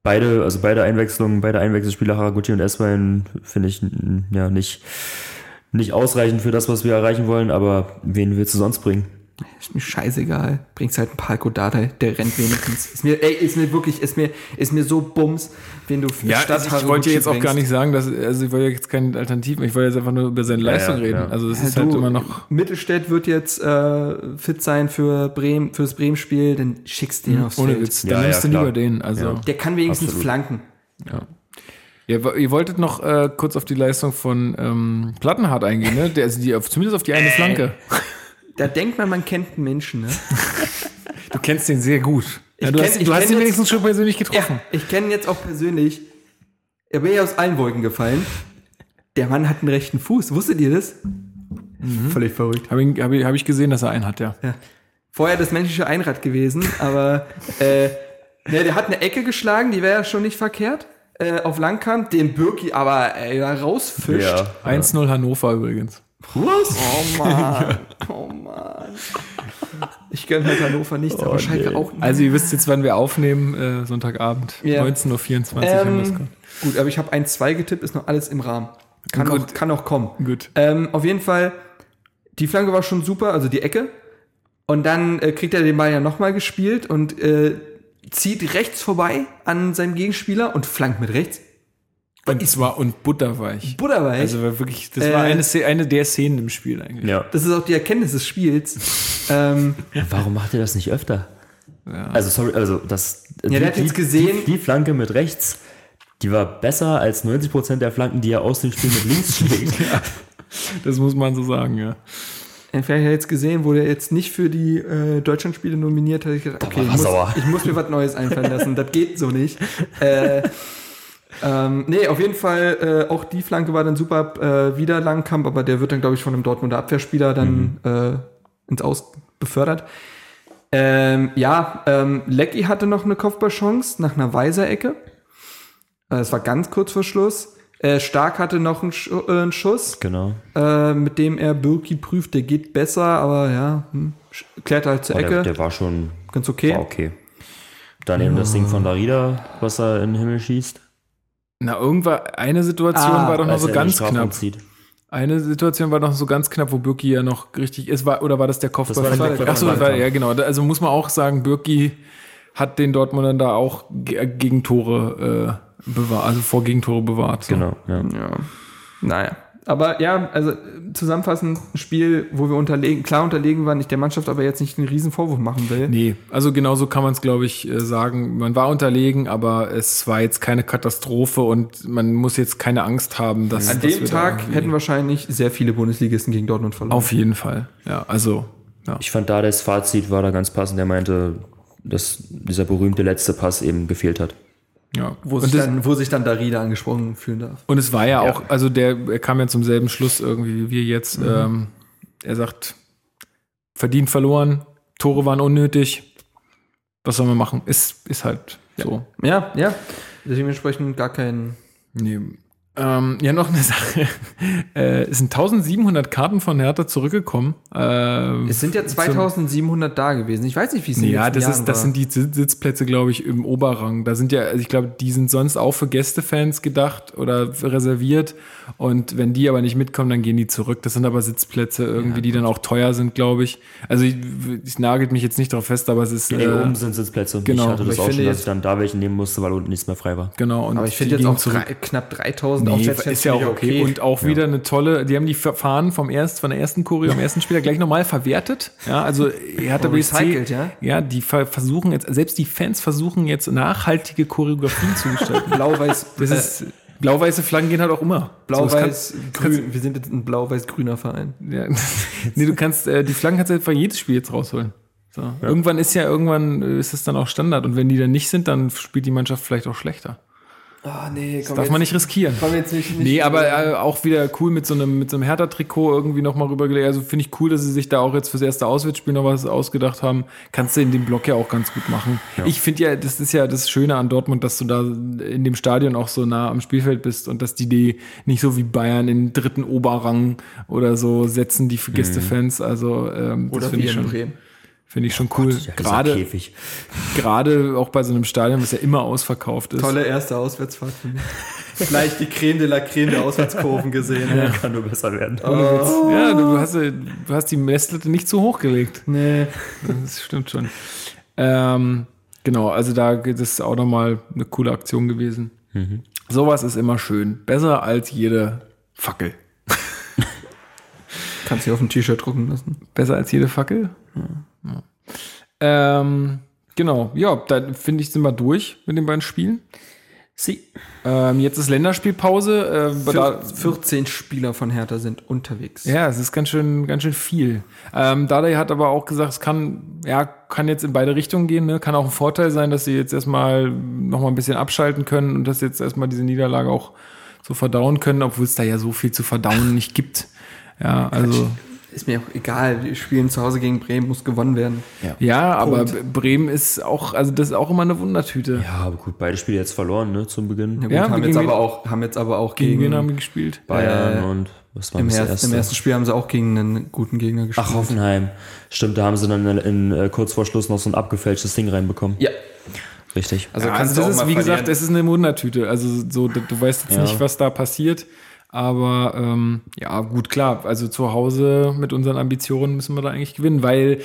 beide, also beide Einwechslungen, beide Einwechselspieler Haraguchi und Eswein finde ich ja nicht, nicht ausreichend für das, was wir erreichen wollen, aber wen willst du sonst bringen? Ist mir scheißegal. Bringst halt einen Palko Dardai, der rennt wenigstens. Ist mir, ey, ist mir wirklich, ist mir, ist mir so bums, wenn du Ja, statt also ich wollte jetzt auch gar nicht sagen, dass, also ich wollte jetzt keine Alternativen, ich wollte jetzt einfach nur über seine Leistung ja, reden. ja. Also das Ja, ist halt immer noch. Mittelstädt wird jetzt äh, fit sein für Bremen, fürs Bremen-Spiel, dann schickst du den aufs Ohne Feld. Witz. Dann Ja, nimmst ja, du lieber den. Also. Ja. Der kann wenigstens Absolut. flanken. Ihr, ihr wolltet noch äh, kurz auf die Leistung von ähm, Plattenhardt eingehen, ne? Der, also die, auf, zumindest auf die eine Flanke. Da denkt man, man kennt einen Menschen, ne? Du kennst den sehr gut. Ja, du kenn- hast, du hast ihn jetzt- wenigstens schon persönlich getroffen. Ja, ich kenne ihn jetzt auch persönlich. Er bin ja aus allen Wolken gefallen. Der Mann hat einen rechten Fuß. Wusstet ihr das? Völlig verrückt. Habe ich, hab ich, hab ich gesehen, dass er einen hat, ja. Ja. Vorher das menschliche Einrad gewesen, aber äh, ne, der hat eine Ecke geschlagen, die wäre ja schon nicht verkehrt. Äh, auf Langkamp, den Birki aber ey, da rausfischt. Ja. 1-0 Hannover übrigens. Was? Oh Mann. Oh Mann. Ich gönne halt Hannover nichts, aber Schalke auch nicht. Also ihr wisst jetzt, wann wir aufnehmen, äh, Sonntagabend, Ja. 19.24 Uhr. haben wir es Ähm, gehabt. gut, aber ich habe 1-2 getippt, ist noch alles im Rahmen. Kann, Gut. auch, kann auch kommen. Gut. Ähm, auf jeden Fall, die Flanke war schon super, also die Ecke. Und dann äh, kriegt er den Ball ja nochmal gespielt und äh, zieht rechts vorbei an seinem Gegenspieler und flankt mit rechts. Und zwar und butterweich. Butterweich. Also war wirklich, das Äh, war eine, eine der Szenen im Spiel eigentlich. Ja. das ist auch die Erkenntnis des Spiels. ähm, Warum macht ihr das nicht öfter? Ja. Also, sorry, also das. Ja, der hat jetzt gesehen- Die, die Flanke mit rechts, die war besser als 90% der Flanken, die er aus dem Spiel mit links schlägt. Das muss man so sagen, ja. Vielleicht hat er jetzt gesehen, wurde er jetzt nicht für die äh, Deutschlandspiele nominiert, hat ich gedacht, okay, ich muss, ich muss mir was Neues einfallen lassen. das geht so nicht. Äh, ähm, nee, auf jeden Fall, äh, auch die Flanke war dann super äh, wieder Langkamp, aber der wird dann, glaube ich, von einem Dortmunder Abwehrspieler dann äh, ins Aus befördert. Ähm, ja, ähm, Lecky hatte noch eine Kopfballchance nach einer Weiser-Ecke. Äh, Es war ganz kurz vor Schluss. Äh, Stark hatte noch einen, Sch äh, einen Schuss genau. äh, mit dem er Birki prüft, der geht besser, aber ja, hm, klärt halt zur Aber Ecke. der, der war schon ganz okay. war okay. Daneben das Ding von Darida, was er in den Himmel schießt. Na, irgendwann, eine Situation Ah, war doch noch so ganz knapp. Zieht. Eine Situation war noch so ganz knapp, wo Birki ja noch richtig ist, war, oder war das der Kopfball? Das war der von- Kopfball Ach so, von war, ja genau. Also muss man auch sagen, Birki hat den Dortmundern da auch ge- Gegentore äh, bewahrt, also vor Gegentore bewahrt. So. Genau, ja. Ja. Naja. Aber ja, also zusammenfassend ein Spiel, wo wir unterlegen, klar unterlegen waren, ich der Mannschaft aber jetzt nicht einen riesen Vorwurf machen will. Nee, also genauso kann man es, glaube ich, äh, sagen. Man war unterlegen, aber es war jetzt keine Katastrophe und man muss jetzt keine Angst haben, dass An dass dem Tag hätten wahrscheinlich sehr viele Bundesligisten gegen Dortmund verloren. Auf jeden Fall. Ja, also, ja. Ich fand da das Fazit war da ganz passend. Er meinte, dass dieser berühmte letzte Pass eben gefehlt hat. Ja. wo, sich das, dann, wo sich dann Darida angesprochen fühlen darf. und es war ja, Ja. auch, also der er kam ja zum selben Schluss irgendwie wie wir jetzt. Mhm. Ähm, er sagt, verdient verloren, Tore waren unnötig. Was soll man machen? Ist, ist halt so. Ja, ja. Dementsprechend gar kein. Nee. Ähm, ja, noch eine Sache. Äh, es sind 1700 Karten von Hertha zurückgekommen. Äh, Es sind ja 2700 da gewesen. Ich weiß nicht, wie es in den Ja, das, Jahren ist, das war. sind die Sitz- Sitzplätze, glaube ich, im Oberrang. Da sind ja, also ich glaube, die sind sonst auch für Gästefans gedacht oder reserviert. Und wenn die aber nicht mitkommen, dann gehen die zurück. Das sind aber Sitzplätze irgendwie, die dann auch teuer sind, glaube ich. Also ich, ich nagelt mich jetzt nicht darauf fest, aber es ist Nee, äh, oben sind Sitzplätze. genau. Ich hatte Aber das ich auch finde schon, dass jetzt- ich dann da welchen nehmen musste, weil unten nichts mehr frei war. genau. Und Aber ich finde jetzt auch drei, knapp 3000 Nee, Aufwärtsfans ist ja auch okay. ich Und auch wieder eine tolle, die haben die Verfahren vom erst, von der ersten Choreo am ersten Spieler gleich nochmal verwertet. Ja, also Hertha Oh, BSC, recycelt, ja? ja, die ver versuchen jetzt, selbst die Fans versuchen jetzt nachhaltige Choreografien zu gestalten. Blau-Weiß. Das äh, ist, blau-weiße Flaggen gehen halt auch immer. So, das Blau-Weiß, kann- grün. Wir sind jetzt ein blau-weiß-grüner Verein. Ja. nee, du kannst, äh, die Flaggen kannst du einfach jedes Spiel jetzt rausholen. So. Irgendwann ist ja, irgendwann äh, ist es dann auch Standard. Und wenn die dann nicht sind, dann spielt die Mannschaft vielleicht auch schlechter. Ah, nee, komm Darf man nicht riskieren. Komm jetzt nicht. nicht Nee, aber äh, auch wieder cool mit so einem, mit so einem Hertha-Trikot irgendwie nochmal rübergelegt. Also finde ich cool, dass sie sich da auch jetzt fürs erste Auswärtsspiel noch was ausgedacht haben. Kannst du in dem Block ja auch ganz gut machen. Ich finde ja, das ist ja das Schöne an Dortmund, dass du da in dem Stadion auch so nah am Spielfeld bist und dass die die nicht so wie Bayern in den dritten Oberrang oder so setzen, die für Gästefans. Also ähm, das Oder finde wie ich in schon, Bremen. Finde ich schon cool. Ja, dieser Gerade, Käfig. gerade auch bei so einem Stadion, was ja immer ausverkauft ist. Tolle erste Auswärtsfahrt für mich. Gleich die Creme de la Creme der Auswärtskurven gesehen. Ja, kann nur besser werden. Ja, du hast, du hast die Messlatte nicht zu hoch gelegt. Nee. Das stimmt schon. Ähm, genau, also da geht es auch nochmal eine coole Aktion gewesen. Sowas ist immer schön. Besser als jede Fackel. Kannst du auf ein T-Shirt drucken lassen. Besser als jede Fackel? Ja. Ähm, genau, ja, da finde ich, sind wir durch mit den beiden Spielen. Sie. Ähm, jetzt ist Länderspielpause. Äh, da, 14 Spieler von Hertha sind unterwegs. ja, es ist ganz schön, ganz schön viel. Ähm, Dardai hat aber auch gesagt, es kann, ja, kann jetzt in beide Richtungen gehen. Ne? Kann auch ein Vorteil sein, dass sie jetzt erstmal noch mal ein bisschen abschalten können und dass jetzt erstmal diese Niederlage auch so verdauen können, obwohl es da ja so viel zu verdauen nicht gibt. Ja, also. Ist mir auch egal. Wir spielen zu Hause gegen Bremen, muss gewonnen werden. Ja, aber Punkt. B- Bremen ist auch, also das ist auch immer eine Wundertüte. Ja, aber gut, beide Spiele jetzt verloren, ne, zum Beginn. Ja, gut, Ja, haben, jetzt aber auch, haben jetzt aber auch Gegen gegen, wen haben gespielt? Bayern Äh, und was war im, das ersten, erste? im ersten Spiel haben sie auch gegen einen guten Gegner gespielt. Ach, Hoffenheim. Stimmt, da haben sie dann in, in, äh, kurz vor Schluss noch so ein abgefälschtes Ding reinbekommen. Ja, Richtig. also ja, kannst also das ist, wie gesagt, verlieren. es ist eine Wundertüte. Also so, du du weißt jetzt Ja. nicht, was da passiert. Aber ähm, ja, gut, klar. Also zu Hause mit unseren Ambitionen müssen wir da eigentlich gewinnen, weil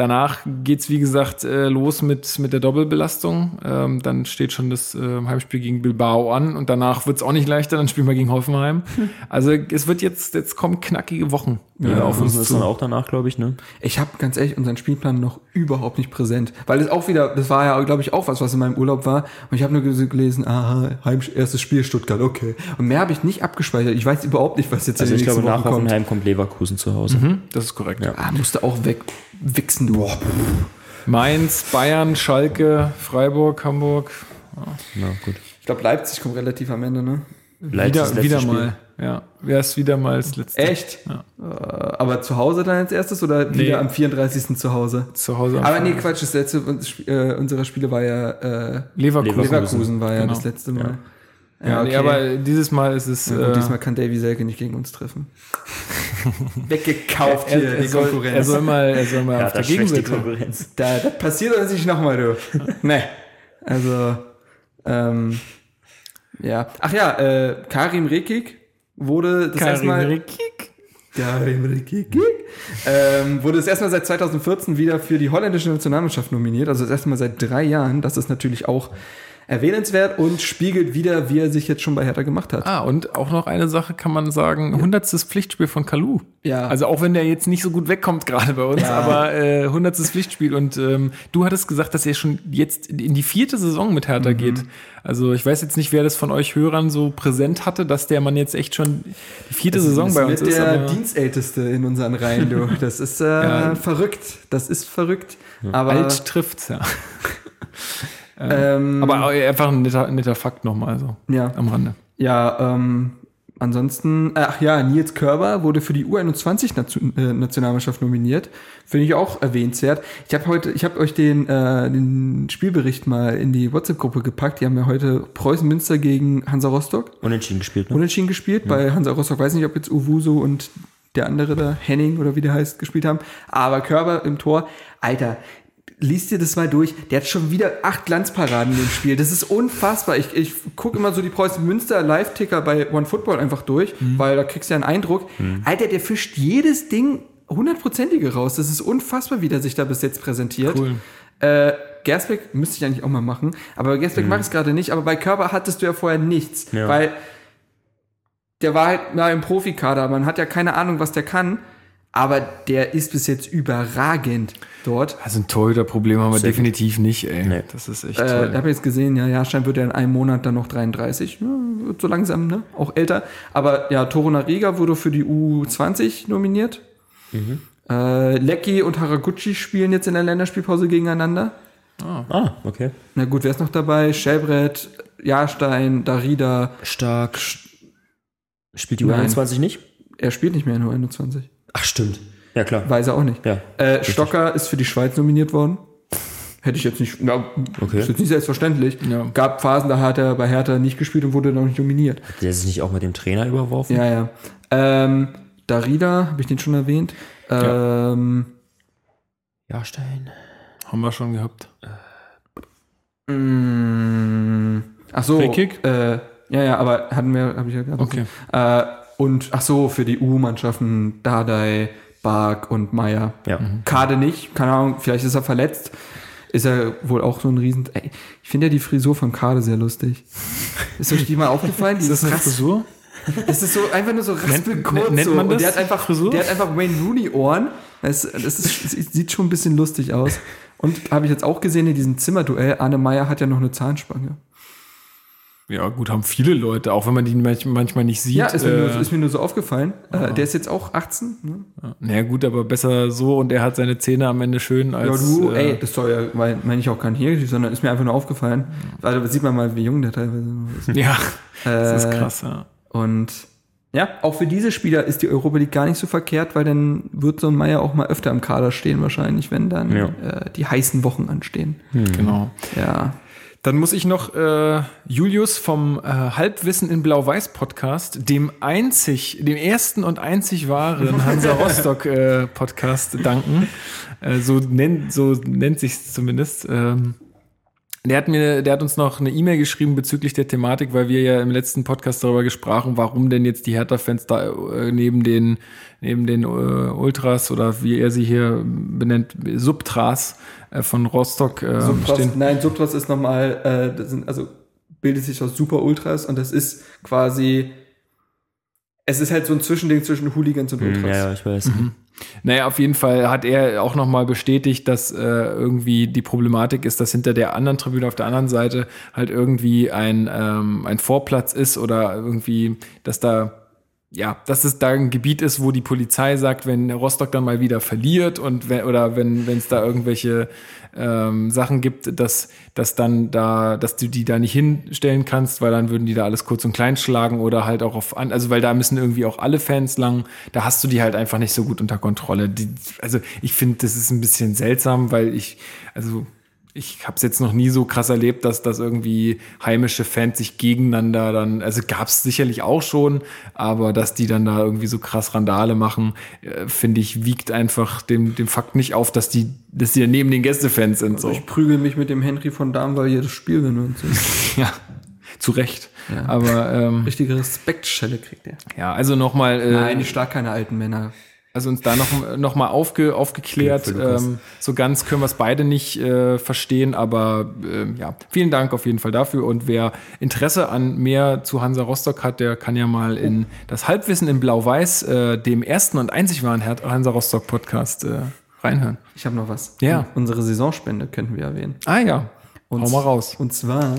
danach geht's wie gesagt, äh, los mit, mit der Doppelbelastung. Ähm, dann steht schon das äh, Heimspiel gegen Bilbao an und danach wird's auch nicht leichter, dann spielen wir gegen Hoffenheim. Also es wird jetzt, jetzt kommen knackige Wochen wieder auf uns ist zu. dann auch danach, glaube ich, ne? Ich habe ganz ehrlich unseren Spielplan noch überhaupt nicht präsent, weil es auch wieder, das war ja, glaube ich, auch was, was in meinem Urlaub war. Und ich habe nur gelesen, ah, Heim, erstes Spiel Stuttgart, okay. Und mehr habe ich nicht abgespeichert. Ich weiß überhaupt nicht, was jetzt Also in ich den glaube, nächsten nach Wochen kommt. Hoffenheim kommt Leverkusen zu Hause. Mhm, das ist korrekt. Ja. Ah, musste auch weg wichsen, du. Mainz, Bayern, Schalke, Freiburg, Hamburg. Na gut. Ich glaube, Leipzig kommt relativ am Ende, ne? Leipzig das wieder wieder mal. Ja, wer ist wieder mal das letzte? Echt? Ja. Äh, aber zu Hause dann als erstes oder Nee. wieder am 34. zu Hause? Zu Hause. am Aber nee, Freitag. Quatsch, das letzte äh, unserer Spiele war ja äh, Leverkusen. Leverkusen. War ja Genau. das letzte Mal. Ja, nee, aber dieses Mal ist es. Ja, äh, diesmal kann Davy Selke nicht gegen uns treffen. Weggekauft er, hier, er, die soll, Konkurrenz. er soll mal, er soll mal Ja, auf der Gegenseite. Konkurrenz. da, das passiert uns nicht nochmal, du. nee. Also, ähm, ja. Ach ja, äh, Karim Rekik wurde das erste Mal... Rekik. Karim Rekik. Ähm, wurde das erste Mal seit 2014 wieder für die holländische Nationalmannschaft nominiert. Also das erste Mal seit drei Jahren. Das ist natürlich auch erwähnenswert und spiegelt wieder, wie er sich jetzt schon bei Hertha gemacht hat. Ah, und auch noch eine Sache kann man sagen: hundertstes Pflichtspiel von Kalu. Ja. Also auch wenn der jetzt nicht so gut wegkommt gerade bei uns, Ja. aber äh, hundertstes Pflichtspiel. Und ähm, du hattest gesagt, dass er schon jetzt in die vierte Saison mit Mhm. Hertha geht. Also ich weiß jetzt nicht, wer das von euch Hörern so präsent hatte, dass der Mann jetzt echt schon die vierte Saison bei uns ist. der Dienstälteste in unseren Reihen, du. Das ist äh, Ja. verrückt. Das ist verrückt. Aber, Alt trifft's, ja. ähm, Aber auch einfach ein netter, netter Fakt nochmal so ja, am Rande. ja ähm, ansonsten, ach ja, Nils Körber wurde für die U21-Nationalmannschaft nominiert. Finde ich auch erwähnenswert. Ich habe heute, ich habe euch den, äh, den Spielbericht mal in die WhatsApp-Gruppe gepackt. Die haben ja heute Preußen Münster gegen Hansa Rostock Unentschieden gespielt, ne? unentschieden gespielt. Bei Hansa Rostock weiß nicht, ob jetzt Uwuso und der andere da, Henning oder wie der heißt, gespielt haben. Aber Körber im Tor, Alter, liest dir das mal durch. Der hat schon wieder acht Glanzparaden im Spiel. Das ist unfassbar. Ich, ich gucke immer so die Preußen Münster Live-Ticker bei OneFootball einfach durch, weil da kriegst du ja einen Eindruck. Alter, der fischt jedes Ding hundertprozentige raus. Das ist unfassbar, wie der sich da bis jetzt präsentiert. Cool. Äh, Gersbeck müsste ich eigentlich auch mal machen, aber Gersbeck macht es gerade nicht. Aber bei Körper hattest du ja vorher nichts, Ja. weil der war halt mal im Profikader. Man hat ja keine Ahnung, was der kann, aber der ist bis jetzt überragend dort. Also ein Torhüterproblem haben wir Sehr definitiv nicht, ey. Nee. Das ist echt Äh, toll. ich habe jetzt gesehen, ja, Jahrstein wird ja in einem Monat dann noch 33. Ja, wird so langsam, ne? Auch älter. Aber ja, Toro Nariga wurde für die U20 nominiert. Äh, Lecky und Haraguchi spielen jetzt in der Länderspielpause gegeneinander. Ah, okay. Na gut, wer ist noch dabei? Schellbrett, Jahrstein, Darida. Stark. Spielt die Nein. U21 nicht? Er spielt nicht mehr in U21. Ach, stimmt. Ja, klar. Weiß er auch nicht. Ja. Äh, Stocker ist für die Schweiz nominiert worden. Hätte ich jetzt nicht, na, Okay. ist jetzt nicht selbstverständlich. Ja. Gab Phasen, da hat er bei Hertha nicht gespielt und wurde noch nicht nominiert. Der ist nicht auch mit dem Trainer überworfen? Ja, ja. Ähm, Darida, habe ich den schon erwähnt. Ähm, Jahrstein. haben wir schon gehabt. mh, ach so, Rekik? äh, Ja, ja, aber hatten wir, habe ich ja gerade. Okay. Äh, und ach so, für die U-Mannschaften Dardai, Bark und Meier. Ja. Kade nicht, keine Ahnung, vielleicht ist er verletzt. Ist er wohl auch so ein Riesen. Ey, ich finde ja die Frisur von Kade sehr lustig. Ist euch die mal aufgefallen? Ist das eine Frisur? Das ist so einfach nur so raspelkurz. nennt so. man Und das der hat einfach, Frisur? der hat einfach Wayne Rooney Ohren. Das, das ist, sieht schon ein bisschen lustig aus. Und habe ich jetzt auch gesehen in diesem Zimmerduell, Arne Meyer hat ja noch eine Zahnspange. Ja, gut, haben viele Leute, auch wenn man die manch- manchmal nicht sieht. Ja, ist mir, äh, nur, ist mir nur so aufgefallen. Äh, der ist jetzt auch 18. Ne? naja, gut, aber besser so und er hat seine Zähne am Ende schön Ja, als. du, äh, ey, das soll ja, meine mein ich auch gar nicht negativ, sondern ist mir einfach nur aufgefallen. Da sieht man mal, wie jung der teilweise noch ist. Ja, das ist Äh, krass, ja. Und ja, auch für diese Spieler ist die Europa League gar nicht so verkehrt, weil dann wird so ein Meier auch mal öfter im Kader stehen wahrscheinlich, wenn dann Ja. äh, die heißen Wochen anstehen. Genau. Ja. Dann muss ich noch äh, Julius vom äh, Halbwissen in Blau-Weiß Podcast, dem einzig, dem ersten und einzig wahren Hansa Rostock äh, Podcast danken. Äh, so nennt so nennt sich's zumindest. Ähm, der hat mir, der hat uns noch eine E-Mail geschrieben bezüglich der Thematik, weil wir ja im letzten Podcast darüber gesprochen, warum denn jetzt die Hertha-Fans da äh, neben den neben den äh, Ultras oder wie er sie hier benennt, Subtras äh, von Rostock äh, Subtras, stehen. nein, Subtras ist nochmal, äh, das sind, also bildet sich aus Super Ultras und das ist quasi, es ist halt so ein Zwischending zwischen Hooligans und Hm, Ultras. Ja, ja, ich weiß. Naja, auf jeden Fall hat er auch nochmal bestätigt, dass äh, irgendwie die Problematik ist, dass hinter der anderen Tribüne auf der anderen Seite halt irgendwie ein, ähm, ein Vorplatz ist oder irgendwie, dass da ja, dass es da ein Gebiet ist, wo die Polizei sagt, wenn Rostock dann mal wieder verliert und wenn, oder wenn wenn es da irgendwelche ähm, Sachen gibt, dass dass dann da, dass du die da nicht hinstellen kannst, weil dann würden die da alles kurz und klein schlagen oder halt auch auf an, also weil da müssen irgendwie auch alle Fans lang. Da hast du die halt einfach nicht so gut unter Kontrolle. Die, also ich finde, das ist ein bisschen seltsam, weil ich also ich habe es jetzt noch nie so krass erlebt, dass das irgendwie heimische Fans sich gegeneinander dann, also gab es sicherlich auch schon, aber dass die dann da irgendwie so krass Randale machen, äh, finde ich, wiegt einfach dem, dem Fakt nicht auf, dass die, dass die neben den Gästefans sind. So. Ich prügel mich mit dem Henry von Dahm, weil jedes Spiel gewinnt. Ja, zu Recht. Ja. Aber ähm, Richtige Respektschelle kriegt er. ja, also nochmal, äh, Nein, ich schlag keine alten Männer. Also uns da noch, noch mal aufge, aufgeklärt. Ähm, so ganz können wir es beide nicht äh, verstehen, aber ähm, ja, vielen Dank auf jeden Fall dafür. Und wer Interesse an mehr zu Hansa Rostock hat, der kann ja mal in das Halbwissen in Blau-Weiß, äh, dem ersten und einzig wahren Hansa Rostock Podcast, äh, reinhören. Ich habe noch was. Ja. Unsere Saisonspende könnten wir erwähnen. Ah ja, hau mal raus. Und zwar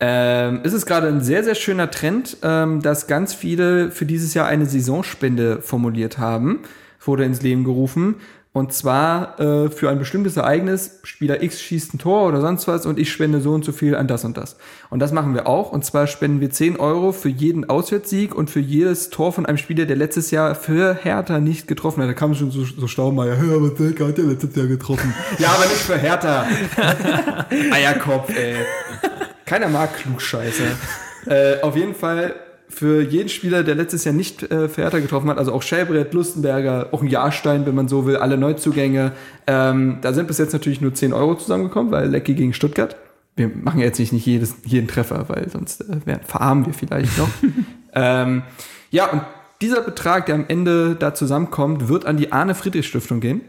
ähm, ist es gerade ein sehr, sehr schöner Trend, ähm, dass ganz viele für dieses Jahr eine Saisonspende formuliert haben, wurde ins Leben gerufen. Und zwar äh, für ein bestimmtes Ereignis, Spieler X schießt ein Tor oder sonst was und ich spende so und so viel an das und das. Und das machen wir auch. Und zwar spenden wir 10 Euro für jeden Auswärtssieg und für jedes Tor von einem Spieler, der letztes Jahr für Hertha nicht getroffen hat. Da kam schon so, so Staumeier, ja, aber Selke hat ja letztes Jahr getroffen. ja, aber nicht für Hertha. Eierkopf, ey. Keiner mag Klugscheiße. äh, auf jeden Fall für jeden Spieler, der letztes Jahr nicht äh, Hertha getroffen hat, also auch Schellbrett, Lustenberger, auch ein Jahrstein, wenn man so will, alle Neuzugänge. Ähm, da sind bis jetzt natürlich nur 10 Euro zusammengekommen, weil Lecky gegen Stuttgart. Wir machen jetzt nicht, nicht jedes, jeden Treffer, weil sonst äh, wär- verarmen wir vielleicht noch. ähm, ja, und dieser Betrag, der am Ende da zusammenkommt, wird an die Arne-Friedrich-Stiftung gehen.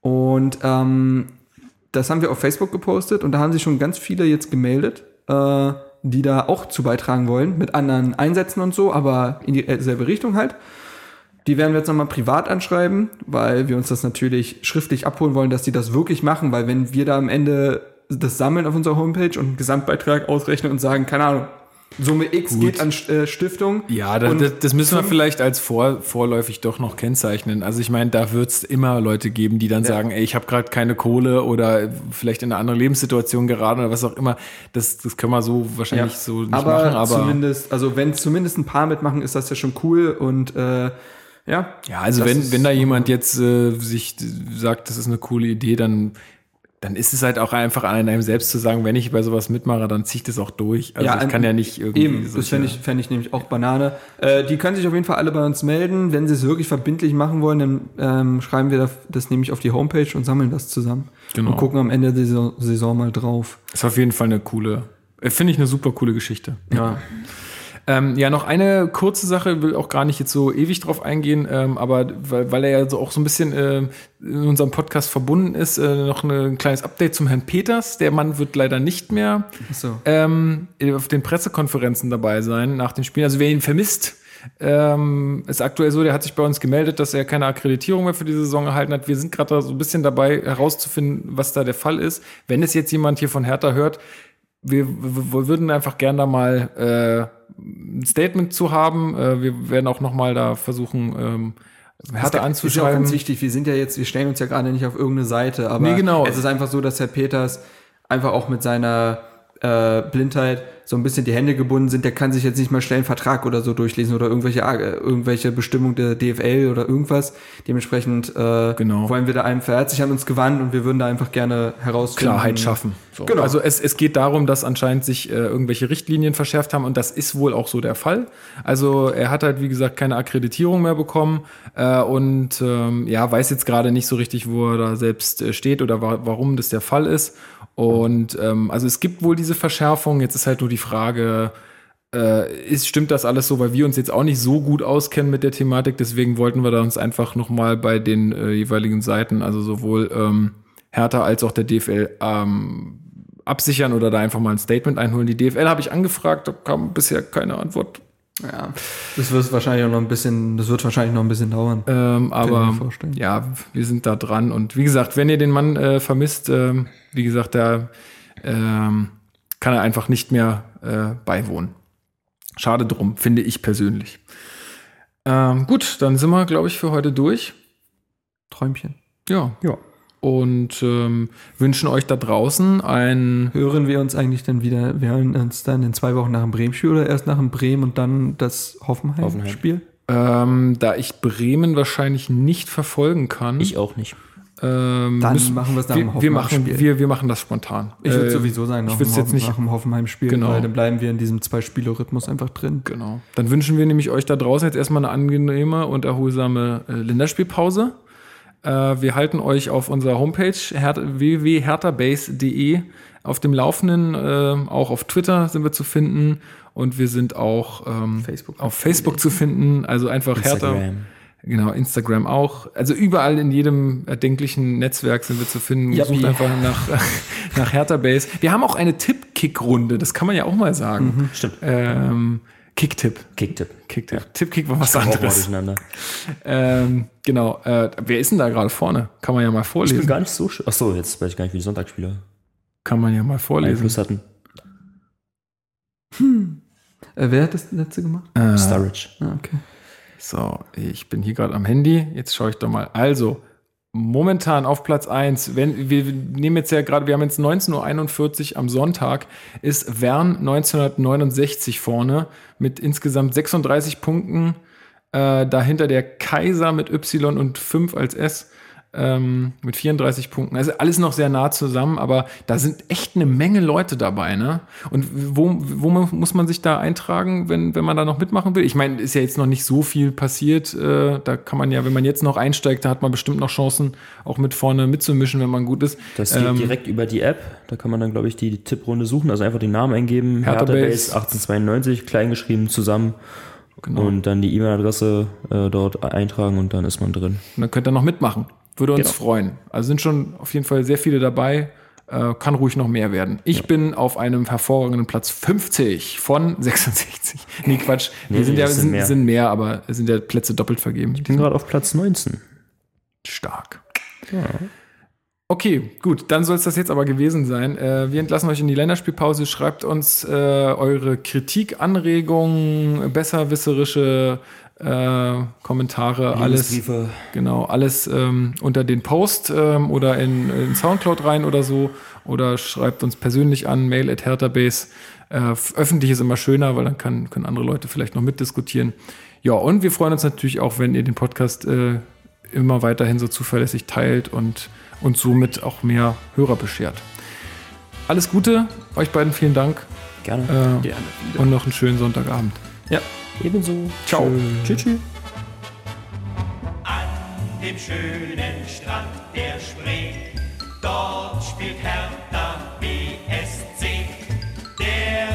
Und ähm, das haben wir auf Facebook gepostet und da haben sich schon ganz viele jetzt gemeldet, äh, die da auch zu beitragen wollen, mit anderen Einsätzen und so, aber in dieselbe Richtung halt. Die werden wir jetzt nochmal privat anschreiben, weil wir uns das natürlich schriftlich abholen wollen, dass die das wirklich machen, weil wenn wir da am Ende das sammeln auf unserer Homepage und einen Gesamtbeitrag ausrechnen und sagen, keine Ahnung, Summe X geht an äh, Stiftung. Ja, das, und das, das müssen wir vielleicht als vor, vorläufig doch noch kennzeichnen. Also ich meine, da wird es immer Leute geben, die dann sagen, ey, ich habe gerade keine Kohle oder vielleicht in eine andere Lebenssituation geraten oder was auch immer. Das, das können wir so wahrscheinlich Ja, so nicht aber, machen. Aber zumindest, also wenn zumindest ein paar mitmachen, ist das ja schon cool und äh, ja. ja, also wenn, wenn da jemand jetzt äh, sich sagt, das ist eine coole Idee, dann dann ist es halt auch einfach an einem selbst zu sagen, wenn ich bei sowas mitmache, dann ziehe ich das auch durch. Also ich an- kann ja nicht irgendwie Eben, das fände ich, fänd ich nämlich auch Banane. Äh, die können sich auf jeden Fall alle bei uns melden. Wenn sie es wirklich verbindlich machen wollen, dann ähm, schreiben wir das, das nämlich auf die Homepage und sammeln das zusammen. Genau. Und gucken am Ende der Saison, Saison mal drauf. ist auf jeden Fall eine coole, Äh, Finde ich eine super coole Geschichte. Ja. Ähm, ja, noch eine kurze Sache, will auch gar nicht jetzt so ewig drauf eingehen, ähm, aber weil, weil er ja so auch so ein bisschen äh, in unserem Podcast verbunden ist, äh, noch eine, ein kleines Update zum Herrn Peters. Der Mann wird leider nicht mehr Achso. ähm, auf den Pressekonferenzen dabei sein nach dem Spiel. Also wer ihn vermisst, ähm, ist aktuell so, der hat sich bei uns gemeldet, dass er keine Akkreditierung mehr für die Saison erhalten hat. Wir sind gerade da so ein bisschen dabei herauszufinden, was da der Fall ist. Wenn es jetzt jemand hier von Hertha hört, wir, wir, würden einfach gerne da mal äh, ein Statement zu haben. Äh, wir werden auch noch mal da versuchen, ähm, Hertha Ist ja auch anzuschreiben. ganz wichtig. Wir sind ja jetzt, wir stellen uns ja gerade nicht auf irgendeine Seite, aber Nee, genau. es ist einfach so, dass Herr Peters einfach auch mit seiner äh, Blindheit so ein bisschen die Hände gebunden sind. Der kann sich jetzt nicht mal schnell einen Vertrag oder so durchlesen oder irgendwelche äh, irgendwelche Bestimmung der DFL oder irgendwas. Dementsprechend äh, Genau. wollen wir da einfach, hat sich an uns gewandt und wir würden da einfach gerne herausfinden. Klarheit schaffen. So. Genau. Also es, es geht darum, dass anscheinend sich äh, irgendwelche Richtlinien verschärft haben und das ist wohl auch so der Fall. Also er hat halt, wie gesagt, keine Akkreditierung mehr bekommen äh, und ähm, ja, weiß jetzt gerade nicht so richtig, wo er da selbst äh, steht oder wa warum das der Fall ist. Und ähm, also es gibt wohl diese Verschärfung. Jetzt ist halt nur die Frage, äh, ist, stimmt das alles so, weil wir uns jetzt auch nicht so gut auskennen mit der Thematik, deswegen wollten wir da uns einfach nochmal bei den äh, jeweiligen Seiten, also sowohl ähm, Hertha als auch der DFL, ähm, absichern oder da einfach mal ein Statement einholen. Die DFL habe ich angefragt, da kam bisher keine Antwort. Ja, das wird wahrscheinlich auch noch ein bisschen, das wird wahrscheinlich noch ein bisschen dauern. Ähm, aber ja, wir sind da dran. Und wie gesagt, wenn ihr den Mann äh, vermisst, ähm, wie gesagt, da ähm, kann er einfach nicht mehr äh, beiwohnen. Schade drum, finde ich persönlich. Ähm, gut, dann sind wir, glaube ich, für heute durch. Träumchen. Ja. Ja. Und ähm, wünschen euch da draußen ein Hören wir uns eigentlich dann wieder, wir hören uns dann in zwei Wochen nach dem Bremen-Spiel oder erst nach dem Bremen und dann das Hoffenheim-Spiel? ähm, da ich Bremen wahrscheinlich nicht verfolgen kann. Ich auch nicht. Ähm, Dann müssen- machen wir es nach dem wir, wir machen Hoffenheim-Spiel. wir, wir machen das spontan. Ich würde Äh, sowieso sagen, nach, ich dem, jetzt nicht- nach dem Hoffenheim-Spiel, Genau. weil dann bleiben wir in diesem Zwei-Spiele-Rhythmus einfach drin. Genau. Dann wünschen wir nämlich euch da draußen jetzt erstmal eine angenehme und erholsame äh, Länderspielpause. Äh, wir halten euch auf unserer Homepage her www.hertabase.de auf dem Laufenden. Äh, auch auf Twitter sind wir zu finden und wir sind auch ähm, Facebook. auf Facebook zu finden. Also einfach Hertha. Instagram. Genau, Instagram auch. Also überall in jedem erdenklichen Netzwerk sind wir zu finden. Yappi. Sucht einfach nach, nach Hertha Base. Wir haben auch eine Tipp-Kick-Runde, das kann man ja auch mal sagen. Stimmt. Ähm, Kicktipp. Kicktipp. Kicktipp. Tippkick war was Auch mal anderes. Ähm, genau. Äh, wer ist denn da gerade vorne? Kann man ja mal Ich bin vorlesen. gar nicht so. Achso, jetzt weiß ich gar nicht, wie die Sonntagsspieler Kann man ja mal vorlesen. Einfluss hatten. Äh, wer hat das letzte gemacht? Äh, Sturridge. Ah, okay. So, ich bin hier gerade am Handy. Jetzt schaue ich doch mal. Also, momentan auf Platz 1, wenn, wir nehmen jetzt ja gerade, wir haben jetzt 19.41 Uhr am Sonntag, ist Wern 1969 vorne mit insgesamt 36 Punkten. Äh, dahinter der Kaiser mit Y und 5 als S ähm, mit 34 Punkten. Also alles noch sehr nah zusammen, aber da sind echt eine Menge Leute dabei, ne? Und wo, wo muss man sich da eintragen, wenn, wenn man da noch mitmachen will? Ich meine, ist ja jetzt noch nicht so viel passiert. Äh, da kann man ja, wenn man jetzt noch einsteigt, da hat man bestimmt noch Chancen, auch mit vorne mitzumischen, wenn man gut ist. Das geht Ähm, direkt über die App. Da kann man dann, glaube ich, die Tipprunde suchen. Also einfach den Namen eingeben. Hertha Hertha. Base 1892, kleingeschrieben zusammen. Genau. Und dann die E-Mail-Adresse äh, dort eintragen und dann ist man drin. Und dann könnt ihr noch mitmachen. Würde uns Genau. freuen. Also sind schon auf jeden Fall sehr viele dabei. Äh, kann ruhig noch mehr werden. Ich bin auf einem hervorragenden Platz 50 von 66. Nee, Quatsch. Nee, Wir sind ja sind mehr. sind mehr, aber es sind ja Plätze doppelt vergeben. Ich bin gerade auf Platz 19. Stark. Okay, gut, dann soll es das jetzt aber gewesen sein. Äh, wir entlassen euch in die Länderspielpause. Schreibt uns äh, eure Kritik, Anregungen, besserwisserische äh, Kommentare, alles. Genau, alles ähm, unter den Post ähm, oder in, in Soundcloud rein oder so. Oder schreibt uns persönlich an, mail at herterbase. Äh, öffentlich ist immer schöner, weil dann kann, können andere Leute vielleicht noch mitdiskutieren. Ja, und wir freuen uns natürlich auch, wenn ihr den Podcast äh, immer weiterhin so zuverlässig teilt und und somit auch mehr Hörer beschert. Alles Gute, euch beiden vielen Dank Gerne. äh, Gerne wieder. und noch einen schönen Sonntagabend. Ja. Ebenso. Ciao. Tschüss. Tschüss. an dem schönen Strand der Spree. Dort spielt Hertha BSC. Der